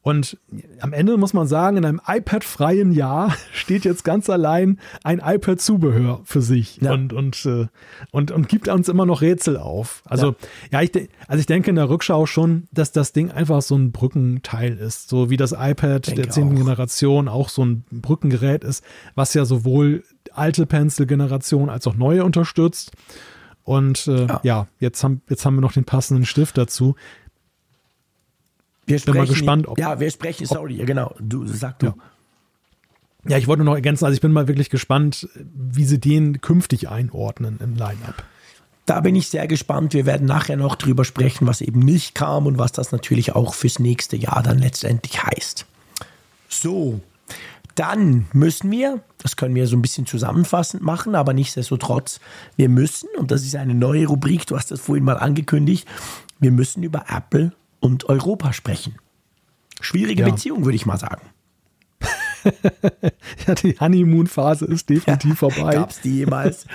Und am Ende muss man sagen, in einem iPad-freien Jahr (laughs) steht jetzt ganz allein ein iPad-Zubehör für sich ja. und, und, äh, und, und gibt uns immer noch Rätsel auf. Also, ja, ja ich, also ich denke in der Rückschau schon, dass das Ding einfach so ein Brückenteil ist. So wie das iPad denke der zehnten Generation auch so ein Brückengerät ist, was ja sowohl alte Pencil-Generation als auch neue unterstützt. Und äh, ja. ja, jetzt, haben, jetzt haben wir noch den passenden Stift dazu. Wir sprechen, Bin mal gespannt, ob. Ja, wir sprechen, sorry, ja, genau. Du sag du. Ja. ja, ich wollte noch ergänzen, also ich bin mal wirklich gespannt, wie sie den künftig einordnen im Line-Up. Da bin ich sehr gespannt. Wir werden nachher noch drüber sprechen, was eben nicht kam und was das natürlich auch fürs nächste Jahr dann letztendlich heißt. So, dann müssen wir, das können wir so ein bisschen zusammenfassend machen, aber nichtsdestotrotz, wir müssen, und das ist eine neue Rubrik, du hast das vorhin mal angekündigt, wir müssen über Apple und Europa sprechen. Schwierige ja. Beziehung, würde ich mal sagen. (laughs) ja, die Honeymoon-Phase ist definitiv (laughs) ja, vorbei. Gab es die jemals?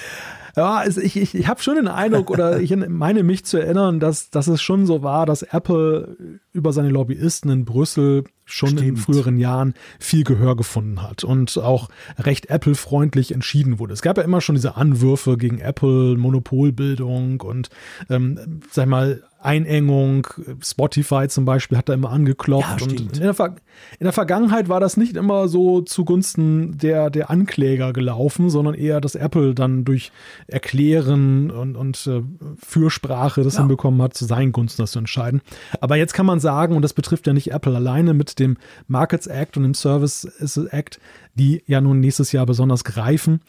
(laughs) ja, es, ich, ich, ich habe schon den Eindruck oder ich meine mich zu erinnern, dass, dass es schon so war, dass Apple über seine Lobbyisten in Brüssel schon Stimmt. in früheren Jahren viel Gehör gefunden hat und auch recht Apple-freundlich entschieden wurde. Es gab ja immer schon diese Anwürfe gegen Apple, Monopolbildung und, ähm, sag mal, Einengung. Spotify zum Beispiel hat da immer angeklopft. Ja, und in der, in der, Vergangenheit war das nicht immer so zugunsten der, der Ankläger gelaufen, sondern eher, dass Apple dann durch Erklären und, und äh, Fürsprache das ja. hinbekommen hat, zu seinen Gunsten das zu entscheiden. Aber jetzt kann man sagen, und das betrifft ja nicht Apple alleine mit dem Markets Act und dem Service Act, die ja nun nächstes Jahr besonders greifen,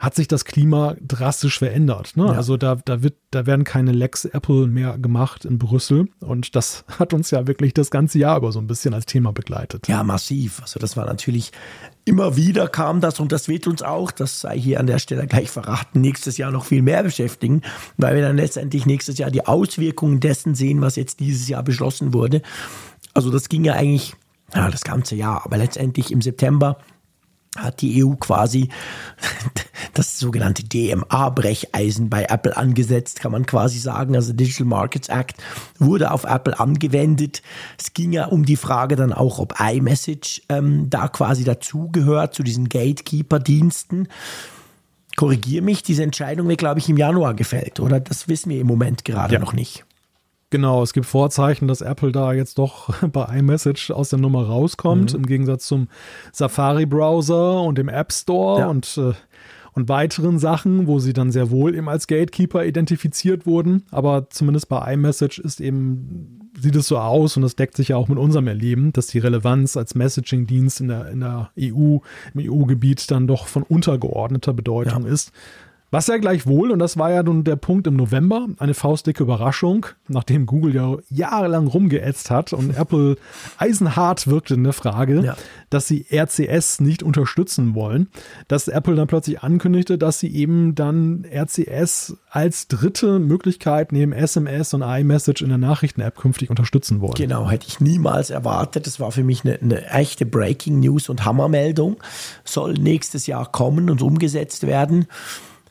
hat sich das Klima drastisch verändert. Ne? Ja. Also da, da, wird, da werden keine Lex Apple mehr gemacht in Brüssel. Und das (laughs) hat uns ja wirklich das ganze Jahr über so ein bisschen als Thema begleitet. Ja, massiv. Also das war natürlich immer wieder kam das und das wird uns auch, das sei hier an der Stelle gleich verraten, nächstes Jahr noch viel mehr beschäftigen, weil wir dann letztendlich nächstes Jahr die Auswirkungen dessen sehen, was jetzt dieses Jahr beschlossen wurde. Also das ging ja eigentlich ja, das ganze Jahr, aber letztendlich im September hat die EU quasi (laughs) das sogenannte DMA-Brecheisen bei Apple angesetzt, kann man quasi sagen. Also Digital Markets Act wurde auf Apple angewendet. Es ging ja um die Frage dann auch, ob iMessage ähm, da quasi dazugehört zu diesen Gatekeeper-Diensten. Korrigiere mich, diese Entscheidung wird, glaube ich, im Januar gefällt, oder? Das wissen wir im Moment gerade ja. noch nicht. Genau, es gibt Vorzeichen, dass Apple da jetzt doch (laughs) bei iMessage aus der Nummer rauskommt, mhm. im Gegensatz zum Safari-Browser und dem App Store ja. und, äh, und weiteren Sachen, wo sie dann sehr wohl eben als Gatekeeper identifiziert wurden. Aber zumindest bei iMessage ist eben, sieht es so aus und das deckt sich ja auch mit unserem Erleben, dass die Relevanz als Messaging-Dienst in der, in der EU, im EU-Gebiet dann doch von untergeordneter Bedeutung ja. ist. Was ja gleichwohl, und das war ja nun der Punkt im November, eine faustdicke Überraschung, nachdem Google ja jahrelang rumgeätzt hat und (laughs) Apple eisenhart wirkte in der Frage, ja. dass sie RCS nicht unterstützen wollen, dass Apple dann plötzlich ankündigte, dass sie eben dann RCS als dritte Möglichkeit neben SMS und iMessage in der Nachrichten-App künftig unterstützen wollen. Genau, hätte ich niemals erwartet. Das war für mich eine, eine echte Breaking News und Hammermeldung. Soll nächstes Jahr kommen und umgesetzt werden.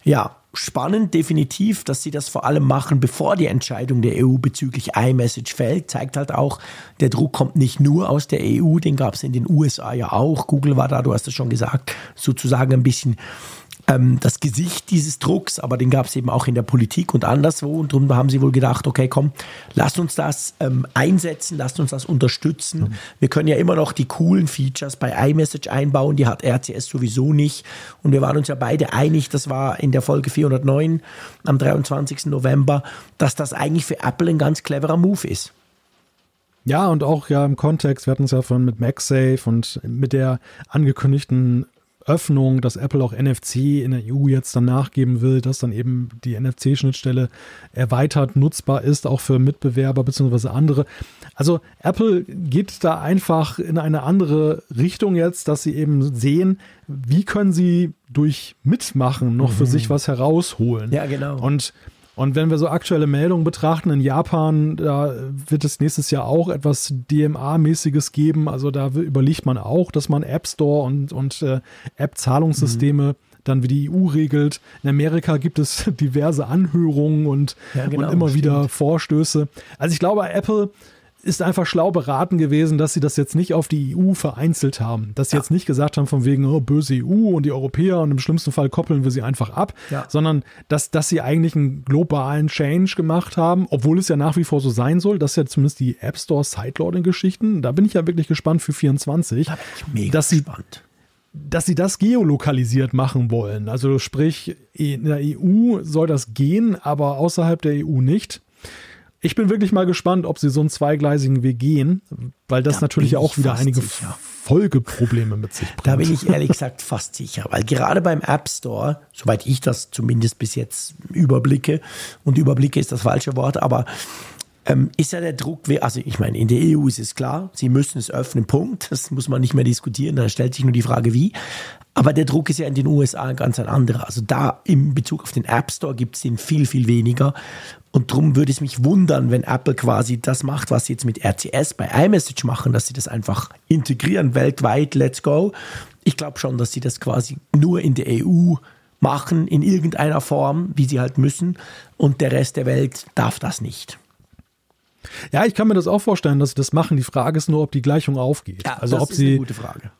Ja, spannend definitiv, dass sie das vor allem machen, bevor die Entscheidung der EU bezüglich iMessage fällt. Zeigt halt auch, der Druck kommt nicht nur aus der EU, den gab es in den USA ja auch. Google war da, du hast es schon gesagt, sozusagen ein bisschen ähm, das Gesicht dieses Drucks, aber den gab es eben auch in der Politik und anderswo. Und darum haben sie wohl gedacht, okay, komm, lasst uns das ähm, einsetzen, lasst uns das unterstützen. Mhm. Wir können ja immer noch die coolen Features bei iMessage einbauen, die hat RCS sowieso nicht. Und wir waren uns ja beide einig, das war in der Folge 409 am 23. November, dass das eigentlich für Apple ein ganz cleverer Move ist. Ja, und auch ja im Kontext, wir hatten es ja von mit MagSafe und mit der angekündigten Öffnung, dass Apple auch NFC in der EU jetzt dann nachgeben will, dass dann eben die NFC-Schnittstelle erweitert nutzbar ist, auch für Mitbewerber bzw. andere. Also Apple geht da einfach in eine andere Richtung jetzt, dass sie eben sehen, wie können sie durch Mitmachen noch mhm. für sich was herausholen. Ja, genau. Und und wenn wir so aktuelle Meldungen betrachten, in Japan, da wird es nächstes Jahr auch etwas DMA-mäßiges geben. Also da überlegt man auch, dass man App Store und, und äh, App-Zahlungssysteme mhm dann wie die EU regelt. In Amerika gibt es (laughs) diverse Anhörungen und, ja, genau, und immer stimmt. wieder Vorstöße. Also ich glaube, Apple ist einfach schlau beraten gewesen, dass sie das jetzt nicht auf die EU vereinzelt haben. Dass sie ja. jetzt nicht gesagt haben, von wegen, oh, böse EU und die Europäer und im schlimmsten Fall koppeln wir sie einfach ab, ja. sondern dass, dass sie eigentlich einen globalen Change gemacht haben, obwohl es ja nach wie vor so sein soll, dass ja zumindest die App Store Sideloading-Geschichten, da bin ich ja wirklich gespannt für 24. Da bin ich mega dass gespannt. dass sie das geolokalisiert machen wollen. Also sprich, in der EU soll das gehen, aber außerhalb der EU nicht. Ich bin wirklich mal gespannt, ob sie so einen zweigleisigen Weg gehen, weil das da natürlich auch wieder einige sicher. Folgeprobleme mit sich bringt. Da bin ich ehrlich gesagt fast sicher, weil gerade beim App Store, soweit ich das zumindest bis jetzt überblicke, und überblicke ist das falsche Wort, aber ähm, ist ja der Druck, also ich meine, in der EU ist es klar, sie müssen es öffnen, Punkt. Das muss man nicht mehr diskutieren, da stellt sich nur die Frage, wie. Aber der Druck ist ja in den USA ein ganz anderer. Also da im Bezug auf den App Store gibt es den viel, viel weniger. Und darum würde es mich wundern, wenn Apple quasi das macht, was sie jetzt mit RCS bei iMessage machen, dass sie das einfach integrieren weltweit, let's go. Ich glaube schon, dass sie das quasi nur in der EU machen, in irgendeiner Form, wie sie halt müssen. Und der Rest der Welt darf das nicht. Ja, ich kann mir das auch vorstellen, dass sie das machen. Die Frage ist nur, ob die Gleichung aufgeht. Ja, also das ob ist sie, eine gute Frage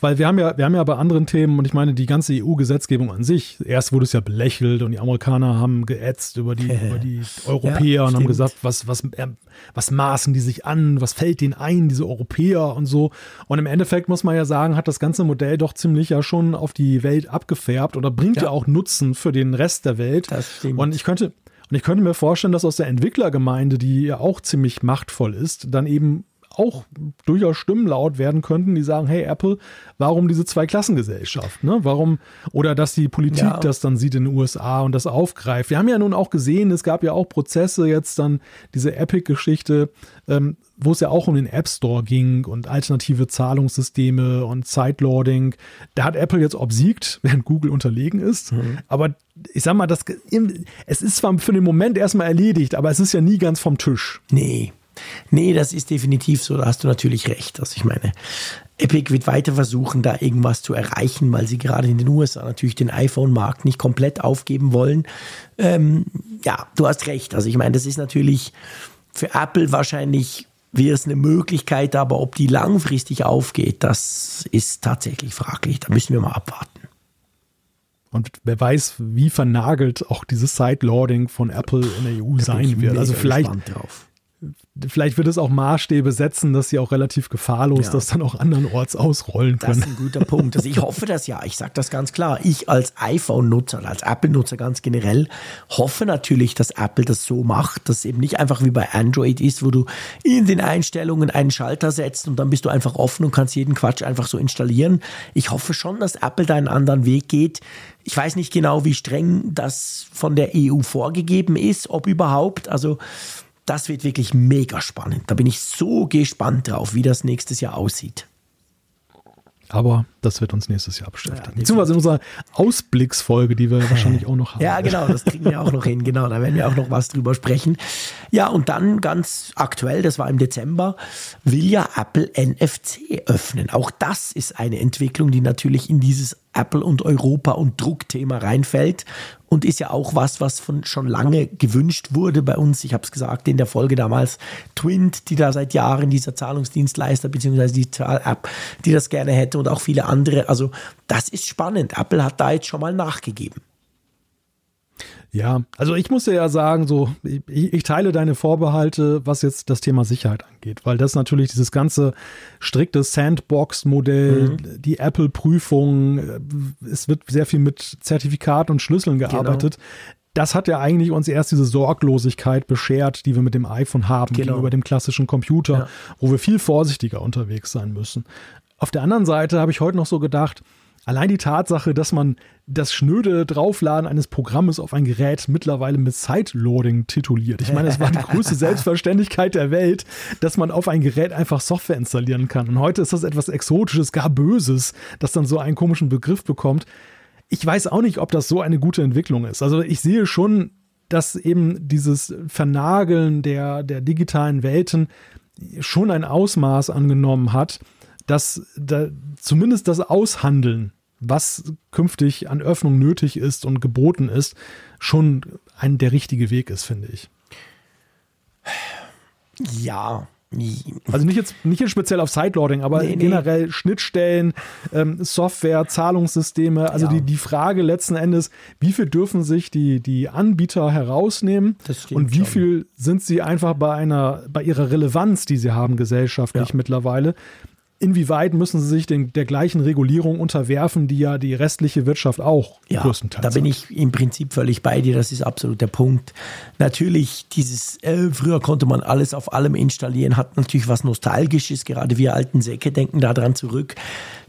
weil wir haben ja, wir haben ja bei anderen Themen, und ich meine, die ganze EU-Gesetzgebung an sich, erst wurde es ja belächelt und die Amerikaner haben geätzt über die, (laughs) über die Europäer ja, und haben gesagt, was, was, äh, was maßen die sich an, was fällt denen ein, diese Europäer und so. Und im Endeffekt muss man ja sagen, hat das ganze Modell doch ziemlich ja schon auf die Welt abgefärbt oder bringt ja, ja auch Nutzen für den Rest der Welt. Das stimmt. Und ich könnte, und ich könnte mir vorstellen, dass aus der Entwicklergemeinde, die ja auch ziemlich machtvoll ist, dann eben auch durchaus Stimmen laut werden könnten, die sagen, hey Apple, warum diese Zweiklassengesellschaft? Ne? Warum, oder dass die Politik ja. das dann sieht in den USA und das aufgreift. Wir haben ja nun auch gesehen, es gab ja auch Prozesse, jetzt dann diese Epic-Geschichte, ähm, wo es ja auch um den App Store ging und alternative Zahlungssysteme und Sideloading. Da hat Apple jetzt obsiegt, (laughs) während Google unterlegen ist. Mhm. Aber ich sag mal, das, es ist zwar für den Moment erstmal erledigt, aber es ist ja nie ganz vom Tisch. Nee, Nee, das ist definitiv so, da hast du natürlich recht. Also ich meine, Epic wird weiter versuchen, da irgendwas zu erreichen, weil sie gerade in den USA natürlich den iPhone-Markt nicht komplett aufgeben wollen. Ähm, ja, du hast recht. Also ich meine, das ist natürlich für Apple wahrscheinlich wäre es eine Möglichkeit, aber ob die langfristig aufgeht, das ist tatsächlich fraglich. Da müssen wir mal abwarten. Und wer weiß, wie vernagelt auch dieses Sideloading von Apple in der EU sein wird. Also vielleicht, vielleicht wird es auch Maßstäbe setzen, dass sie auch relativ gefahrlos ja. das dann auch andernorts ausrollen können. Das ist ein guter Punkt. Also ich hoffe das ja. Ich sage das ganz klar. Ich als iPhone-Nutzer, als Apple-Nutzer ganz generell, hoffe natürlich, dass Apple das so macht, dass es eben nicht einfach wie bei Android ist, wo du in den Einstellungen einen Schalter setzt und dann bist du einfach offen und kannst jeden Quatsch einfach so installieren. Ich hoffe schon, dass Apple da einen anderen Weg geht. Ich weiß nicht genau, wie streng das von der EU vorgegeben ist, ob überhaupt. Also das wird wirklich mega spannend. Da bin ich so gespannt drauf, wie das nächstes Jahr aussieht. Aber das wird uns nächstes Jahr beschäftigen. Ja, Beziehungsweise in unserer Ausblicksfolge, die wir wahrscheinlich auch noch (laughs) haben. Ja, genau, das kriegen wir auch noch hin. Genau, da werden wir auch noch was drüber sprechen. Ja, und dann ganz aktuell, das war im Dezember, will ja Apple NFC öffnen. Auch das ist eine Entwicklung, die natürlich in dieses Apple und Europa und Druckthema reinfällt und ist ja auch was, was von schon lange gewünscht wurde bei uns. Ich habe es gesagt in der Folge damals, Twint, die da seit Jahren dieser Zahlungsdienstleister bzw. die Zahl-App, die das gerne hätte und auch viele andere. Also das ist spannend. Apple hat da jetzt schon mal nachgegeben. Ja, also ich muss dir ja sagen, so, ich, ich, teile deine Vorbehalte, was jetzt das Thema Sicherheit angeht, weil das natürlich dieses ganze strikte Sandbox-Modell, mhm. die Apple-Prüfung, äh, es wird sehr viel mit Zertifikaten und Schlüsseln genau. gearbeitet. Genau. Das hat ja eigentlich uns erst diese Sorglosigkeit beschert, die wir mit dem iPhone haben genau. gegenüber dem klassischen Computer, ja. wo wir viel vorsichtiger unterwegs sein müssen. Auf der anderen Seite habe ich heute noch so gedacht, Allein die Tatsache, dass man das schnöde Draufladen eines Programmes auf ein Gerät mittlerweile mit Sideloading tituliert. Ich meine, es war die größte (laughs) Selbstverständlichkeit der Welt, dass man auf ein Gerät einfach Software installieren kann. Und heute ist das etwas Exotisches, gar Böses, das dann so einen komischen Begriff bekommt. Ich weiß auch nicht, ob das so eine gute Entwicklung ist. Also ich sehe schon, dass eben dieses Vernageln der, der digitalen Welten schon ein Ausmaß angenommen hat, dass da zumindest das Aushandeln was künftig an Öffnung nötig ist und geboten ist, schon ein der richtige Weg ist, finde ich. Ja. Also nicht jetzt, nicht jetzt speziell auf Sideloading, aber nee, generell nee. Schnittstellen, ähm, Software, Zahlungssysteme. Also ja. die, die Frage letzten Endes, wie viel dürfen sich die, die Anbieter herausnehmen und wie schon. viel sind sie einfach bei einer, bei ihrer Relevanz, die sie haben gesellschaftlich ja. mittlerweile, inwieweit müssen sie sich den, der gleichen Regulierung unterwerfen, die ja die restliche Wirtschaft auch ja, größtenteils Da bin ich im Prinzip völlig bei dir, das ist absolut der Punkt. Natürlich, dieses, äh, früher konnte man alles auf allem installieren, hat natürlich was Nostalgisches, gerade wir alten Säcke denken daran zurück.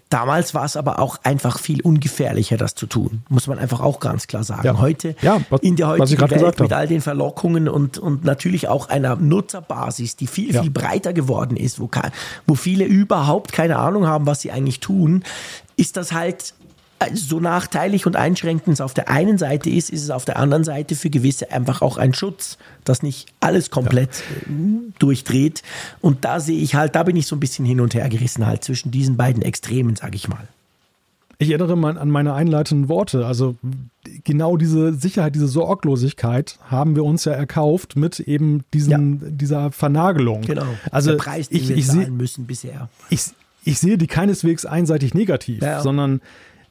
Damals war es aber auch einfach viel ungefährlicher, das zu tun, muss man einfach auch ganz klar sagen. Ja. Heute, ja, was, in der heutigen Welt mit all den Verlockungen und, und natürlich auch einer Nutzerbasis, die viel, ja. viel breiter geworden ist, wo, wo viele überhaupt keine Ahnung haben, was sie eigentlich tun, ist das halt so nachteilig und einschränkend es auf der einen Seite ist, ist es auf der anderen Seite für gewisse einfach auch ein Schutz, dass nicht alles komplett ja. durchdreht. Und da sehe ich halt, da bin ich so ein bisschen hin und her gerissen halt zwischen diesen beiden Extremen, sage ich mal. Ich erinnere mal an meine einleitenden Worte. Also genau diese Sicherheit, diese Sorglosigkeit haben wir uns ja erkauft mit eben diesen, ja. dieser Vernagelung. Genau. Also Der Preis, den ich, wir ich zahlen müssen bisher. Ich, ich sehe die keineswegs einseitig negativ, ja. sondern äh,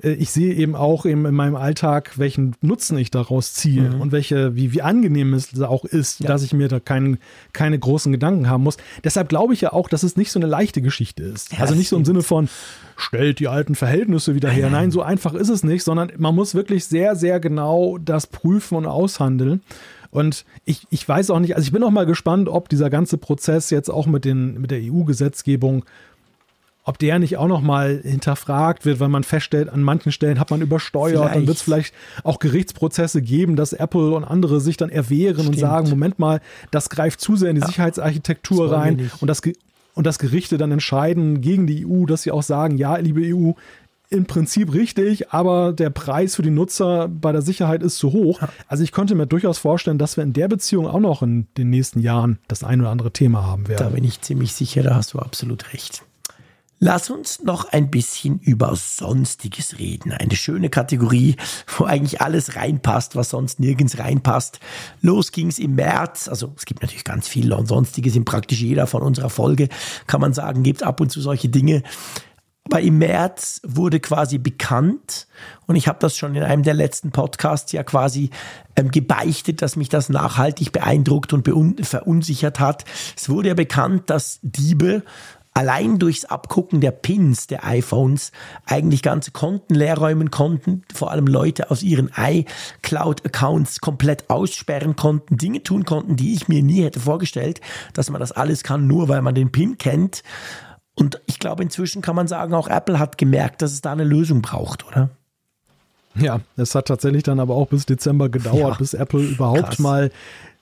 ich sehe eben auch eben in meinem Alltag, welchen Nutzen ich daraus ziehe mhm. und welche, wie, wie angenehm es auch ist, ja. dass ich mir da kein, keine großen Gedanken haben muss. Deshalb glaube ich ja auch, dass es nicht so eine leichte Geschichte ist. Ja, also nicht so im Sinne von, stellt die alten Verhältnisse wieder her. Nein, so einfach ist es nicht, sondern man muss wirklich sehr, sehr genau das prüfen und aushandeln. Und ich, ich weiß auch nicht, also ich bin auch mal gespannt, ob dieser ganze Prozess jetzt auch mit, den, mit der EU-Gesetzgebung ob der nicht auch nochmal hinterfragt wird, weil man feststellt, an manchen Stellen hat man übersteuert, vielleicht. dann wird es vielleicht auch Gerichtsprozesse geben, dass Apple und andere sich dann erwehren Stimmt. und sagen, Moment mal, das greift zu sehr in die ja. Sicherheitsarchitektur rein und das, und das Gerichte dann entscheiden gegen die EU, dass sie auch sagen, ja, liebe EU, im Prinzip richtig, aber der Preis für die Nutzer bei der Sicherheit ist zu hoch. Also ich könnte mir durchaus vorstellen, dass wir in der Beziehung auch noch in den nächsten Jahren das ein oder andere Thema haben werden. Da bin ich ziemlich sicher, da hast du absolut recht. Lass uns noch ein bisschen über Sonstiges reden. Eine schöne Kategorie, wo eigentlich alles reinpasst, was sonst nirgends reinpasst. Los ging's im März. Also es gibt natürlich ganz viel und Sonstiges in praktisch jeder von unserer Folge, kann man sagen, gibt ab und zu solche Dinge. Aber im März wurde quasi bekannt, und ich habe das schon in einem der letzten Podcasts ja quasi ähm, gebeichtet, dass mich das nachhaltig beeindruckt und verunsichert hat. Es wurde ja bekannt, dass Diebe allein durchs Abgucken der Pins der iPhones eigentlich ganze Konten leerräumen konnten, vor allem Leute aus ihren iCloud-Accounts komplett aussperren konnten, Dinge tun konnten, die ich mir nie hätte vorgestellt, dass man das alles kann, nur weil man den Pin kennt. Und ich glaube, inzwischen kann man sagen, auch Apple hat gemerkt, dass es da eine Lösung braucht, oder? Ja, es hat tatsächlich dann aber auch bis Dezember gedauert, ja, bis Apple überhaupt krass. mal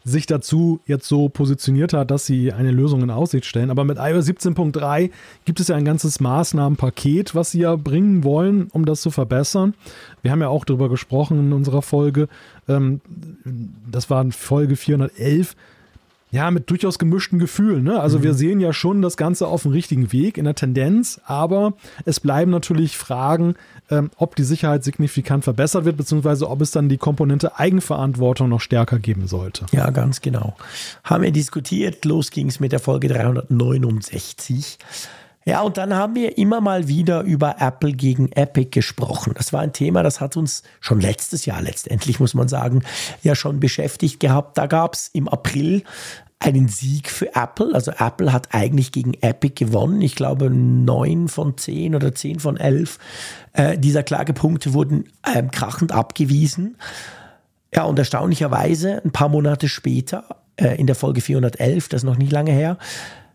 sich dazu jetzt so positioniert hat, dass sie eine Lösung in Aussicht stellen. Aber mit iOS 17.3 gibt es ja ein ganzes Maßnahmenpaket, was sie ja bringen wollen, um das zu verbessern. Wir haben ja auch darüber gesprochen in unserer Folge. Ähm, das war Folge 411 ja, mit durchaus gemischten Gefühlen. Ne? Also mhm. wir sehen ja schon das Ganze auf dem richtigen Weg in der Tendenz, aber es bleiben natürlich Fragen, ähm, ob die Sicherheit signifikant verbessert wird, beziehungsweise ob es dann die Komponente Eigenverantwortung noch stärker geben sollte. Ja, ganz genau. Haben wir diskutiert, los ging es mit der Folge 369. Ja, und dann haben wir immer mal wieder über Apple gegen Epic gesprochen. Das war ein Thema, das hat uns schon letztes Jahr letztendlich, muss man sagen, ja schon beschäftigt gehabt. Da gab es im April einen Sieg für Apple. Also Apple hat eigentlich gegen Epic gewonnen. Ich glaube, neun von zehn oder zehn von elf äh, dieser Klagepunkte wurden äh, krachend abgewiesen. Ja, und erstaunlicherweise, ein paar Monate später, äh, in der Folge 411, das ist noch nicht lange her,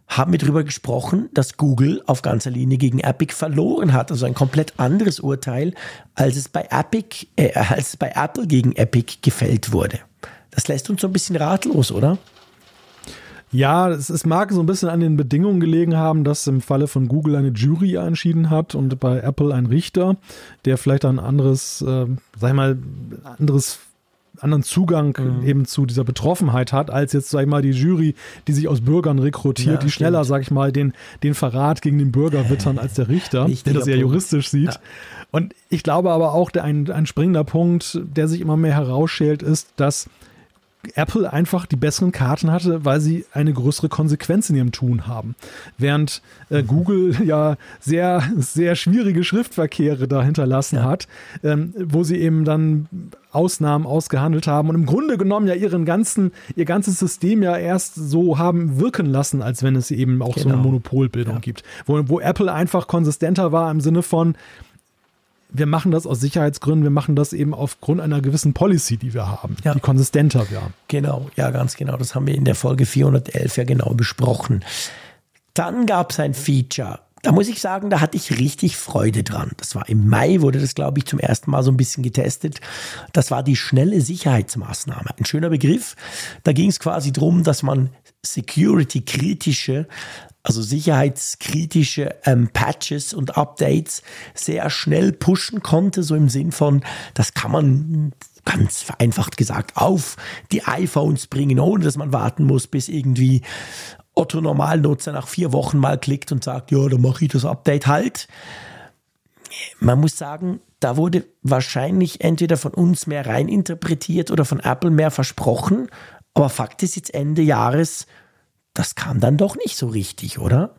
haben wir darüber gesprochen, dass Google auf ganzer Linie gegen Epic verloren hat. Also ein komplett anderes Urteil, als es bei Epic, äh, als es bei Apple gegen Epic gefällt wurde. Das lässt uns so ein bisschen ratlos, oder? Ja, es, es, mag so ein bisschen an den Bedingungen gelegen haben, dass im Falle von Google eine Jury entschieden hat und bei Apple ein Richter, der vielleicht ein anderes, äh, sag ich mal, anderes anderen Zugang mhm. eben zu dieser Betroffenheit hat, als jetzt, sag ich mal, die Jury, die sich aus Bürgern rekrutiert, ja, die schneller, sag ich mal, den, den Verrat gegen den Bürger wittern als der Richter, der das eher juristisch sieht. Ja. Und ich glaube aber auch, der, ein, ein springender Punkt, der sich immer mehr herausschält, ist, dass Apple einfach die besseren Karten hatte, weil sie eine größere Konsequenz in ihrem Tun haben. Während äh, Google ja sehr, sehr schwierige Schriftverkehre da hinterlassen ja. hat, ähm, wo sie eben dann Ausnahmen ausgehandelt haben und im Grunde genommen ja ihren ganzen, ihr ganzes System ja erst so haben wirken lassen, als wenn es eben auch genau. so eine genau. Monopolbildung ja. gibt. Wo, wo Apple einfach konsistenter war im Sinne von, wir machen das aus Sicherheitsgründen, wir machen das eben aufgrund einer gewissen Policy, die wir haben, ja. die konsistenter wäre. Genau, ja, ganz genau. Das haben wir in der Folge 411 ja genau besprochen. Dann gab es ein Feature. Da muss ich sagen, da hatte ich richtig Freude dran. Das war im Mai, wurde das, glaube ich, zum ersten Mal so ein bisschen getestet. Das war die schnelle Sicherheitsmaßnahme. Ein schöner Begriff. Da ging es quasi darum, dass man security-kritische also sicherheitskritische ähm, Patches und Updates sehr schnell pushen konnte, so im Sinn von, das kann man ganz vereinfacht gesagt auf die iPhones bringen, ohne dass man warten muss, bis irgendwie Otto Normalnutzer nach vier Wochen mal klickt und sagt, ja, dann mache ich das Update halt. Man muss sagen, da wurde wahrscheinlich entweder von uns mehr reininterpretiert oder von Apple mehr versprochen. Aber Fakt ist jetzt Ende Jahres, das kam dann doch nicht so richtig, oder?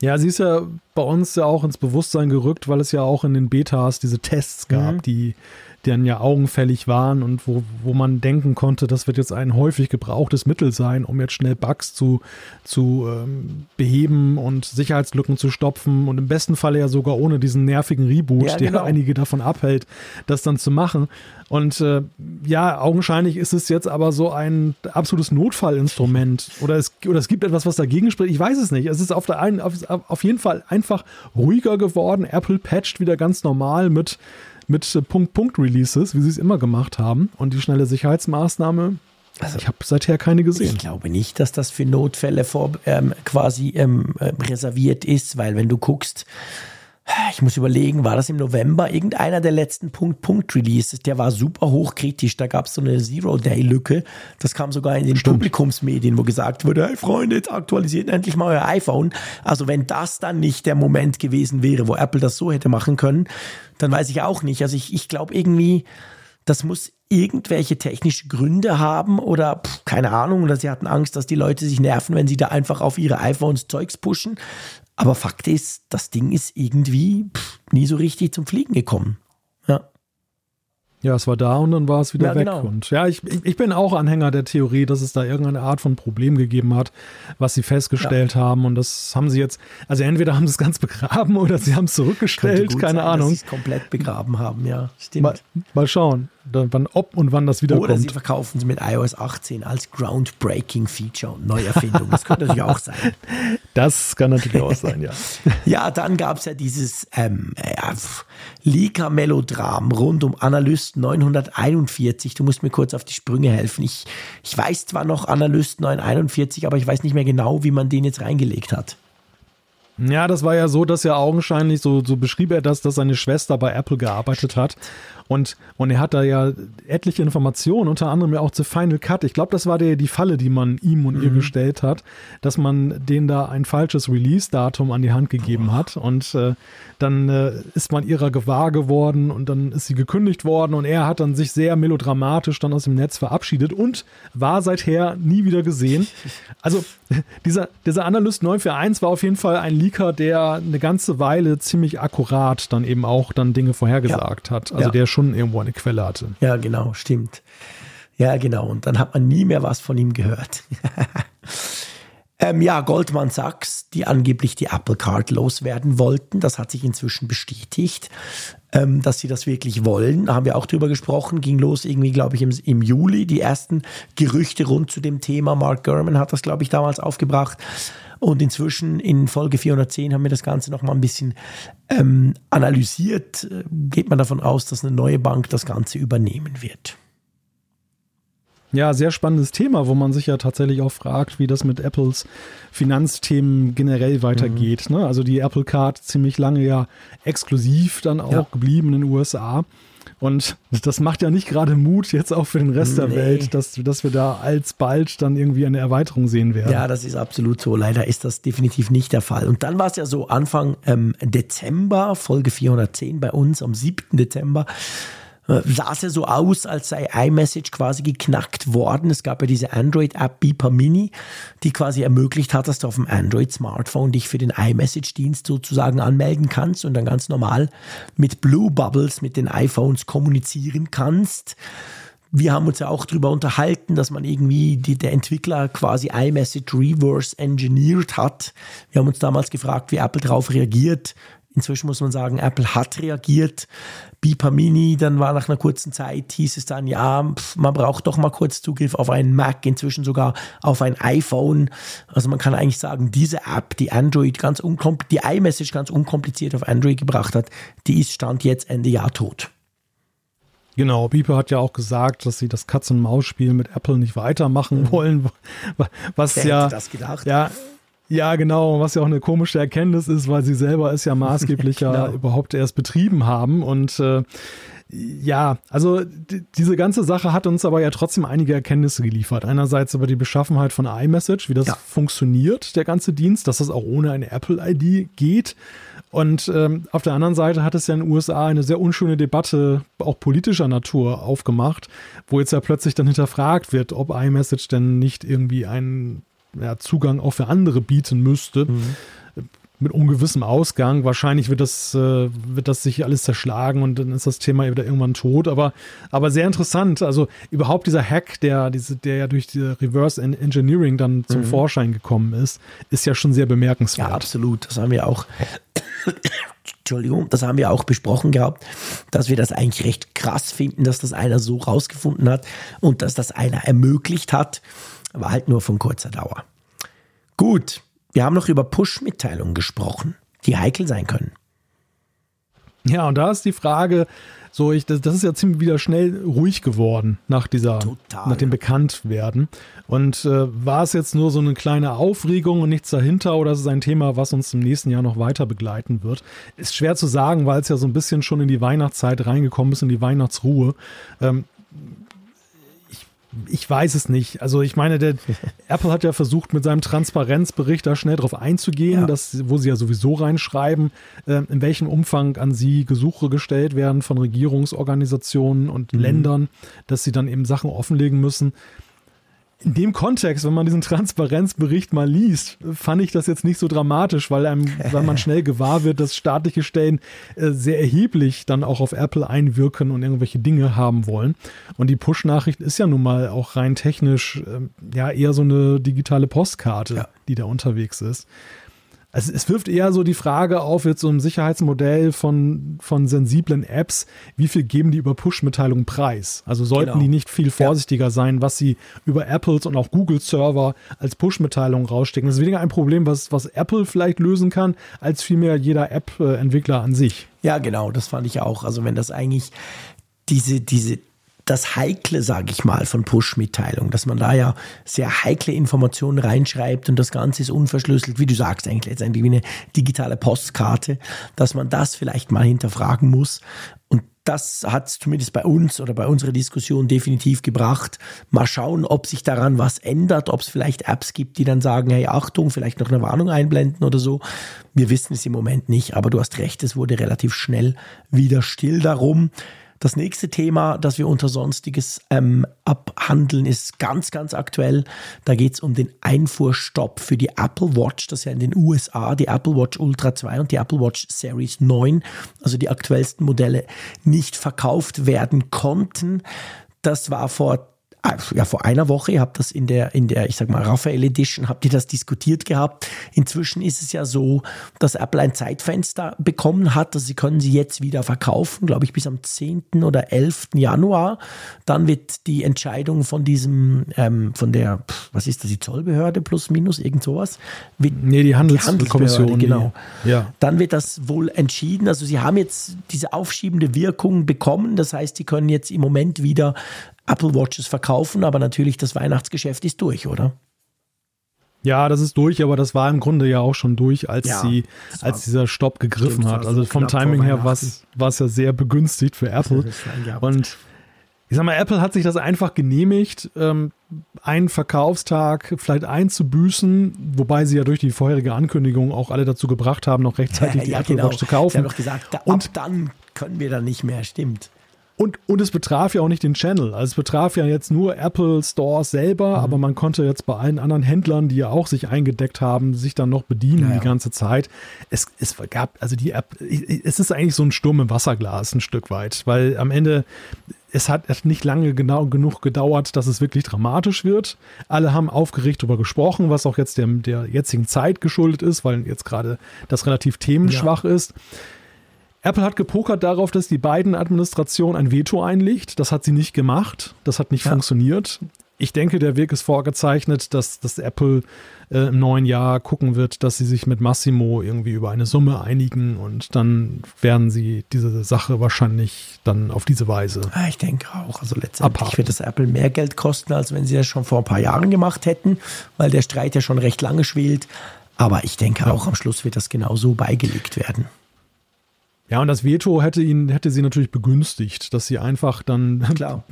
Ja, sie ist ja bei uns ja auch ins Bewusstsein gerückt, weil es ja auch in den Betas diese Tests gab, mhm. die die dann ja augenfällig waren und wo, wo man denken konnte, das wird jetzt ein häufig gebrauchtes Mittel sein, um jetzt schnell Bugs zu, zu ähm, beheben und Sicherheitslücken zu stopfen und im besten Falle ja sogar ohne diesen nervigen Reboot, ja, genau. der einige davon abhält, das dann zu machen. Und äh, ja, augenscheinlich ist es jetzt aber so ein absolutes Notfallinstrument oder es, oder es gibt etwas, was dagegen spricht. Ich weiß es nicht. Es ist auf, der einen, auf, auf jeden Fall einfach ruhiger geworden. Apple patcht wieder ganz normal mit mit Punkt-Punkt-Releases, wie sie es immer gemacht haben. Und die schnelle Sicherheitsmaßnahme, also ich habe seither keine gesehen. Ich glaube nicht, dass das für Notfälle vor, ähm, quasi ähm, äh, reserviert ist, weil wenn du guckst, ich muss überlegen, war das im November irgendeiner der letzten Punkt-Punkt-Releases? Der war super hochkritisch. Da gab es so eine Zero-Day-Lücke. Das kam sogar in den Stimmt. Publikumsmedien, wo gesagt wurde, hey Freunde, jetzt aktualisiert endlich mal euer iPhone. Also wenn das dann nicht der Moment gewesen wäre, wo Apple das so hätte machen können, dann weiß ich auch nicht. Also ich, ich glaube irgendwie, das muss irgendwelche technische Gründe haben oder pff, keine Ahnung, oder sie hatten Angst, dass die Leute sich nerven, wenn sie da einfach auf ihre iPhones Zeugs pushen. Aber Fakt ist, das Ding ist irgendwie pff, nie so richtig zum Fliegen gekommen. Ja. Ja, es war da und dann war es wieder ja, weg. Genau. Und ja, ich, ich bin auch Anhänger der Theorie, dass es da irgendeine Art von Problem gegeben hat, was sie festgestellt ja. haben. Und das haben sie jetzt, also entweder haben sie es ganz (laughs) begraben oder sie haben es zurückgestellt, keine sein, Ahnung. Dass sie es komplett begraben haben, ja. Stimmt. Mal, mal schauen wann, ob und wann das wiederkommt. Oder sie verkaufen es mit iOS 18 als groundbreaking Feature und Neuerfindung. Das könnte natürlich auch sein. (laughs) Das kann natürlich auch sein, ja. (laughs) ja, dann gab es ja dieses ähm, ja, Leaker-Melodram rund um Analyst 941. Du musst mir kurz auf die Sprünge helfen. Ich, ich weiß zwar noch Analyst 941, aber ich weiß nicht mehr genau, wie man den jetzt reingelegt hat. Ja, das war ja so, dass er augenscheinlich, so, so beschrieb er das, dass seine Schwester bei Apple gearbeitet hat und, und er hat da ja etliche Informationen, unter anderem ja auch zu Final Cut. Ich glaube, das war der, die Falle, die man ihm und mhm. ihr gestellt hat, dass man denen da ein falsches Release-Datum an die Hand gegeben hat. Und äh, dann äh, ist man ihrer gewahr geworden und dann ist sie gekündigt worden und er hat dann sich sehr melodramatisch dann aus dem Netz verabschiedet und war seither nie wieder gesehen. (laughs) Also (laughs) dieser, dieser Analyst 941 war auf jeden Fall ein Leaker, der eine ganze Weile ziemlich akkurat dann eben auch dann Dinge vorhergesagt ja. hat. Also ja. der schon irgendwo eine Quelle hatte. Ja, genau, stimmt. Ja, genau. Und dann hat man nie mehr was von ihm gehört. (laughs) ähm, ja, Goldman Sachs, die angeblich die Apple Card loswerden wollten, das hat sich inzwischen bestätigt, ähm, dass sie das wirklich wollen. Da haben wir auch drüber gesprochen. Ging los irgendwie, glaube ich, im, im Juli. Die ersten Gerüchte rund zu dem Thema. Mark Gurman hat das, glaube ich, damals aufgebracht. Und inzwischen in Folge 410 haben wir das Ganze nochmal ein bisschen ähm, analysiert. Äh, geht man davon aus, dass eine neue Bank das Ganze übernehmen wird. Ja, sehr spannendes Thema, wo man sich ja tatsächlich auch fragt, wie das mit Apples Finanzthemen generell weitergeht. Mhm. Ne? Also die Apple Card ziemlich lange ja exklusiv dann auch ja. geblieben in den USA. Und das macht ja nicht gerade Mut jetzt auch für den Rest nee. der Welt, dass, dass wir da alsbald dann irgendwie eine Erweiterung sehen werden. Ja, das ist absolut so. Leider ist das definitiv nicht der Fall. Und dann war es ja so Anfang ähm, Dezember, Folge 410 bei uns, am 7. Dezember, sah es ja so aus, als sei iMessage quasi geknackt worden. Es gab ja diese Android-App Beeper Mini, die quasi ermöglicht hat, dass du auf dem Android-Smartphone dich für den iMessage-Dienst sozusagen anmelden kannst und dann ganz normal mit Blue Bubbles mit den iPhones kommunizieren kannst. Wir haben uns ja auch darüber unterhalten, dass man irgendwie die, der Entwickler quasi iMessage reverse engineert hat. Wir haben uns damals gefragt, wie Apple darauf reagiert. Inzwischen muss man sagen, Apple hat reagiert. Beeper Mini, dann war nach einer kurzen Zeit, hieß es dann, ja, man braucht doch mal kurz Zugriff auf einen Mac, inzwischen sogar auf ein iPhone. Also man kann eigentlich sagen, diese App, die Android ganz unkompliziert, die iMessage ganz unkompliziert auf Android gebracht hat, die ist Stand jetzt Ende Jahr tot. Genau, Beeper hat ja auch gesagt, dass sie das Katz-und-Maus-Spiel mit Apple nicht weitermachen mhm. wollen, (laughs) was Wer ja, hätte das gedacht? ja, ja, genau, was ja auch eine komische Erkenntnis ist, weil sie selber es ja maßgeblich (laughs) genau. ja überhaupt erst betrieben haben. Und äh, ja, also diese ganze Sache hat uns aber ja trotzdem einige Erkenntnisse geliefert. Einerseits über die Beschaffenheit von iMessage, wie das ja. funktioniert, der ganze Dienst, dass das auch ohne eine Apple-ID geht. Und ähm, auf der anderen Seite hat es ja in den USA eine sehr unschöne Debatte, auch politischer Natur, aufgemacht, wo jetzt ja plötzlich dann hinterfragt wird, ob iMessage denn nicht irgendwie ein ja, Zugang auch für andere bieten müsste. Mhm. Mit ungewissem Ausgang. Wahrscheinlich wird das, äh, wird das sich alles zerschlagen und dann ist das Thema wieder irgendwann tot. Aber, aber sehr interessant. Also überhaupt dieser Hack, der, diese, der ja durch die Reverse Engineering dann zum mhm. Vorschein gekommen ist, ist ja schon sehr bemerkenswert. Ja, absolut. Das haben wir auch. Entschuldigung, das haben wir auch besprochen gehabt, dass wir das eigentlich recht krass finden, dass das einer so rausgefunden hat und dass das einer ermöglicht hat aber halt nur von kurzer Dauer. Gut, wir haben noch über Push-Mitteilungen gesprochen, die heikel sein können. Ja, und da ist die Frage, so, ich, das, das ist ja ziemlich wieder schnell ruhig geworden nach dieser, Total. nach dem Bekanntwerden. Und äh, war es jetzt nur so eine kleine Aufregung und nichts dahinter oder ist es ein Thema, was uns im nächsten Jahr noch weiter begleiten wird? Ist schwer zu sagen, weil es ja so ein bisschen schon in die Weihnachtszeit reingekommen ist, in die Weihnachtsruhe. Ähm, ich weiß es nicht. Also ich meine, der (laughs) Apple hat ja versucht, mit seinem Transparenzbericht da schnell drauf einzugehen, ja. dass, wo sie ja sowieso reinschreiben, äh, in welchem Umfang an sie Gesuche gestellt werden von Regierungsorganisationen und mhm. Ländern, dass sie dann eben Sachen offenlegen müssen in dem Kontext, wenn man diesen Transparenzbericht mal liest, fand ich das jetzt nicht so dramatisch, weil einem, weil man (laughs) schnell gewahr wird, dass staatliche Stellen äh, sehr erheblich dann auch auf Apple einwirken und irgendwelche Dinge haben wollen. Und die Push-Nachricht ist ja nun mal auch rein technisch äh, ja eher so eine digitale Postkarte, ja. die da unterwegs ist also es wirft eher so die Frage auf, jetzt so ein Sicherheitsmodell von, von sensiblen Apps, wie viel geben die über Push-Mitteilungen preis? Also sollten genau. die nicht viel vorsichtiger ja. sein, was sie über Apples und auch Google-Server als Push-Mitteilungen rausstecken. Das ist weniger ein Problem, was, was Apple vielleicht lösen kann, als vielmehr jeder App-Entwickler an sich. Ja, genau, das fand ich auch. Also wenn das eigentlich diese, diese das Heikle, sage ich mal, von Push-Mitteilungen, dass man da ja sehr heikle Informationen reinschreibt und das Ganze ist unverschlüsselt, wie du sagst, eigentlich letztendlich wie eine digitale Postkarte, dass man das vielleicht mal hinterfragen muss. Und das hat es zumindest bei uns oder bei unserer Diskussion definitiv gebracht. Mal schauen, ob sich daran was ändert, ob es vielleicht Apps gibt, die dann sagen, hey, Achtung, vielleicht noch eine Warnung einblenden oder so. Wir wissen es im Moment nicht, aber du hast recht, es wurde relativ schnell wieder still darum. Das nächste Thema, das wir unter Sonstiges ähm, abhandeln, ist ganz, ganz aktuell. Da geht es um den Einfuhrstopp für die Apple Watch, das ist ja in den USA die Apple Watch Ultra 2 und die Apple Watch Series 9, also die aktuellsten Modelle, nicht verkauft werden konnten. Das war vor ja, vor einer Woche, ihr habt das in der, in der, ich sag mal, Raphael Edition, habt ihr das diskutiert gehabt. Inzwischen ist es ja so, dass Apple ein Zeitfenster bekommen hat, also sie können sie jetzt wieder verkaufen, glaube ich, bis am 10. oder 11. Januar. Dann wird die Entscheidung von diesem, ähm, von der, was ist das, die Zollbehörde plus minus, irgend sowas? Wird, nee, die Handelskommission. genau. Ja. Dann wird das wohl entschieden. Also sie haben jetzt diese aufschiebende Wirkung bekommen. Das heißt, sie können jetzt im Moment wieder Apple Watches verkaufen, aber natürlich das Weihnachtsgeschäft ist durch, oder? Ja, das ist durch, aber das war im Grunde ja auch schon durch, als ja, sie, als dieser Stopp gegriffen stimmt, hat. Also vom Timing her war es ja sehr begünstigt für Apple. Und ich sag mal, Apple hat sich das einfach genehmigt, ähm, einen Verkaufstag vielleicht einzubüßen, wobei sie ja durch die vorherige Ankündigung auch alle dazu gebracht haben, noch rechtzeitig (laughs) ja, die Apple genau. Watch zu kaufen. Sie haben doch gesagt, da, und dann können wir dann nicht mehr, stimmt. Und, und es betraf ja auch nicht den Channel. Also es betraf ja jetzt nur Apple Stores selber, mhm. aber man konnte jetzt bei allen anderen Händlern, die ja auch sich eingedeckt haben, sich dann noch bedienen naja. die ganze Zeit. Es, es gab, also die App, es ist eigentlich so ein Sturm im Wasserglas ein Stück weit, weil am Ende es hat nicht lange genau genug gedauert, dass es wirklich dramatisch wird. Alle haben aufgeregt darüber gesprochen, was auch jetzt der, der jetzigen Zeit geschuldet ist, weil jetzt gerade das relativ themenschwach ja. ist. Apple hat gepokert darauf, dass die beiden Administration ein Veto einlegt. Das hat sie nicht gemacht. Das hat nicht ja. funktioniert. Ich denke, der Weg ist vorgezeichnet, dass, dass Apple äh, im neuen Jahr gucken wird, dass sie sich mit Massimo irgendwie über eine Summe einigen und dann werden sie diese Sache wahrscheinlich dann auf diese Weise. Ah, ich denke auch. Also letztendlich abhaken. wird das Apple mehr Geld kosten, als wenn sie das schon vor ein paar Jahren gemacht hätten, weil der Streit ja schon recht lange schwelt. Aber ich denke ja. auch am Schluss wird das genauso beigelegt werden. Ja, und das Veto hätte ihn, hätte sie natürlich begünstigt, dass sie einfach dann Klar.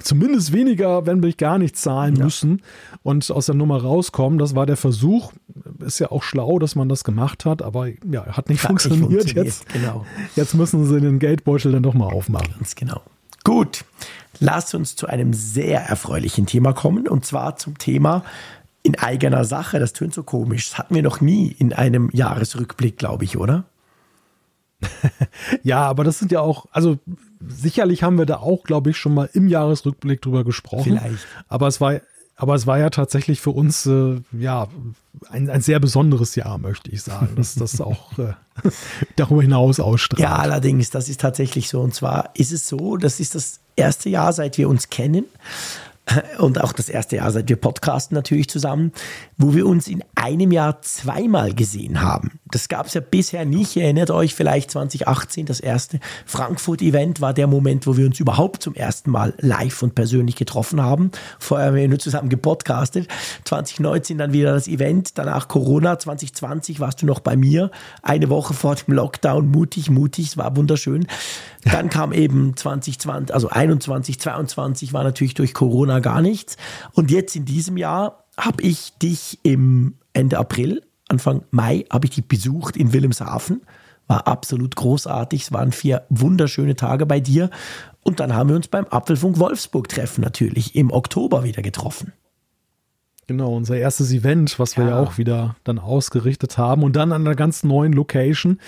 zumindest weniger, wenn nicht gar nichts zahlen ja. müssen und aus der Nummer rauskommen. Das war der Versuch. Ist ja auch schlau, dass man das gemacht hat, aber ja, hat nicht, funktioniert. nicht funktioniert. Jetzt, genau. jetzt müssen sie den Geldbeutel dann doch mal aufmachen. Ganz genau. Gut, lass uns zu einem sehr erfreulichen Thema kommen und zwar zum Thema in eigener Sache. Das tönt so komisch. Das hatten wir noch nie in einem Jahresrückblick, glaube ich, oder? (laughs) ja, aber das sind ja auch, also sicherlich haben wir da auch, glaube ich, schon mal im Jahresrückblick drüber gesprochen. Vielleicht. Aber es war, aber es war ja tatsächlich für uns äh, ja ein, ein sehr besonderes Jahr, möchte ich sagen, dass das auch äh, (laughs) darüber hinaus ausstrahlt. Ja, allerdings, das ist tatsächlich so. Und zwar ist es so, das ist das erste Jahr, seit wir uns kennen (laughs) und auch das erste Jahr, seit wir podcasten natürlich zusammen, wo wir uns in einem Jahr zweimal gesehen haben. Das gab es ja bisher nicht. Ihr erinnert euch vielleicht 2018, das erste Frankfurt-Event war der Moment, wo wir uns überhaupt zum ersten Mal live und persönlich getroffen haben. Vorher haben wir nur zusammen gepodcastet. 2019 dann wieder das Event, danach Corona. 2020 warst du noch bei mir, eine Woche vor dem Lockdown. Mutig, mutig, es war wunderschön. (laughs) Dann kam eben 2020, also 21, 22 war natürlich durch Corona gar nichts. Und jetzt in diesem Jahr habe ich dich im Ende April, Anfang Mai, habe ich dich besucht in Wilhelmshaven. War absolut großartig. Es waren vier wunderschöne Tage bei dir. Und dann haben wir uns beim Apfelfunk Wolfsburg Treffen natürlich im Oktober wieder getroffen. Genau, unser erstes Event, was wir ja. ja. auch wieder dann ausgerichtet haben und dann an einer ganz neuen Location,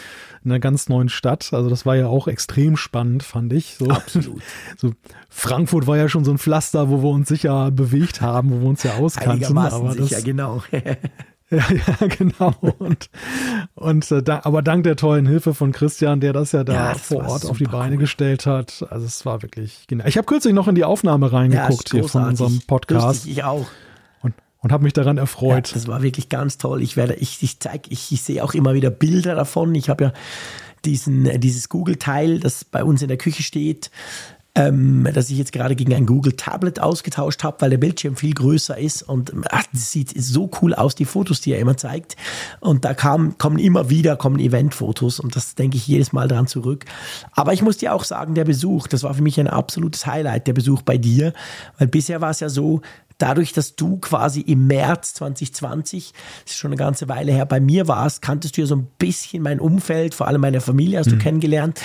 in einer ganz neuen Stadt. Also das war ja auch extrem spannend, fand ich. So, Absolut. (laughs) So, Frankfurt war ja schon so ein Pflaster, wo wir uns sicher bewegt haben, wo wir uns ja auskannten. Aber sicher, das, genau. (laughs) (laughs) Ja, ja, genau. Und, und äh, da, aber dank der tollen Hilfe von Christian, der das ja da ja, das vor Ort auf die Beine cool. gestellt hat. Also es war wirklich genial. Ich habe kürzlich noch in die Aufnahme reingeguckt ja, hier von unserem Podcast. Lustig, ich auch und habe mich daran erfreut. Ja, das war wirklich ganz toll. Ich werde, ich, ich zeige, ich, ich sehe auch immer wieder Bilder davon. Ich habe ja diesen, dieses Google-Teil, das bei uns in der Küche steht, ähm, das ich jetzt gerade gegen ein Google Tablet ausgetauscht habe, weil der Bildschirm viel größer ist und ach, das sieht so cool aus, die Fotos, die er immer zeigt. Und da kam, kommen immer wieder kommen Eventfotos und das denke ich jedes Mal dran zurück. Aber ich muss dir auch sagen, der Besuch, das war für mich ein absolutes Highlight, der Besuch bei dir, weil bisher war es ja so, dadurch, dass du quasi im März 2020, das ist schon eine ganze Weile her, bei mir warst, kanntest du ja so ein bisschen mein Umfeld, vor allem meine Familie hast mhm. du kennengelernt.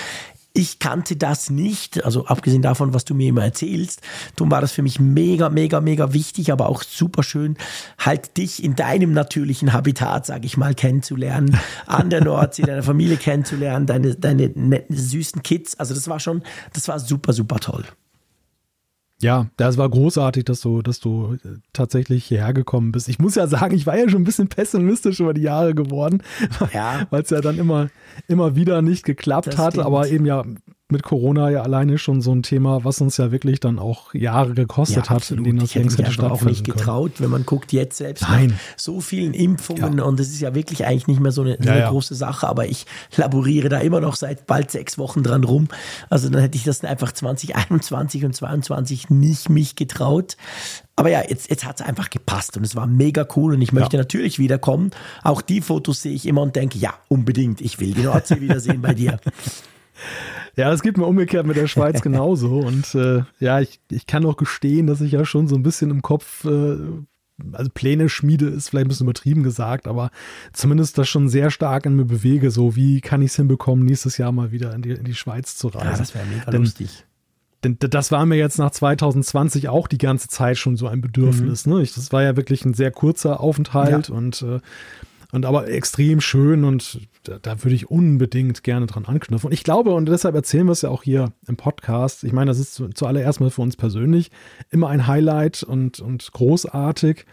Ich kannte das nicht, also abgesehen davon, was du mir immer erzählst. Darum war das für mich mega, mega, mega wichtig, aber auch super schön, halt dich in deinem natürlichen Habitat, sag ich mal, kennenzulernen, an der Nordsee, deine Familie kennenzulernen, deine, deine netten, süßen Kids. Also das war schon, das war super, super toll. Ja, das war großartig, dass du, dass du äh, tatsächlich hierher gekommen bist. Ich muss ja sagen, ich war ja schon ein bisschen pessimistisch über die Jahre geworden, ja. (laughs) weil es ja dann immer, immer wieder nicht geklappt das hat, stimmt. aber eben ja mit Corona ja alleine schon so ein Thema, was uns ja wirklich dann auch Jahre gekostet ja, hat, in denen das längst hätte auch nicht getraut, können. wenn man guckt jetzt selbst Nein. so vielen Impfungen ja. und es ist ja wirklich eigentlich nicht mehr so eine, so eine ja, große Sache, aber ich laboriere da immer noch seit bald sechs Wochen dran rum. Also dann hätte ich das einfach 2021 und 2022 nicht mich getraut. Aber ja, jetzt, jetzt hat es einfach gepasst und es war mega cool und ich möchte ja. natürlich wiederkommen. Auch die Fotos sehe ich immer und denke, ja, unbedingt, ich will die Nordsee wiedersehen bei dir. (laughs) Ja, das geht mir umgekehrt mit der Schweiz (laughs) genauso. Und äh, ja, ich, ich kann auch gestehen, dass ich ja schon so ein bisschen im Kopf, äh, also Pläne schmiede ist vielleicht ein bisschen übertrieben gesagt, aber zumindest das schon sehr stark in mir bewege. So, wie kann ich es hinbekommen, nächstes Jahr mal wieder in die, in die Schweiz zu reisen? Ja, das wäre mega Denn, lustig. Denn das war mir jetzt nach 2020 auch die ganze Zeit schon so ein Bedürfnis. Mhm. Ne? Ich, das war ja wirklich ein sehr kurzer Aufenthalt ja. und äh, und aber extrem schön und da, da, würde ich unbedingt gerne dran anknüpfen. Und ich glaube, und deshalb erzählen wir es ja auch hier im Podcast. Ich meine, das ist zu, zuallererst mal für uns persönlich immer ein Highlight und, und großartig.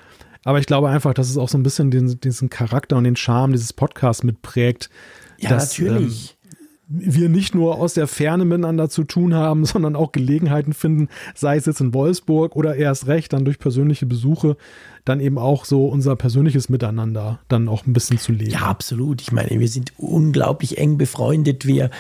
Aber ich glaube einfach, dass es auch so ein bisschen den, diesen Charakter und den Charme dieses Podcasts mitprägt. Ja, dass, natürlich. Ähm, wir nicht nur aus der Ferne miteinander zu tun haben, (laughs) sondern auch Gelegenheiten finden, sei es jetzt in Wolfsburg oder erst recht dann durch persönliche Besuche, dann eben auch so unser persönliches Miteinander dann auch ein bisschen zu leben. Ja, absolut. Ich meine, wir sind unglaublich eng befreundet. Wir,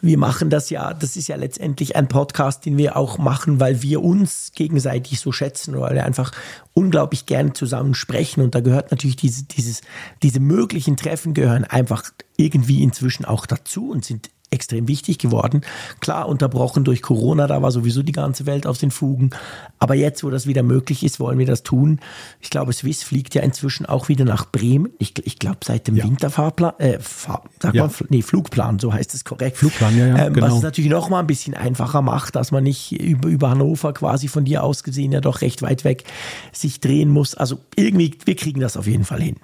wir machen das ja, das ist ja letztendlich ein Podcast, den wir auch machen, weil wir uns gegenseitig so schätzen, weil wir einfach unglaublich gerne zusammen sprechen. Und da gehört natürlich diese, dieses, diese möglichen Treffen gehören einfach irgendwie inzwischen auch dazu und sind extrem wichtig geworden. Klar, unterbrochen durch Corona, da war sowieso die ganze Welt auf den Fugen. Aber jetzt, wo das wieder möglich ist, wollen wir das tun. Ich glaube, Swiss fliegt ja inzwischen auch wieder nach Bremen. Ich, ich glaube, seit dem ja. Winterfahrplan, äh, Fahr, sag ja. mal, nee, Flugplan, so heißt es korrekt. Flugplan, ja, ja. Ähm, genau. Was es natürlich noch mal ein bisschen einfacher macht, dass man nicht über, über Hannover quasi von dir aus gesehen ja doch recht weit weg sich drehen muss. Also irgendwie, wir kriegen das auf jeden Fall hin.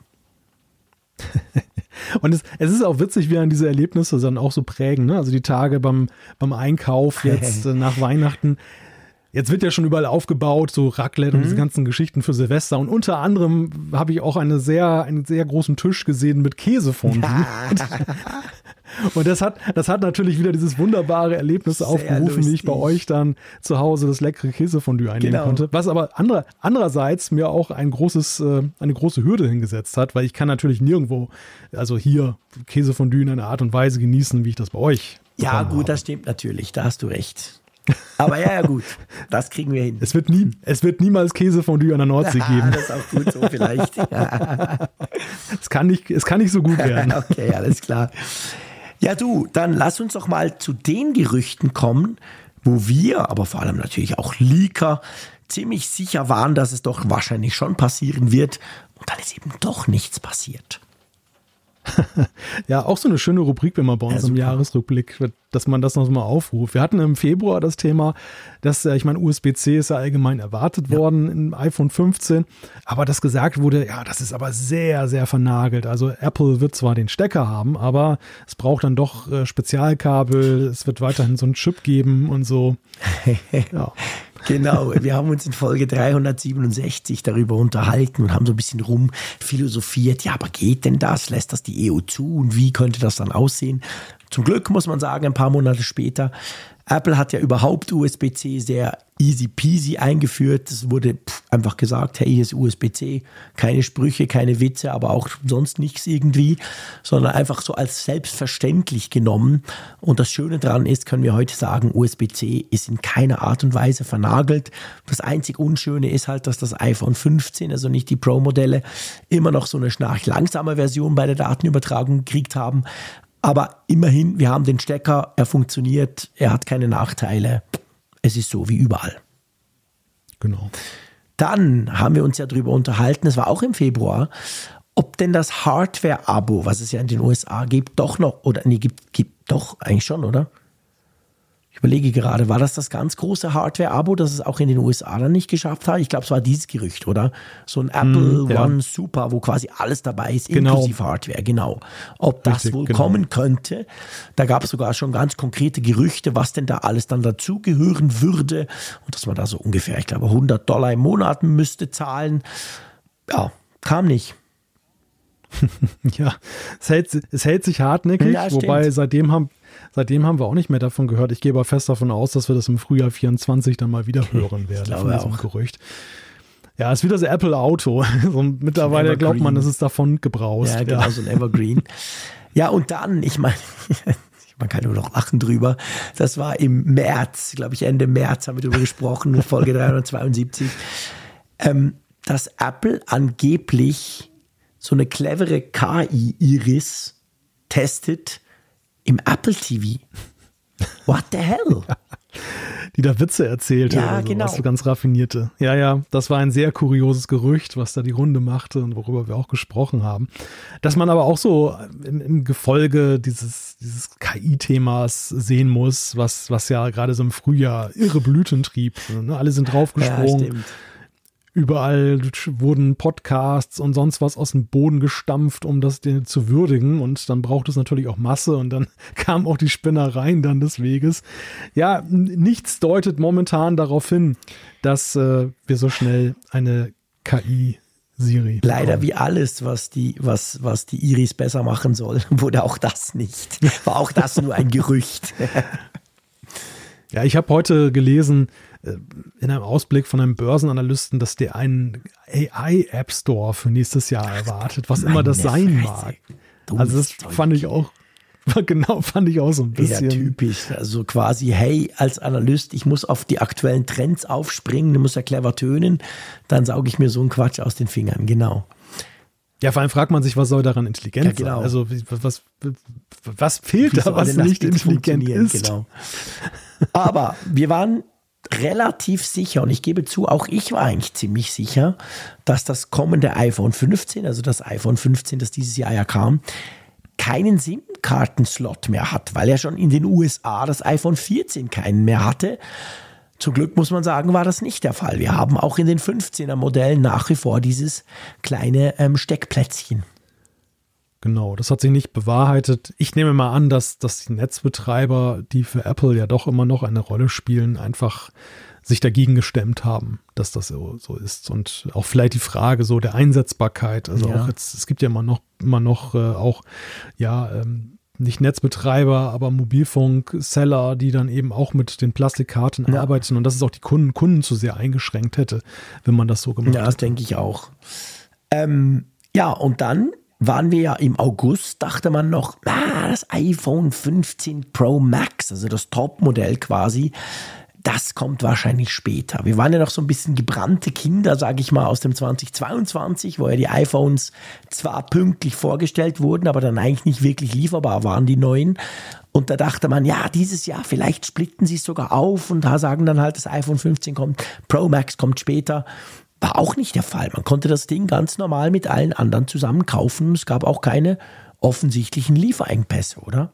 (laughs) Und es, es, ist auch witzig, wie an diese Erlebnisse dann auch so prägen. Ne? Also die Tage beim, beim Einkauf (laughs) jetzt äh, nach Weihnachten. Jetzt wird ja schon überall aufgebaut, so Raclette und diese mhm. ganzen Geschichten für Silvester. Und unter anderem habe ich auch eine sehr, einen sehr großen Tisch gesehen mit Käsefondue. (laughs) und das hat, das hat natürlich wieder dieses wunderbare Erlebnis sehr aufgerufen, lustig. wie ich bei euch dann zu Hause das leckere Käsefondue einnehmen genau. konnte. Was aber andere, andererseits mir auch ein großes, äh, eine große Hürde hingesetzt hat, weil ich kann natürlich nirgendwo, also hier Käsefondue in einer Art und Weise genießen, wie ich das bei euch ja, gut, das stimmt natürlich. Da hast du recht. Aber ja, ja, gut. Das kriegen wir hin. Es wird, nie, es wird niemals Käsefondue an der Nordsee geben. das ist auch gut so, vielleicht. (laughs) es, kann nicht, es kann nicht so gut werden. (laughs) okay, alles klar. Ja, du, dann lass uns doch mal zu den Gerüchten kommen, wo wir, aber vor allem natürlich auch Leaker, ziemlich sicher waren, dass es doch wahrscheinlich schon passieren wird. Und dann ist eben doch nichts passiert. (laughs) ja, auch so eine schöne Rubrik, wenn man bei uns ja, im Jahresrückblick, dass man das noch mal aufruft. Wir hatten im Februar das Thema, dass, äh, ich meine, USB-C ist ja allgemein erwartet ja. worden im iPhone 15, aber dass gesagt wurde, ja, das ist aber sehr, sehr vernagelt. Also Apple wird zwar den Stecker haben, aber es braucht dann doch äh, Spezialkabel, es wird weiterhin so einen Chip geben und so. (laughs) ja. Genau, wir haben uns in Folge 367 darüber unterhalten und haben so ein bisschen rumphilosophiert. Ja, aber geht denn das? Lässt das die EU zu? Und wie könnte das dann aussehen? Zum Glück muss man sagen, ein paar Monate später Apple hat ja überhaupt USB-C sehr easy peasy eingeführt. Es wurde einfach gesagt, hey, hier ist USB-C. Keine Sprüche, keine Witze, aber auch sonst nichts irgendwie, sondern einfach so als selbstverständlich genommen. Und das Schöne daran ist, können wir heute sagen, USB-C ist in keiner Art und Weise vernagelt. Das einzig Unschöne ist halt, dass das iPhone 15, also nicht die Pro-Modelle, immer noch so eine schnarchlangsame Version bei der Datenübertragung gekriegt haben. Aber immerhin, wir haben den Stecker, er funktioniert, er hat keine Nachteile. Es ist so wie überall. Genau. Dann haben wir uns ja darüber unterhalten, es war auch im Februar, ob denn das Hardware-Abo, was es ja in den USA gibt, doch noch, oder nee, gibt, gibt doch eigentlich schon, oder? Überlege gerade, war das das ganz große Hardware-Abo, das es auch in den USA dann nicht geschafft hat? Ich glaube, es war dieses Gerücht, oder? So ein Apple mm, ja. One Super, wo quasi alles dabei ist, genau. inklusive Hardware, genau. Ob das Richtig, wohl genau. kommen könnte, da gab es sogar schon ganz konkrete Gerüchte, was denn da alles dann dazugehören würde und dass man da so ungefähr, ich glaube, 100 Dollar im Monat müsste zahlen. Ja, kam nicht. (laughs) ja, es hält, es hält sich hartnäckig, ja, wobei seitdem haben, seitdem haben wir auch nicht mehr davon gehört. Ich gehe aber fest davon aus, dass wir das im Frühjahr 24 dann mal wieder hören werden. Von diesem auch. Gerücht. Ja, ist wieder so Apple Auto. (laughs) So, mittlerweile glaubt man, es ist davon gebraust. Ja, genau, ja. so ein Evergreen. ja, und dann, ich meine, (laughs) man kann nur noch lachen drüber. Das war im März, glaube ich, Ende März haben wir darüber gesprochen, (laughs) Folge 372, ähm, dass Apple angeblich so eine clevere KI-Iris testet im Apple TV. What the hell? (laughs) Die da Witze erzählte, ja, so, genau. so ganz raffinierte. Ja, ja, das war ein sehr kurioses Gerücht, was da die Runde machte und worüber wir auch gesprochen haben. Dass man aber auch so im, im Gefolge dieses, dieses KI-Themas sehen muss, was, was ja gerade so im Frühjahr irre Blüten trieb. Ne? Alle sind draufgesprungen. Ja, Überall wurden Podcasts und sonst was aus dem Boden gestampft, um das zu würdigen. Und dann braucht es natürlich auch Masse und dann (laughs) kamen auch die Spinnereien dann des Weges. Ja, nichts deutet momentan darauf hin, dass äh, wir so schnell eine KI Siri. Leider wie alles, was die, was, was die Iris besser machen soll, (laughs) wurde auch das nicht. War auch das nur ein Gerücht. (laughs) ja, ich habe heute gelesen, in einem Ausblick von einem Börsenanalysten, dass der einen AI-App Store für nächstes Jahr erwartet, was immer das sein mag. Also das fand ich auch, (laughs) genau, fand ich auch so ein bisschen. Ja, typisch. Also quasi, hey, als Analyst, ich muss auf die aktuellen Trends aufspringen, du musst ja clever tönen, dann sauge ich mir so einen Quatsch aus den Fingern, genau. Ja, vor allem fragt man sich, was soll daran intelligent ja, genau. sein? Also was, was fehlt Wie da, was nicht intelligent ist? Genau. Aber wir waren relativ sicher, und ich gebe zu, auch ich war eigentlich ziemlich sicher, dass das kommende iPhone 15, also das iPhone 15, das dieses Jahr ja kam, keinen SIM-Kartenslot mehr hat, weil ja schon in den USA das iPhone 14 keinen mehr hatte. Zum Glück muss man sagen, war das nicht der Fall. Wir haben auch in den 15er Modellen nach wie vor dieses kleine ähm, Steckplätzchen. Genau, das hat sich nicht bewahrheitet. Ich nehme mal an, dass, dass die Netzbetreiber, die für Apple ja doch immer noch eine Rolle spielen, einfach sich dagegen gestemmt haben, dass das so, so ist. Und auch vielleicht die Frage so der Einsetzbarkeit. Also ja. auch jetzt, es gibt ja immer noch, immer noch äh, auch, ja, ähm, nicht Netzbetreiber, aber Mobilfunk-Seller, die dann eben auch mit den Plastikkarten ja. arbeiten und dass es auch die Kunden, Kunden zu sehr eingeschränkt hätte, wenn man das so gemacht hätte. Ja, das denke ich auch. Ähm, ja, und dann waren wir ja im August, dachte man noch, ah, das iPhone 15 Pro Max, also das Top-Modell quasi, das kommt wahrscheinlich später. Wir waren ja noch so ein bisschen gebrannte Kinder, sage ich mal, aus dem 2022, wo ja die iPhones zwar pünktlich vorgestellt wurden, aber dann eigentlich nicht wirklich lieferbar waren, die neuen. Und da dachte man, ja, dieses Jahr, vielleicht splitten sie es sogar auf und da sagen dann halt, das iPhone 15 kommt, Pro Max kommt später. War auch nicht der Fall. Man konnte das Ding ganz normal mit allen anderen zusammen kaufen. Es gab auch keine offensichtlichen Lieferengpässe, oder?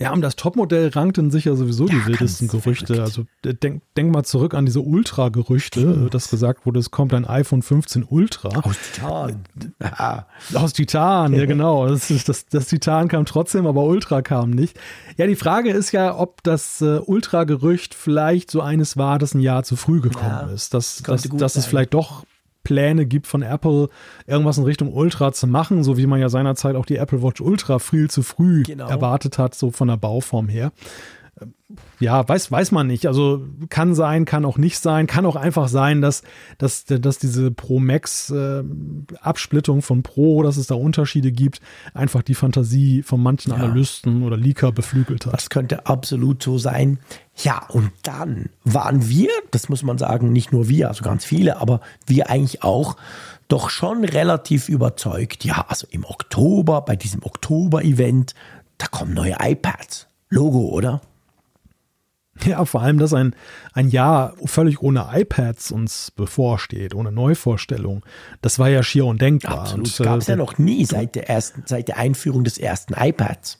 Ja, um das Topmodell rankten sich ja sowieso ja, die wildesten Gerüchte. Verrückt. Also äh, denk, denk mal zurück an diese Ultra-Gerüchte, äh, dass gesagt wurde, es kommt ein iPhone 15 Ultra. Aus Titan. Ja. (laughs) Aus Titan, ja genau. Das, das, das, Titan kam trotzdem, aber Ultra kam nicht. Ja, die Frage ist ja, ob das äh, Ultra-Gerücht vielleicht so eines war, das ein Jahr zu früh gekommen ja, ist. Dass, dass, dass es vielleicht doch Pläne gibt von Apple, irgendwas in Richtung Ultra zu machen, so wie man ja seinerzeit auch die Apple Watch Ultra viel zu früh genau. erwartet hat, so von der Bauform her ja, weiß, weiß man nicht. Also kann sein, kann auch nicht sein. Kann auch einfach sein, dass, dass, dass diese Pro Max äh, Absplittung von Pro, dass es da Unterschiede gibt, einfach die Fantasie von manchen ja. Analysten oder Leaker beflügelt hat. Das könnte absolut so sein. Ja, und dann waren wir, das muss man sagen, nicht nur wir, also ganz viele, aber wir eigentlich auch, doch schon relativ überzeugt. Ja, also im Oktober, bei diesem Oktober-Event, da kommen neue iPads. Logo, oder? Ja, vor allem, dass ein, ein Jahr völlig ohne iPads uns bevorsteht, ohne Neuvorstellung. Das war ja schier undenkbar. Absolut. Gab es äh, ja noch nie seit der, ersten, seit der Einführung des ersten iPads.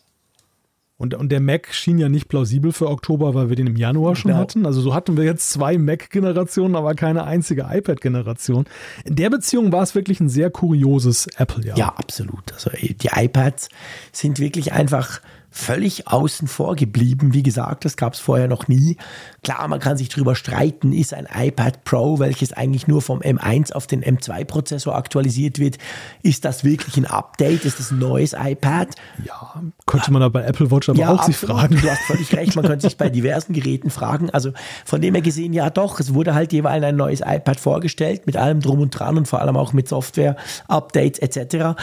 Und, und der Mac schien ja nicht plausibel für Oktober, weil wir den im Januar schon genau. hatten. Also so hatten wir jetzt zwei Mac-Generationen, aber keine einzige iPad-Generation. In der Beziehung war es wirklich ein sehr kurioses Apple-Jahr. Ja, absolut. Also die iPads sind wirklich einfach völlig außen vor geblieben. Wie gesagt, das gab es vorher noch nie. Klar, man kann sich darüber streiten, ist ein iPad Pro, welches eigentlich nur vom M1 auf den M2-Prozessor aktualisiert wird, ist das wirklich ein Update? Ist das ein neues iPad? Ja, könnte man da bei Apple Watch aber ja, auch sich fragen. Du hast völlig recht, man könnte sich bei diversen Geräten fragen. Also von dem her gesehen, ja doch, es wurde halt jeweils ein neues iPad vorgestellt, mit allem drum und dran und vor allem auch mit Software-Updates etc.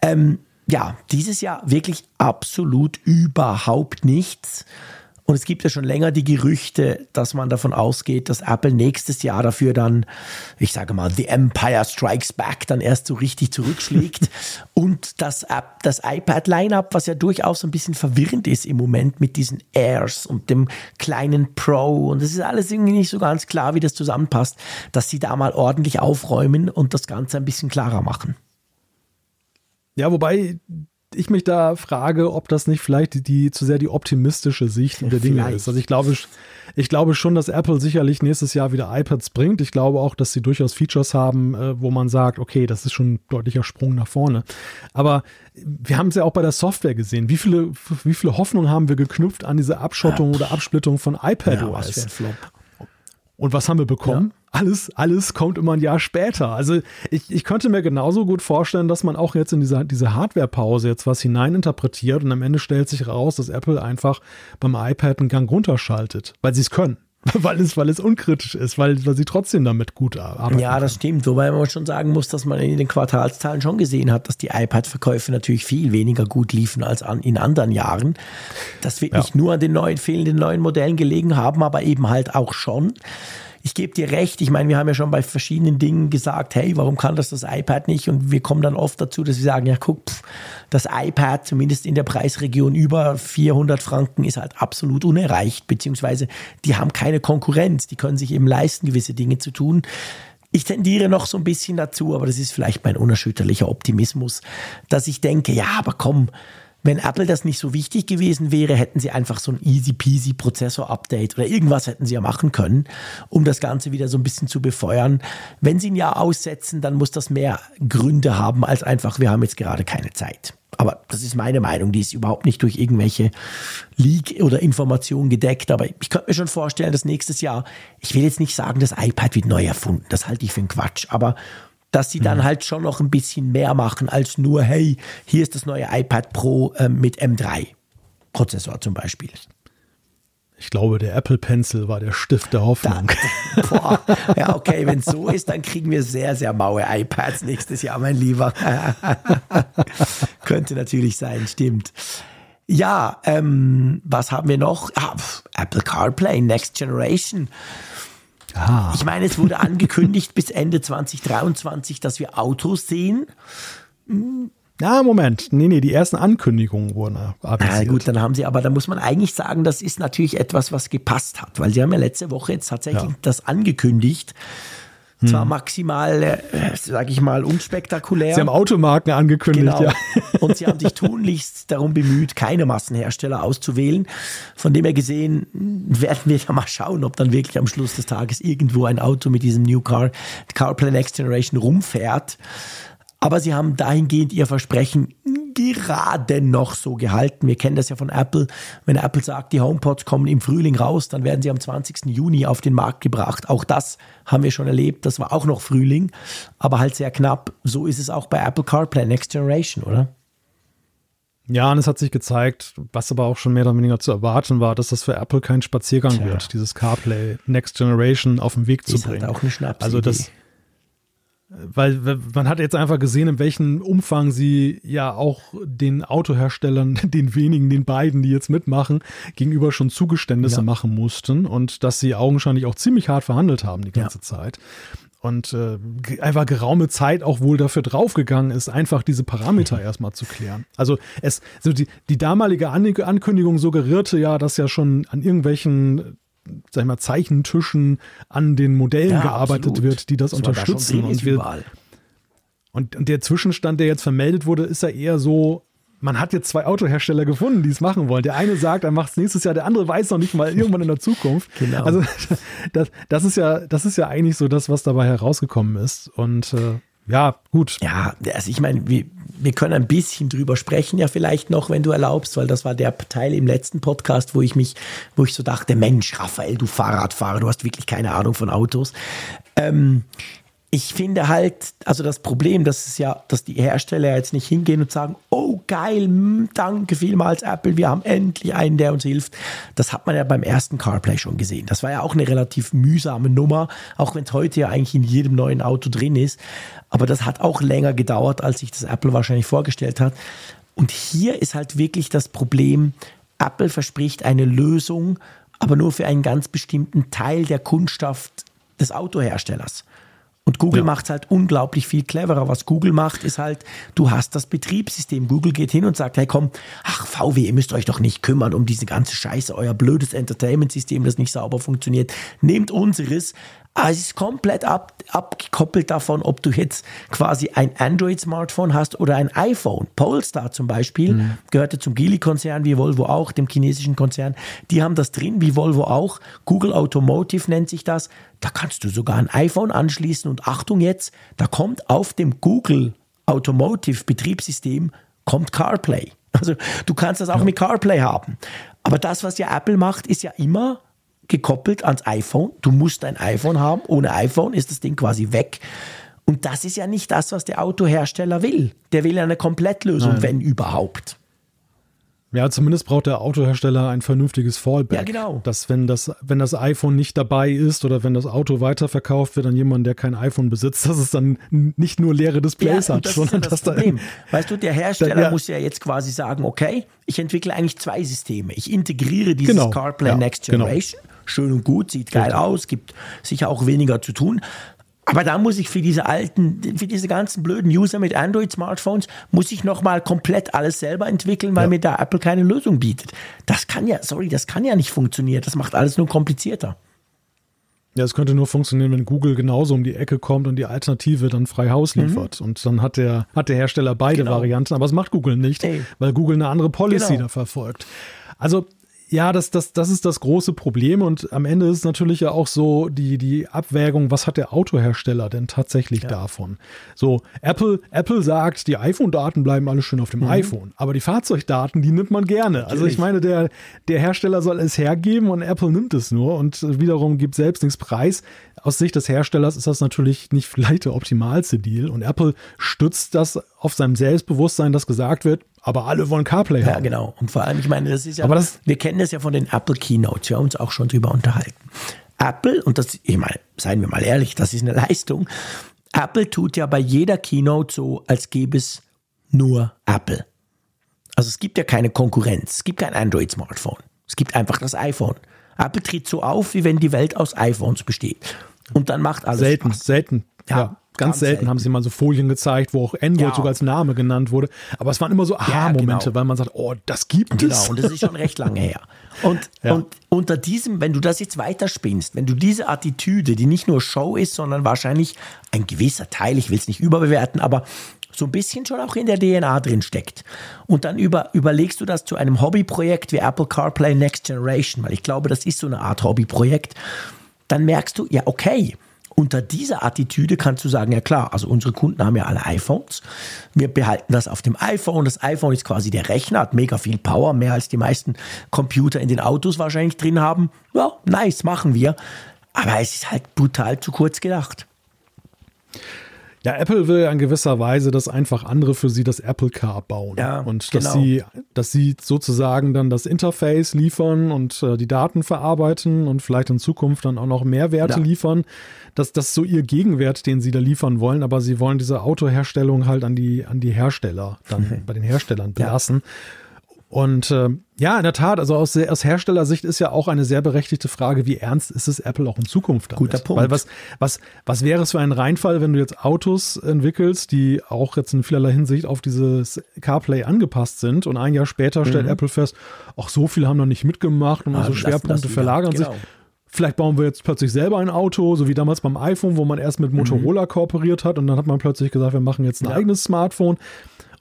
Ähm, ja, dieses Jahr wirklich absolut überhaupt nichts. Und es gibt ja schon länger die Gerüchte, dass man davon ausgeht, dass Apple nächstes Jahr dafür dann, ich sage mal, The Empire Strikes Back dann erst so richtig zurückschlägt. (laughs) und das, das iPad-Lineup, was ja durchaus ein bisschen verwirrend ist im Moment mit diesen Airs und dem kleinen Pro. Und es ist alles irgendwie nicht so ganz klar, wie das zusammenpasst, dass sie da mal ordentlich aufräumen und das Ganze ein bisschen klarer machen. Ja, wobei ich mich da frage, ob das nicht vielleicht die, die zu sehr die optimistische Sicht der Dinge vielleicht. ist. Also ich glaube, ich glaube schon, dass Apple sicherlich nächstes Jahr wieder iPads bringt. Ich glaube auch, dass sie durchaus Features haben, äh, wo man sagt, okay, das ist schon ein deutlicher Sprung nach vorne. Aber wir haben es ja auch bei der Software gesehen. Wie viele, wie viele Hoffnungen haben wir geknüpft an diese Abschottung ja. oder Absplittung von iPadOS? Ja, Und was haben wir bekommen? Alles, alles kommt immer ein Jahr später. Also ich, ich könnte mir genauso gut vorstellen, dass man auch jetzt in dieser diese Hardware-Pause jetzt was hineininterpretiert und am Ende stellt sich raus, dass Apple einfach beim iPad einen Gang runterschaltet, weil sie es können. (laughs) weil es, weil es unkritisch ist, weil, weil sie trotzdem damit gut arbeiten. Ja, das stimmt. Wobei man schon sagen muss, dass man in den Quartalszahlen schon gesehen hat, dass die iPad-Verkäufe natürlich viel weniger gut liefen als an, in anderen Jahren. Das wird ja. nicht nur an den neuen, fehlenden neuen Modellen gelegen haben, aber eben halt auch schon ich gebe dir recht, ich meine, wir haben ja schon bei verschiedenen Dingen gesagt, hey, warum kann das das iPad nicht? Und wir kommen dann oft dazu, dass wir sagen, ja, guck, pff, das iPad, zumindest in der Preisregion über 400 Franken, ist halt absolut unerreicht, beziehungsweise die haben keine Konkurrenz, die können sich eben leisten, gewisse Dinge zu tun. Ich tendiere noch so ein bisschen dazu, aber das ist vielleicht mein unerschütterlicher Optimismus, dass ich denke, ja, aber komm, Wenn Apple das nicht so wichtig gewesen wäre, hätten sie einfach so ein easy peasy Prozessor-Update oder irgendwas hätten sie ja machen können, um das Ganze wieder so ein bisschen zu befeuern. Wenn sie ein Jahr aussetzen, dann muss das mehr Gründe haben als einfach, wir haben jetzt gerade keine Zeit. Aber das ist meine Meinung, die ist überhaupt nicht durch irgendwelche Leak oder Informationen gedeckt. Aber ich könnte mir schon vorstellen, dass nächstes Jahr, ich will jetzt nicht sagen, das iPad wird neu erfunden, das halte ich für einen Quatsch, aber dass sie dann mhm. halt schon noch ein bisschen mehr machen als nur, hey, hier ist das neue iPad Pro äh, mit M3-Prozessor zum Beispiel. Ich glaube, der Apple Pencil war der Stift der Hoffnung. Da, (laughs) boah, ja, okay, wenn es so ist, dann kriegen wir sehr, sehr maue iPads nächstes Jahr, mein Lieber. (laughs) Könnte natürlich sein, stimmt. Ja, ähm, was haben wir noch? Ah, Apple CarPlay, Next Generation. Ah. Ich meine, es wurde angekündigt (laughs) bis Ende 2023, dass wir Autos sehen. Na, Moment. Nee, nee, die ersten Ankündigungen wurden avisiert. Na gut, dann haben sie, aber da muss man eigentlich sagen, das ist natürlich etwas, was gepasst hat, weil sie haben ja letzte Woche jetzt tatsächlich ja. das angekündigt. Hm. Zwar maximal, äh, sage ich mal, unspektakulär. Sie haben Automarken angekündigt, genau. ja. (laughs) Und sie haben sich (laughs) tunlichst darum bemüht, keine Massenhersteller auszuwählen. Von dem her gesehen werden wir da mal schauen, ob dann wirklich am Schluss des Tages irgendwo ein Auto mit diesem New Car, CarPlay Next Generation rumfährt. Aber sie haben dahingehend ihr Versprechen gerade noch so gehalten. Wir kennen das ja von Apple. Wenn Apple sagt, die HomePods kommen im Frühling raus, dann werden sie am 20. Juni auf den Markt gebracht. Auch das haben wir schon erlebt. Das war auch noch Frühling, aber halt sehr knapp. So ist es auch bei Apple CarPlay Next Generation, oder? Ja, und es hat sich gezeigt, was aber auch schon mehr oder weniger zu erwarten war, dass das für Apple kein Spaziergang Tja. wird, dieses CarPlay Next Generation auf den Weg zu ist halt bringen. Halt auch eine Schnapsidee. Also das weil man hat jetzt einfach gesehen, in welchem Umfang sie ja auch den Autoherstellern, (laughs) den wenigen, den beiden, die jetzt mitmachen, gegenüber schon Zugeständnisse ja. machen mussten und dass sie augenscheinlich auch ziemlich hart verhandelt haben die ganze ja. Zeit. Und äh, einfach geraume Zeit auch wohl dafür draufgegangen ist, einfach diese Parameter (laughs) erstmal zu klären. Also es, so die, die damalige Ankündigung suggerierte ja, dass ja schon an irgendwelchen sag ich mal, Zeichentischen an den Modellen ja, gearbeitet absolut. wird, die das, das unterstützen. Da und, wir, und, und der Zwischenstand, der jetzt vermeldet wurde, ist ja eher so, man hat jetzt zwei Autohersteller gefunden, die es machen wollen. Der eine sagt, er macht es nächstes Jahr, der andere weiß noch nicht mal (laughs) irgendwann in der Zukunft. Genau. Also (laughs) das, das, ist ja, das ist ja eigentlich so das, was dabei herausgekommen ist. Und äh, ja, gut. Ja, also ich meine, wir, wir können ein bisschen drüber sprechen, ja, vielleicht noch, wenn du erlaubst, weil das war der Teil im letzten Podcast, wo ich mich, wo ich so dachte, Mensch, Raphael, du Fahrradfahrer, du hast wirklich keine Ahnung von Autos. Ähm, ich finde halt, also das Problem, dass es ja, dass die Hersteller jetzt nicht hingehen und sagen, oh geil, hm, danke vielmals Apple, wir haben endlich einen, der uns hilft. Das hat man ja beim ersten CarPlay schon gesehen. Das war ja auch eine relativ mühsame Nummer, auch wenn es heute ja eigentlich in jedem neuen Auto drin ist. Aber das hat auch länger gedauert, als sich das Apple wahrscheinlich vorgestellt hat. Und hier ist halt wirklich das Problem, Apple verspricht eine Lösung, aber nur für einen ganz bestimmten Teil der Kundschaft des Autoherstellers. Und Google ja. macht es halt unglaublich viel cleverer. Was Google macht, ist halt, du hast das Betriebssystem. Google geht hin und sagt, hey komm, ach VW, ihr müsst euch doch nicht kümmern um diese ganze Scheiße, euer blödes Entertainment-System, das nicht sauber funktioniert. Nehmt unseres, aber es ist komplett ab, abgekoppelt davon, ob du jetzt quasi ein Android-Smartphone hast oder ein iPhone. Polestar zum Beispiel mhm. gehörte zum Geely-Konzern, wie Volvo auch, dem chinesischen Konzern. Die haben das drin, wie Volvo auch. Google Automotive nennt sich das. Da kannst du sogar ein iPhone anschließen und Achtung jetzt, da kommt auf dem Google Automotive Betriebssystem kommt CarPlay. Also du kannst das auch ja. mit CarPlay haben. Aber das, was ja Apple macht, ist ja immer gekoppelt ans iPhone. Du musst ein iPhone haben. Ohne iPhone ist das Ding quasi weg. Und das ist ja nicht das, was der Autohersteller will. Der will ja eine Komplettlösung, Nein. wenn überhaupt. Ja, zumindest braucht der Autohersteller ein vernünftiges Fallback. Ja, genau. Dass wenn das, wenn das iPhone nicht dabei ist oder wenn das Auto weiterverkauft wird an jemanden, der kein iPhone besitzt, dass es dann nicht nur leere Displays ja, hat, sondern ja das dass Problem. da. Weißt du, der Hersteller da, ja. muss ja jetzt quasi sagen, okay, ich entwickle eigentlich zwei Systeme. Ich integriere dieses genau. CarPlay Next genau. Generation. Genau schön und gut, sieht geil aus, gibt sicher auch weniger zu tun. Aber da muss ich für diese alten, für diese ganzen blöden User mit Android-Smartphones, muss ich nochmal komplett alles selber entwickeln, weil ja. mir da Apple keine Lösung bietet. Das kann ja, sorry, das kann ja nicht funktionieren. Das macht alles nur komplizierter. Ja, es könnte nur funktionieren, wenn Google genauso um die Ecke kommt und die Alternative dann frei Haus mhm. liefert. Mhm. Und dann hat der, hat der Hersteller beide genau. Varianten, aber es macht Google nicht, Ey. weil Google eine andere Policy genau. da verfolgt. Also ja, das, das, das ist das große Problem und am Ende ist natürlich ja auch so die, die Abwägung, was hat der Autohersteller denn tatsächlich ja. davon? So, Apple, Apple sagt, die iPhone-Daten bleiben alle schön auf dem mhm. iPhone, aber die Fahrzeugdaten, die nimmt man gerne. Natürlich. Also ich meine, der, der Hersteller soll es hergeben und Apple nimmt es nur und wiederum gibt selbst nichts preis. Aus Sicht des Herstellers ist das natürlich nicht (laughs) vielleicht der optimalste Deal und Apple stützt das auf seinem Selbstbewusstsein, dass gesagt wird, aber alle wollen CarPlay haben. Ja, genau. Und vor allem, ich meine, das ist ja, aber das, wir kennen das ja von den Apple Keynotes, wir haben uns auch schon drüber unterhalten. Apple, und das, ich meine, seien wir mal ehrlich, das ist eine (laughs) Leistung. Apple tut ja bei jeder Keynote so, als gäbe es nur Apple. Also es gibt ja keine Konkurrenz, es gibt kein Android-Smartphone. Es gibt einfach das iPhone. Apple tritt so auf, wie wenn die Welt aus iPhones besteht. Und dann macht alles Selten, Spaß. selten. Ja. ja. Ganz, selten, selten, haben sie mal so Folien gezeigt, wo auch Android ja. sogar als Name genannt wurde. Aber es waren immer so Aha-Momente, genau. weil man sagt, oh, das gibt genau. es. Genau, und das ist schon recht lange her. (laughs) Und, ja. und unter diesem, wenn du das jetzt weiterspinnst, wenn du diese Attitüde, die nicht nur Show ist, sondern wahrscheinlich ein gewisser Teil, ich will es nicht überbewerten, aber so ein bisschen schon auch in der DNA drin steckt. Und dann über, überlegst du das zu einem Hobbyprojekt wie Apple CarPlay Next Generation, weil ich glaube, das ist so eine Art Hobbyprojekt, dann merkst du, ja, okay, unter dieser Attitüde kannst du sagen, ja klar, also unsere Kunden haben ja alle iPhones. Wir behalten das auf dem iPhone. Das iPhone ist quasi der Rechner, hat mega viel Power, mehr als die meisten Computer in den Autos wahrscheinlich drin haben. Ja, nice, machen wir. Aber es ist halt brutal zu kurz gedacht. Ja, Apple will in gewisser Weise, dass einfach andere für sie das Apple Car bauen. Ja, und dass genau. sie, dass sie sozusagen dann das Interface liefern und äh, die Daten verarbeiten und vielleicht in Zukunft dann auch noch Mehrwerte ja. liefern. Das, das ist so ihr Gegenwert, den sie da liefern wollen, aber sie wollen diese Autoherstellung halt an die, an die Hersteller, dann (laughs) bei den Herstellern belassen. Ja. Und äh, ja, in der Tat, also aus, aus Herstellersicht ist ja auch eine sehr berechtigte Frage, wie ernst ist es Apple auch in Zukunft damit? Guter Punkt. Weil was, was, was wäre es für ein Reinfall, wenn du jetzt Autos entwickelst, die auch jetzt in vielerlei Hinsicht auf dieses CarPlay angepasst sind und ein Jahr später stellt mhm. Apple fest, auch so viele haben noch nicht mitgemacht und ah, unsere Schwerpunkte verlagern genau. sich. Vielleicht bauen wir jetzt plötzlich selber ein Auto, so wie damals beim iPhone, wo man erst mit Motorola mhm. kooperiert hat und dann hat man plötzlich gesagt, wir machen jetzt ein ja. eigenes Smartphone.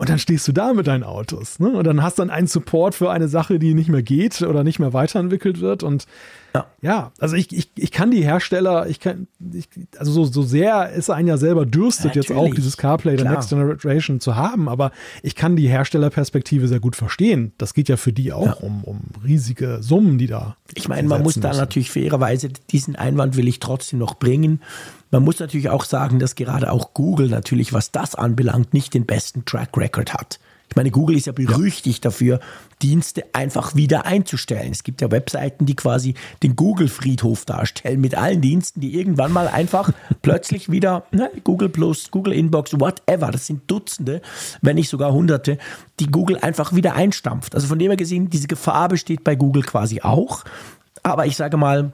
Und dann stehst du da mit deinen Autos. Ne? Und dann hast du dann einen Support für eine Sache, die nicht mehr geht oder nicht mehr weiterentwickelt wird. Und ja, ja also ich, ich, ich kann die Hersteller, ich kann, ich, also so, so sehr es einen ja selber dürstet, ja, jetzt auch dieses CarPlay der Next Generation zu haben, aber ich kann die Herstellerperspektive sehr gut verstehen. Das geht ja für die auch ja. um, um riesige Summen, die da. Ich meine, man muss da natürlich fairerweise diesen Einwand will ich trotzdem noch bringen. Man muss natürlich auch sagen, dass gerade auch Google natürlich, was das anbelangt, nicht den besten Track Record hat. Ich meine, Google ist ja berüchtigt ja. dafür, Dienste einfach wieder einzustellen. Es gibt ja Webseiten, die quasi den Google-Friedhof darstellen mit allen Diensten, die irgendwann mal einfach (laughs) plötzlich wieder ne, Google Plus, Google Inbox, whatever, das sind Dutzende, wenn nicht sogar Hunderte, die Google einfach wieder einstampft. Also von dem her gesehen, diese Gefahr besteht bei Google quasi auch. Aber ich sage mal,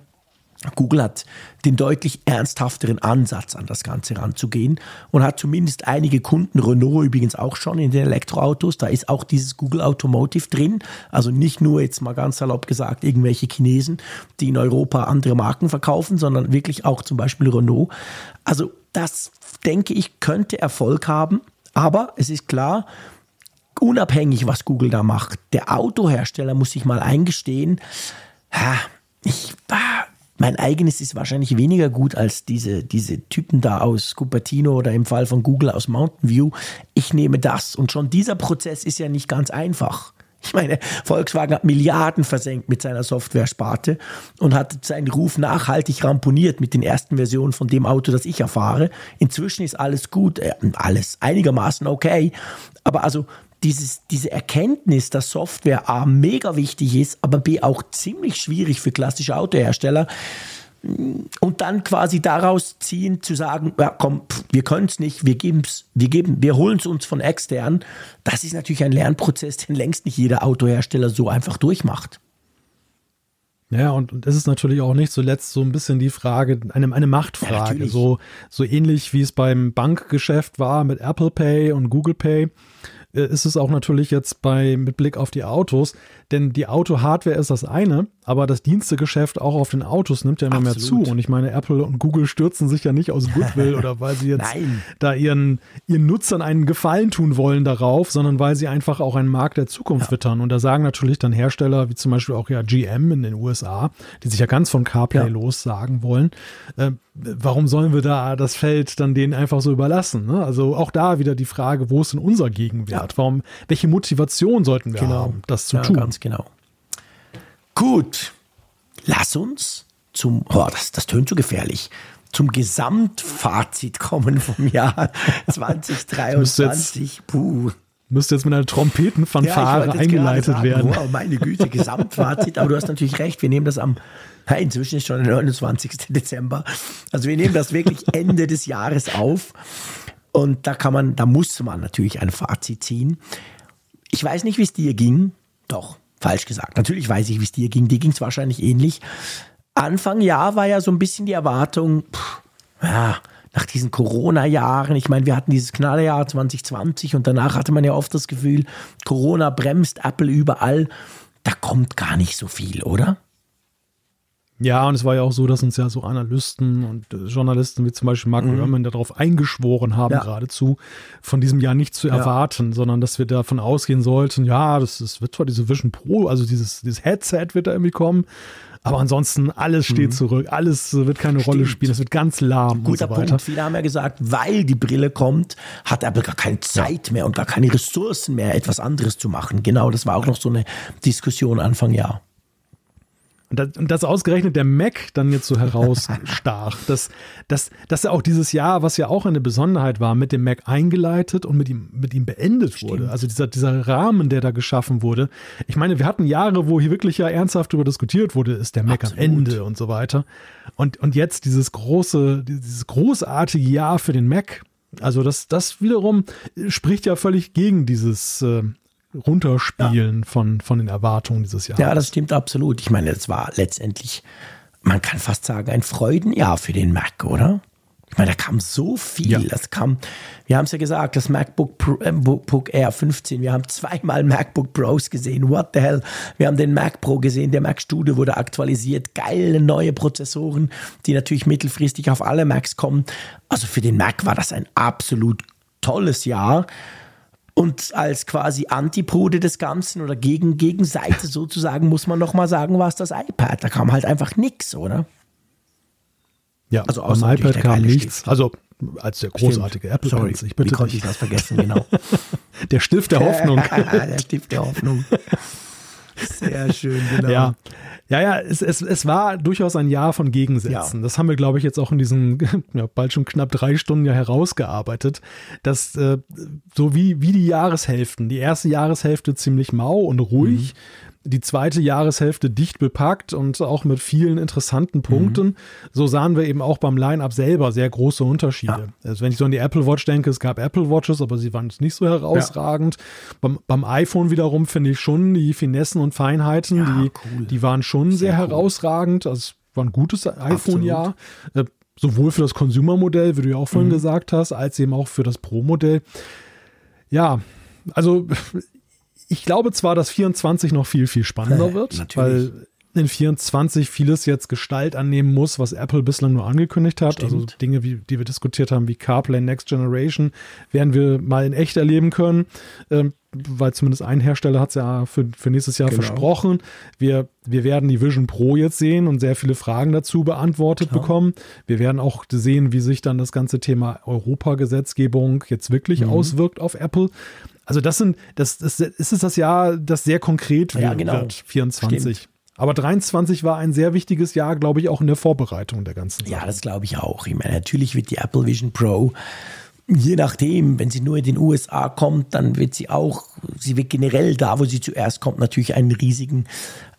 Google hat den deutlich ernsthafteren Ansatz an das Ganze ranzugehen und hat zumindest einige Kunden, Renault übrigens auch schon in den Elektroautos, da ist auch dieses Google Automotive drin, also nicht nur jetzt mal ganz salopp gesagt irgendwelche Chinesen, die in Europa andere Marken verkaufen, sondern wirklich auch zum Beispiel Renault. Also das denke ich könnte Erfolg haben, aber es ist klar, unabhängig was Google da macht, der Autohersteller muss sich mal eingestehen, ich war mein eigenes ist wahrscheinlich weniger gut als diese, diese Typen da aus Cupertino oder im Fall von Google aus Mountain View. Ich nehme das. Und schon dieser Prozess ist ja nicht ganz einfach. Ich meine, Volkswagen hat Milliarden versenkt mit seiner Software-Sparte und hat seinen Ruf nachhaltig ramponiert mit den ersten Versionen von dem Auto, das ich erfahre. Inzwischen ist alles gut, äh, alles einigermaßen okay. Aber also dieses, diese Erkenntnis, dass Software A mega wichtig ist, aber B auch ziemlich schwierig für klassische Autohersteller. Und dann quasi daraus ziehen, zu sagen, ja komm, wir können es nicht, wir geben's, wir geben, wir holen es uns von extern. Das ist natürlich ein Lernprozess, den längst nicht jeder Autohersteller so einfach durchmacht. Ja, und, und es ist natürlich auch nicht zuletzt so ein bisschen die Frage, eine, eine Machtfrage, ja, so, so ähnlich wie es beim Bankgeschäft war mit Apple Pay und Google Pay ist es auch natürlich jetzt bei mit Blick auf die Autos, denn die Auto-Hardware ist das eine, aber das Dienstegeschäft auch auf den Autos nimmt ja immer Absolut. mehr zu. Und ich meine, Apple und Google stürzen sich ja nicht aus Goodwill (laughs) oder weil sie jetzt da ihren, ihren Nutzern einen Gefallen tun wollen darauf, sondern weil sie einfach auch einen Markt der Zukunft ja. wittern. Und da sagen natürlich dann Hersteller wie zum Beispiel auch ja GM in den USA, die sich ja ganz von CarPlay ja. los sagen wollen, äh, warum sollen wir da das Feld dann denen einfach so überlassen? Ne? Also auch da wieder die Frage, wo ist denn unser Gegenwert? Ja. Warum, welche Motivation sollten wir genau. haben, das zu ja, tun? Ganz genau. Gut, lass uns zum, oh, das, das tönt so gefährlich, zum Gesamtfazit kommen vom Jahr (laughs) (laughs) 2023. Puh. Müsste jetzt mit einer Trompetenfanfare ja, eingeleitet werden. Wow, meine Güte, Gesamtfazit. Aber du hast natürlich recht, wir nehmen das am inzwischen ist schon der 29. Dezember. Also wir nehmen das wirklich (laughs) Ende des Jahres auf. Und da kann man, da muss man natürlich ein Fazit ziehen. Ich weiß nicht, wie es dir ging. Doch, falsch gesagt. Natürlich weiß ich, wie es dir ging. Dir ging es wahrscheinlich ähnlich. Anfang Jahr war ja so ein bisschen die Erwartung, pff, ja, nach diesen Corona-Jahren, ich meine, wir hatten dieses Knallerjahr 2020 und danach hatte man ja oft das Gefühl, Corona bremst Apple überall. Da kommt gar nicht so viel, oder? Ja, und es war ja auch so, dass uns ja so Analysten und äh, Journalisten wie zum Beispiel Mark mhm. Gurman darauf eingeschworen haben, ja. geradezu von diesem Jahr nicht zu erwarten, ja. sondern dass wir davon ausgehen sollten, ja, das, das wird zwar diese Vision Pro, also dieses, dieses Headset wird da irgendwie kommen, aber ansonsten alles steht mhm. zurück, alles wird keine Stimmt. Rolle spielen, es wird ganz lahm Guter so. Punkt. Viele haben ja gesagt, weil die Brille kommt, hat Apple gar keine Zeit mehr und gar keine Ressourcen mehr, etwas anderes zu machen. Genau, das war auch noch so eine Diskussion Anfang Jahr. Und das, und das ausgerechnet der Mac dann jetzt so herausstach. (laughs) dass, dass, dass er auch dieses Jahr, was ja auch eine Besonderheit war, mit dem Mac eingeleitet und mit ihm, mit ihm beendet Stimmt. wurde. Also dieser, dieser Rahmen, der da geschaffen wurde. Ich meine, wir hatten Jahre, wo hier wirklich ja ernsthaft darüber diskutiert wurde, ist der Mac Absolut. am Ende und so weiter. Und, und jetzt dieses große, dieses großartige Jahr für den Mac. Also das, das wiederum spricht ja völlig gegen dieses äh, Runterspielen ja. von, von den Erwartungen dieses Jahres. Ja, das stimmt absolut. Ich meine, es war letztendlich, man kann fast sagen, ein Freudenjahr für den Mac, oder? Ich meine, da kam so viel. Ja. Das kam, wir haben es ja gesagt, das MacBook, Pro, äh, MacBook Air 15. Wir haben zweimal MacBook Pros gesehen. What the hell? Wir haben den Mac Pro gesehen. Der Mac Studio wurde aktualisiert. Geile neue Prozessoren, die natürlich mittelfristig auf alle Macs kommen. Also für den Mac war das ein absolut tolles Jahr. Und als quasi Antipode des Ganzen oder gegen Gegenseite sozusagen muss man nochmal sagen, war es das iPad. Da kam halt einfach nichts, oder? Ja, also beim iPad kam nichts. Stift. Also als der großartige Apple Sorry, ich bitte Wie konnte ich das vergessen, genau. (laughs) der Stift der (laughs) Hoffnung. der Stift der Hoffnung. Sehr schön, genau. Ja, ja, ja es, es, es war durchaus ein Jahr von Gegensätzen. Ja. Das haben wir, glaube ich, jetzt auch in diesen (laughs) ja, bald schon knapp drei Stunden ja herausgearbeitet, dass äh, so wie, wie die Jahreshälften, die erste Jahreshälfte ziemlich mau und ruhig, mhm die zweite Jahreshälfte dicht bepackt und auch mit vielen interessanten Punkten. Mhm. So sahen wir eben auch beim Line-Up selber sehr große Unterschiede. Ja. Also wenn ich so an die Apple Watch denke, es gab Apple Watches, aber sie waren nicht so herausragend. Ja. Beim, beim, iPhone wiederum finde ich schon die Finessen und Feinheiten, ja, die, cool. die waren schon sehr, sehr herausragend. Also es war ein gutes iPhone-Jahr. Äh, sowohl für das Consumer-Modell, wie du ja auch vorhin mhm. gesagt hast, als eben auch für das Pro-Modell. Ja, also ich glaube zwar, dass 24 noch viel, viel spannender wird, Natürlich. weil in 24 vieles jetzt Gestalt annehmen muss, was Apple bislang nur angekündigt hat. Also Stimmt. Also Dinge, wie, die wir diskutiert haben, wie CarPlay Next Generation, werden wir mal in echt erleben können. Ähm, weil zumindest ein Hersteller hat es ja für, für nächstes Jahr genau. versprochen. Wir, wir werden die Vision Pro jetzt sehen und sehr viele Fragen dazu beantwortet Klar. bekommen. Wir werden auch sehen, wie sich dann das ganze Thema Europagesetzgebung jetzt wirklich mhm. auswirkt auf Apple. Also das sind, das, das, ist das Jahr, das sehr konkret ja, wird, genau. 24. Stimmt. Aber 23 war ein sehr wichtiges Jahr, glaube ich, auch in der Vorbereitung der ganzen Sache. Ja, das glaube ich auch. Ich meine, natürlich wird die Apple Vision Pro, je nachdem, wenn sie nur in den USA kommt, dann wird sie auch, sie wird generell da, wo sie zuerst kommt, natürlich einen riesigen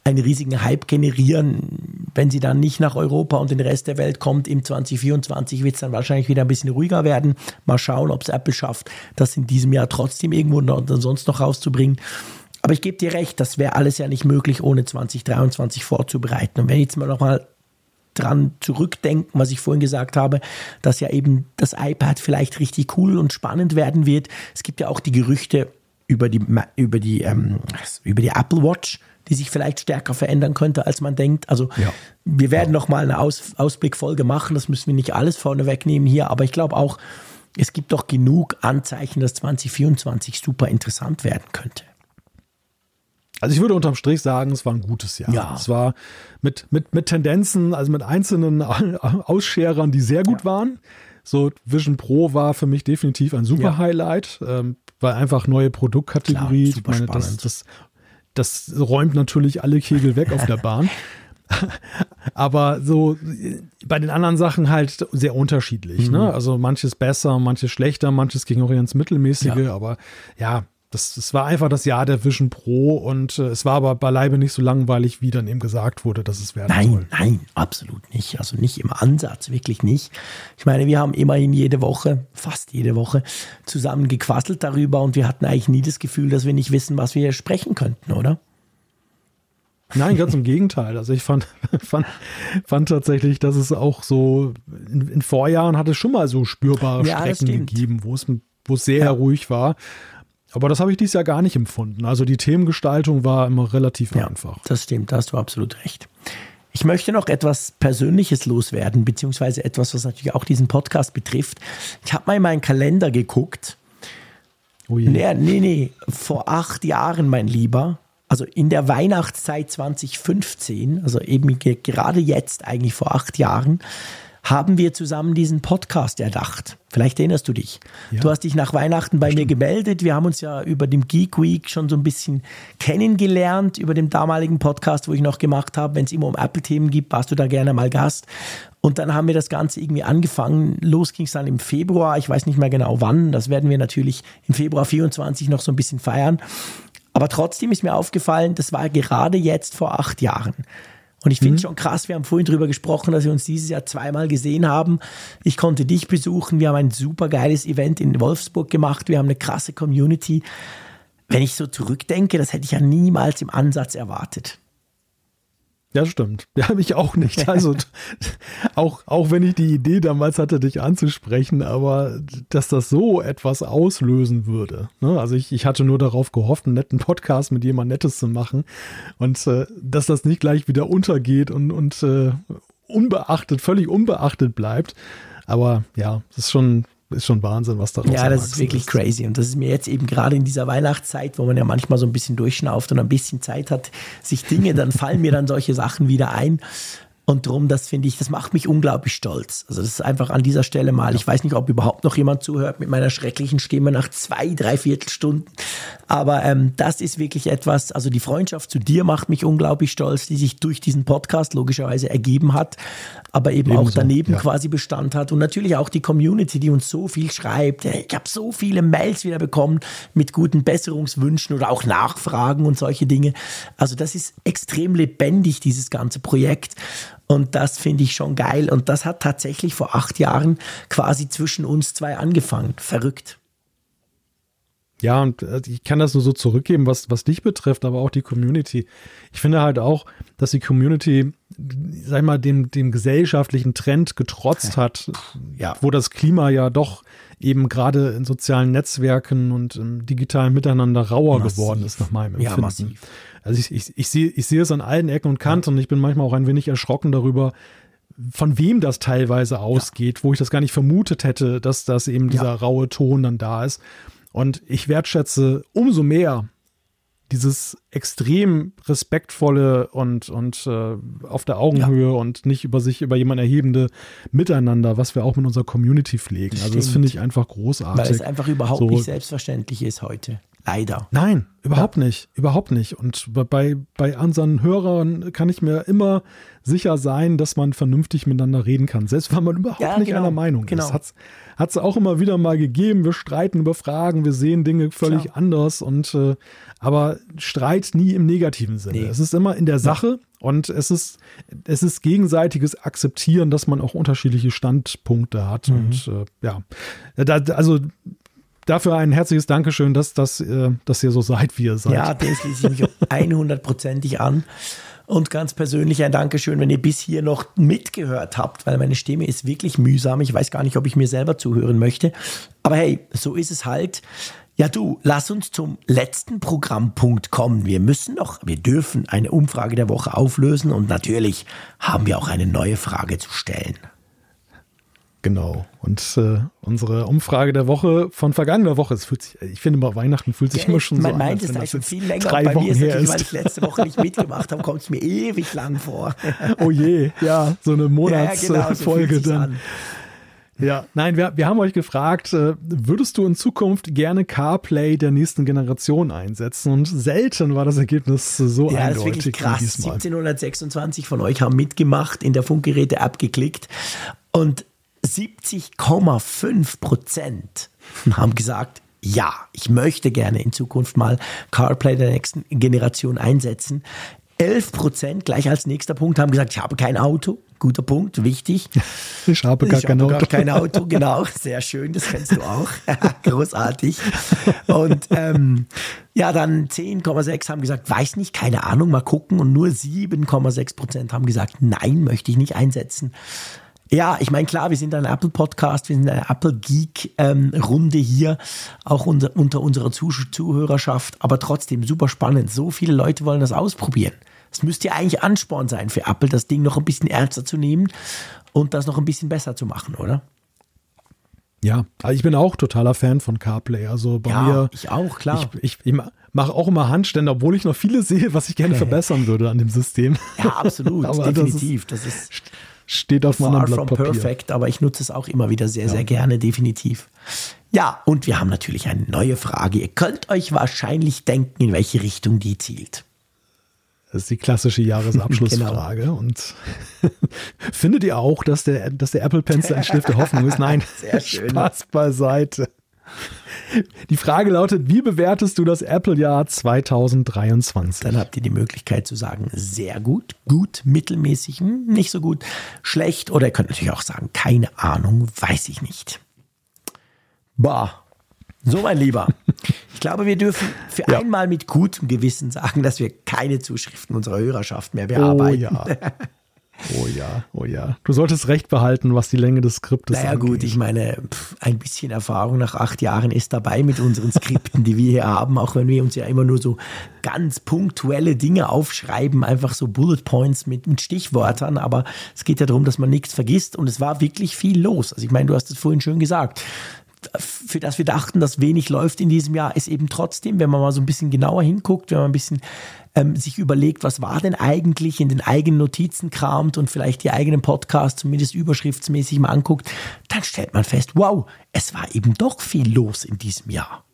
einen riesigen Hype generieren. Wenn sie dann nicht nach Europa und den Rest der Welt kommt, im 2024 wird es dann wahrscheinlich wieder ein bisschen ruhiger werden. Mal schauen, ob es Apple schafft, das in diesem Jahr trotzdem irgendwo noch, sonst noch rauszubringen. Aber ich gebe dir recht, das wäre alles ja nicht möglich, ohne 2023 vorzubereiten. Und wenn jetzt mal nochmal dran zurückdenken, was ich vorhin gesagt habe, dass ja eben das iPad vielleicht richtig cool und spannend werden wird. Es gibt ja auch die Gerüchte, über die, über die, ähm, über die Apple Watch, die sich vielleicht stärker verändern könnte, als man denkt. Also ja. wir werden ja. noch mal eine Aus, Ausblickfolge machen. Das müssen wir nicht alles vorne wegnehmen hier, aber ich glaube auch, es gibt doch genug Anzeichen, dass 2024 super interessant werden könnte. Also ich würde unterm Strich sagen, es war ein gutes Jahr. Ja. Es war mit, mit, mit Tendenzen, also mit einzelnen (laughs) Ausscherern, die sehr gut ja. waren. So Vision Pro war für mich definitiv ein super ja. Highlight, ähm, weil einfach neue Produktkategorie. Klar, ich meine, das, das, das räumt natürlich alle Kegel weg auf der Bahn. (laughs) Aber so bei den anderen Sachen halt sehr unterschiedlich. Ne? Mhm. Ne? Also manches besser, manches schlechter, manches ging auch ins Mittelmäßige. Ja. Aber ja, das, das war einfach das Jahr der Vision Pro und äh, es war aber beileibe nicht so langweilig, wie dann eben gesagt wurde, dass es werden nein, soll. Nein, nein, absolut nicht. Also nicht im Ansatz, wirklich nicht. Ich meine, wir haben immerhin jede Woche, fast jede Woche, zusammen gequasselt darüber und wir hatten eigentlich nie das Gefühl, dass wir nicht wissen, was wir sprechen könnten, oder? Nein, ganz im Gegenteil. Also ich fand, (laughs) fand, fand tatsächlich, dass es auch so in, in Vorjahren hat es schon mal so spürbare ja, Strecken gegeben, wo es, wo es sehr ja. ruhig war. Aber das habe ich dieses Jahr gar nicht empfunden. Also die Themengestaltung war immer relativ ja, einfach. Das stimmt, da hast du absolut recht. Ich möchte noch etwas Persönliches loswerden, beziehungsweise etwas, was natürlich auch diesen Podcast betrifft. Ich habe mal in meinen Kalender geguckt. Oh je. Nee, nee, nee, vor acht Jahren, mein Lieber. Also in der Weihnachtszeit 2015, also eben gerade jetzt, eigentlich vor acht Jahren, haben wir zusammen diesen Podcast erdacht. Vielleicht erinnerst du dich. Ja. Du hast dich nach Weihnachten bei Stimmt. mir gemeldet. Wir haben uns ja über dem Geek Week schon so ein bisschen kennengelernt, über den damaligen Podcast, wo ich noch gemacht habe. Wenn es immer um Apple-Themen gibt, warst du da gerne mal Gast. Und dann haben wir das Ganze irgendwie angefangen. Los ging es dann im Februar. Ich weiß nicht mehr genau wann. Das werden wir natürlich im Februar 24 noch so ein bisschen feiern. Aber trotzdem ist mir aufgefallen, das war gerade jetzt vor acht Jahren. Und ich finde mhm. schon krass, wir haben vorhin drüber gesprochen, dass wir uns dieses Jahr zweimal gesehen haben. Ich konnte dich besuchen, wir haben ein super geiles Event in Wolfsburg gemacht, wir haben eine krasse Community. Wenn ich so zurückdenke, das hätte ich ja niemals im Ansatz erwartet. Ja, stimmt. Ja, (laughs) mich auch nicht. Also auch, auch wenn ich die Idee damals hatte, dich anzusprechen, aber dass das so etwas auslösen würde. Ne? Also ich, ich hatte nur darauf gehofft, einen netten Podcast mit jemand Nettes zu machen und äh, dass das nicht gleich wieder untergeht und, und äh, unbeachtet, völlig unbeachtet bleibt. Aber ja, das ist schon ist schon Wahnsinn, was da Ja, das ist wirklich ist. crazy. Und das ist mir jetzt eben gerade in dieser Weihnachtszeit, wo man ja manchmal so ein bisschen durchschnauft und ein bisschen Zeit hat, sich Dinge, dann fallen mir dann solche Sachen wieder ein. Und darum, das finde ich, das macht mich unglaublich stolz. Also das ist einfach an dieser Stelle mal, ich weiß nicht, ob überhaupt noch jemand zuhört mit meiner schrecklichen Stimme nach zwei, drei Viertelstunden. Aber ähm, das ist wirklich etwas, also die Freundschaft zu dir macht mich unglaublich stolz, die sich durch diesen Podcast logischerweise ergeben hat, aber eben Ebenso, auch daneben ja. quasi Bestand hat. Und natürlich auch die Community, die uns so viel schreibt. Ich habe so viele Mails wieder bekommen mit guten Besserungswünschen oder auch Nachfragen und solche Dinge. Also das ist extrem lebendig, dieses ganze Projekt. Und das finde ich schon geil. Und das hat tatsächlich vor acht Jahren quasi zwischen uns zwei angefangen. Verrückt. Ja, und äh, ich kann das nur so zurückgeben, was, was dich betrifft, aber auch die Community. Ich finde halt auch, dass die Community, sag ich mal, dem, dem gesellschaftlichen Trend getrotzt hat, ja. wo das Klima ja doch eben gerade in sozialen Netzwerken und im digitalen Miteinander rauer massiv. geworden ist, nach meinem Empfinden. Ja, massiv. Also ich, ich, ich, sehe, ich sehe es an allen Ecken und Kanten ja. und ich bin manchmal auch ein wenig erschrocken darüber, von wem das teilweise ausgeht, ja. wo ich das gar nicht vermutet hätte, dass das eben dieser raue Ton dann da ist. Und ich wertschätze umso mehr dieses extrem respektvolle und, und äh, auf der Augenhöhe ja. und nicht über sich über jemanden erhebende Miteinander, was wir auch mit unserer Community pflegen. Stimmt. Also das finde ich einfach großartig. Weil es einfach überhaupt so. nicht selbstverständlich ist heute. Leider. Nein, überhaupt ja. nicht. Überhaupt nicht. Und bei, bei unseren Hörern kann ich mir immer sicher sein, dass man vernünftig miteinander reden kann. Selbst wenn man überhaupt ja, nicht genau, einer Meinung genau. ist. Hat es auch immer wieder mal gegeben. Wir streiten über Fragen, wir sehen Dinge völlig Klar. anders. Und äh, aber Streit nie im negativen Sinne. Nee. Es ist immer in der Sache und es ist, es ist gegenseitiges Akzeptieren, dass man auch unterschiedliche Standpunkte hat. Mhm. Und äh, ja, da, also dafür ein herzliches Dankeschön, dass, dass, äh, dass ihr so seid, wie ihr seid. Ja, dem schließe ich mich 100%ig (laughs) an. Und ganz persönlich ein Dankeschön, wenn ihr bis hier noch mitgehört habt, weil meine Stimme ist wirklich mühsam. Ich weiß gar nicht, ob ich mir selber zuhören möchte. Aber hey, so ist es halt. Ja, du, lass uns zum letzten Programmpunkt kommen. Wir müssen noch, wir dürfen eine Umfrage der Woche auflösen und natürlich haben wir auch eine neue Frage zu stellen. Genau. Und äh, unsere Umfrage der Woche von vergangener Woche, es fühlt sich, ich finde mal, Weihnachten fühlt sich immer schon Man so an. Man meint es eigentlich schon viel länger. Drei bei Wochen mir ist her natürlich, ist. weil ich letzte Woche nicht mitgemacht habe, kommt es mir ewig lang vor. (laughs) Oh je, ja, so eine Monatsfolge ja, genau, so dann. an. Ja, nein, wir, wir haben euch gefragt, äh, würdest du in Zukunft gerne CarPlay der nächsten Generation einsetzen? Und selten war das Ergebnis so Ja, das ist eindeutig wirklich krass. diesmal. 1726 von euch haben mitgemacht, in der Funkgeräte-App geklickt und 70,5 Prozent haben gesagt, ja, ich möchte gerne in Zukunft mal CarPlay der nächsten Generation einsetzen. 11 Prozent, gleich als nächster Punkt, haben gesagt, ich habe kein Auto. Guter Punkt, wichtig. (laughs) Ich habe gar ich kein habe Auto. gar kein Auto, (laughs) genau. Sehr schön, das kennst du auch. (laughs) Großartig. Und ähm, ja, dann 10,6 haben gesagt, weiß nicht, keine Ahnung, mal gucken. Und nur 7,6 Prozent haben gesagt, nein, möchte ich nicht einsetzen. Ja, ich meine, klar, wir sind ein Apple-Podcast, wir sind eine Apple-Geek-Runde hier, auch unter, unter unserer Zuh Zuhörerschaft, aber trotzdem super spannend. So viele Leute wollen das ausprobieren. Es müsste ja eigentlich Ansporn sein für Apple, das Ding noch ein bisschen ernster zu nehmen und das noch ein bisschen besser zu machen, oder? Ja, also ich bin auch totaler Fan von CarPlay. Also bei Ja, mir, ich auch, klar. ich, ich, ich mache auch immer Handstände, obwohl ich noch vieles sehe, was ich gerne verbessern würde an dem System. Ja, absolut, (laughs) Aber das definitiv. Das ist, Steht auf meinem Blatt from Papier. perfect, aber ich nutze es auch immer wieder sehr, sehr gerne, definitiv. Ja, und wir haben natürlich eine neue Frage. Ihr könnt euch wahrscheinlich denken, in welche Richtung die zielt. Das ist die klassische Jahresabschlussfrage. (laughs) Genau. Und (laughs) findet ihr auch, dass der, dass der Apple Pencil ein Stift der Hoffnung ist? Nein, (laughs) Sehr schön. Spaß beiseite. Die Frage lautet, wie bewertest du das Apple-Jahr 2023? Dann habt ihr die Möglichkeit zu sagen, sehr gut, gut, mittelmäßig, hm, nicht so gut, schlecht oder ihr könnt natürlich auch sagen, keine Ahnung, weiß ich nicht. Bah. So, mein Lieber. (laughs) Ich glaube, wir dürfen für Ja. einmal mit gutem Gewissen sagen, dass wir keine Zuschriften unserer Hörerschaft mehr oh bearbeiten. ja. (laughs) Oh ja, oh ja. Du solltest recht behalten, was die Länge des Skriptes Naja angeht. gut, ich meine, pff, ein bisschen Erfahrung nach acht Jahren ist dabei mit unseren Skripten, die wir hier haben, auch wenn wir uns ja immer nur so ganz punktuelle Dinge aufschreiben, einfach so Bullet Points mit, mit Stichwörtern, aber es geht ja darum, dass man nichts vergisst und es war wirklich viel los. Also ich meine, du hast es vorhin schön gesagt. Für das wir dachten, dass wenig läuft in diesem Jahr, ist eben trotzdem, wenn man mal so ein bisschen genauer hinguckt, wenn man ein bisschen ähm, sich überlegt, was war denn eigentlich in den eigenen Notizen kramt und vielleicht die eigenen Podcasts zumindest überschriftsmäßig mal anguckt, dann stellt man fest, wow, es war eben doch viel los in diesem Jahr.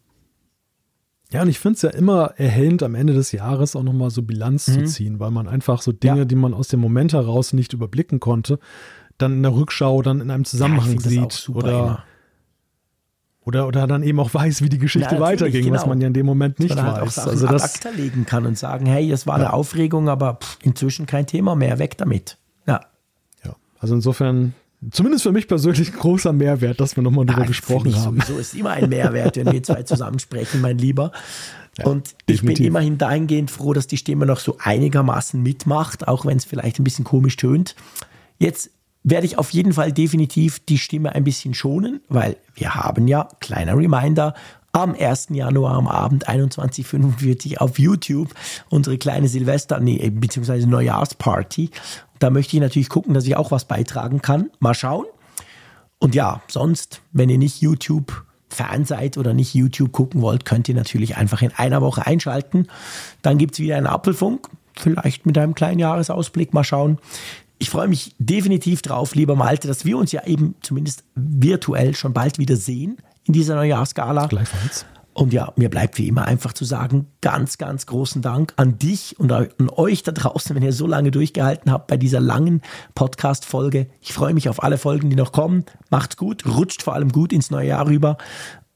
Ja, und ich finde es ja immer erhellend, am Ende des Jahres auch nochmal so Bilanz zu ziehen, weil man einfach so Dinge, Mhm. Ja. die man aus dem Moment heraus nicht überblicken konnte, dann in der Rückschau dann in einem Zusammenhang Ja, sieht oder, immer. Oder, oder dann eben auch weiß, wie die Geschichte Ja, weiterging, was genau. man ja in dem Moment nicht man halt auch weiß. Sachen Also ad das, acta legen kann und sagen, hey, das war eine Aufregung, aber pff, inzwischen kein Thema mehr, weg damit. Ja. ja, also insofern, zumindest für mich persönlich ein großer Mehrwert, dass wir nochmal drüber Ja, gesprochen haben. Sowieso ist immer ein Mehrwert, wenn wir zwei zusammen sprechen, mein Lieber. und ich bin definitiv. immerhin dahingehend froh, dass die Stimme noch so einigermaßen mitmacht, auch wenn es vielleicht ein bisschen komisch tönt. Jetzt werde ich auf jeden Fall definitiv die Stimme ein bisschen schonen, weil wir haben ja, kleiner Reminder, am 1. Januar am Abend 21.45 auf YouTube unsere kleine Silvester, nee, beziehungsweise Neujahrsparty. Da möchte ich natürlich gucken, dass ich auch was beitragen kann. Mal schauen. Und ja, sonst, wenn ihr nicht YouTube-Fan seid oder nicht YouTube gucken wollt, könnt ihr natürlich einfach in einer Woche einschalten. Dann gibt es wieder einen Apfelfunk, vielleicht mit einem kleinen Jahresausblick. Mal schauen. Ich freue mich definitiv drauf, lieber Malte, dass wir uns ja eben zumindest virtuell schon bald wieder sehen in dieser Neujahrsgala. Gleichfalls. Und ja, mir bleibt wie immer einfach zu sagen, ganz, ganz großen Dank an dich und an euch da draußen, wenn ihr so lange durchgehalten habt bei dieser langen Podcast-Folge. Ich freue mich auf alle Folgen, die noch kommen. Macht's gut, rutscht vor allem gut ins neue Jahr rüber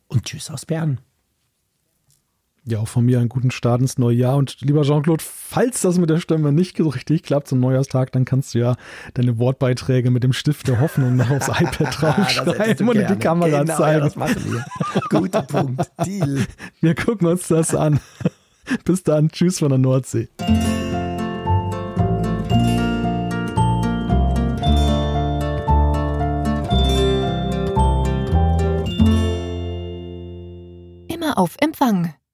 und tschüss aus Bern. Ja, auch von mir einen guten Start ins neue Jahr. Und lieber Jean-Claude, falls das mit der Stimme nicht so richtig klappt zum Neujahrstag, dann kannst du ja deine Wortbeiträge mit dem Stift der Hoffnung noch aufs (laughs) iPad draufschreiben und in die. Kamera genau, Ja, zeigen. das machen wir. Guter Punkt. Deal. (laughs) Wir gucken uns das an. (laughs) Bis dann. Tschüss von der Nordsee. Immer auf Empfang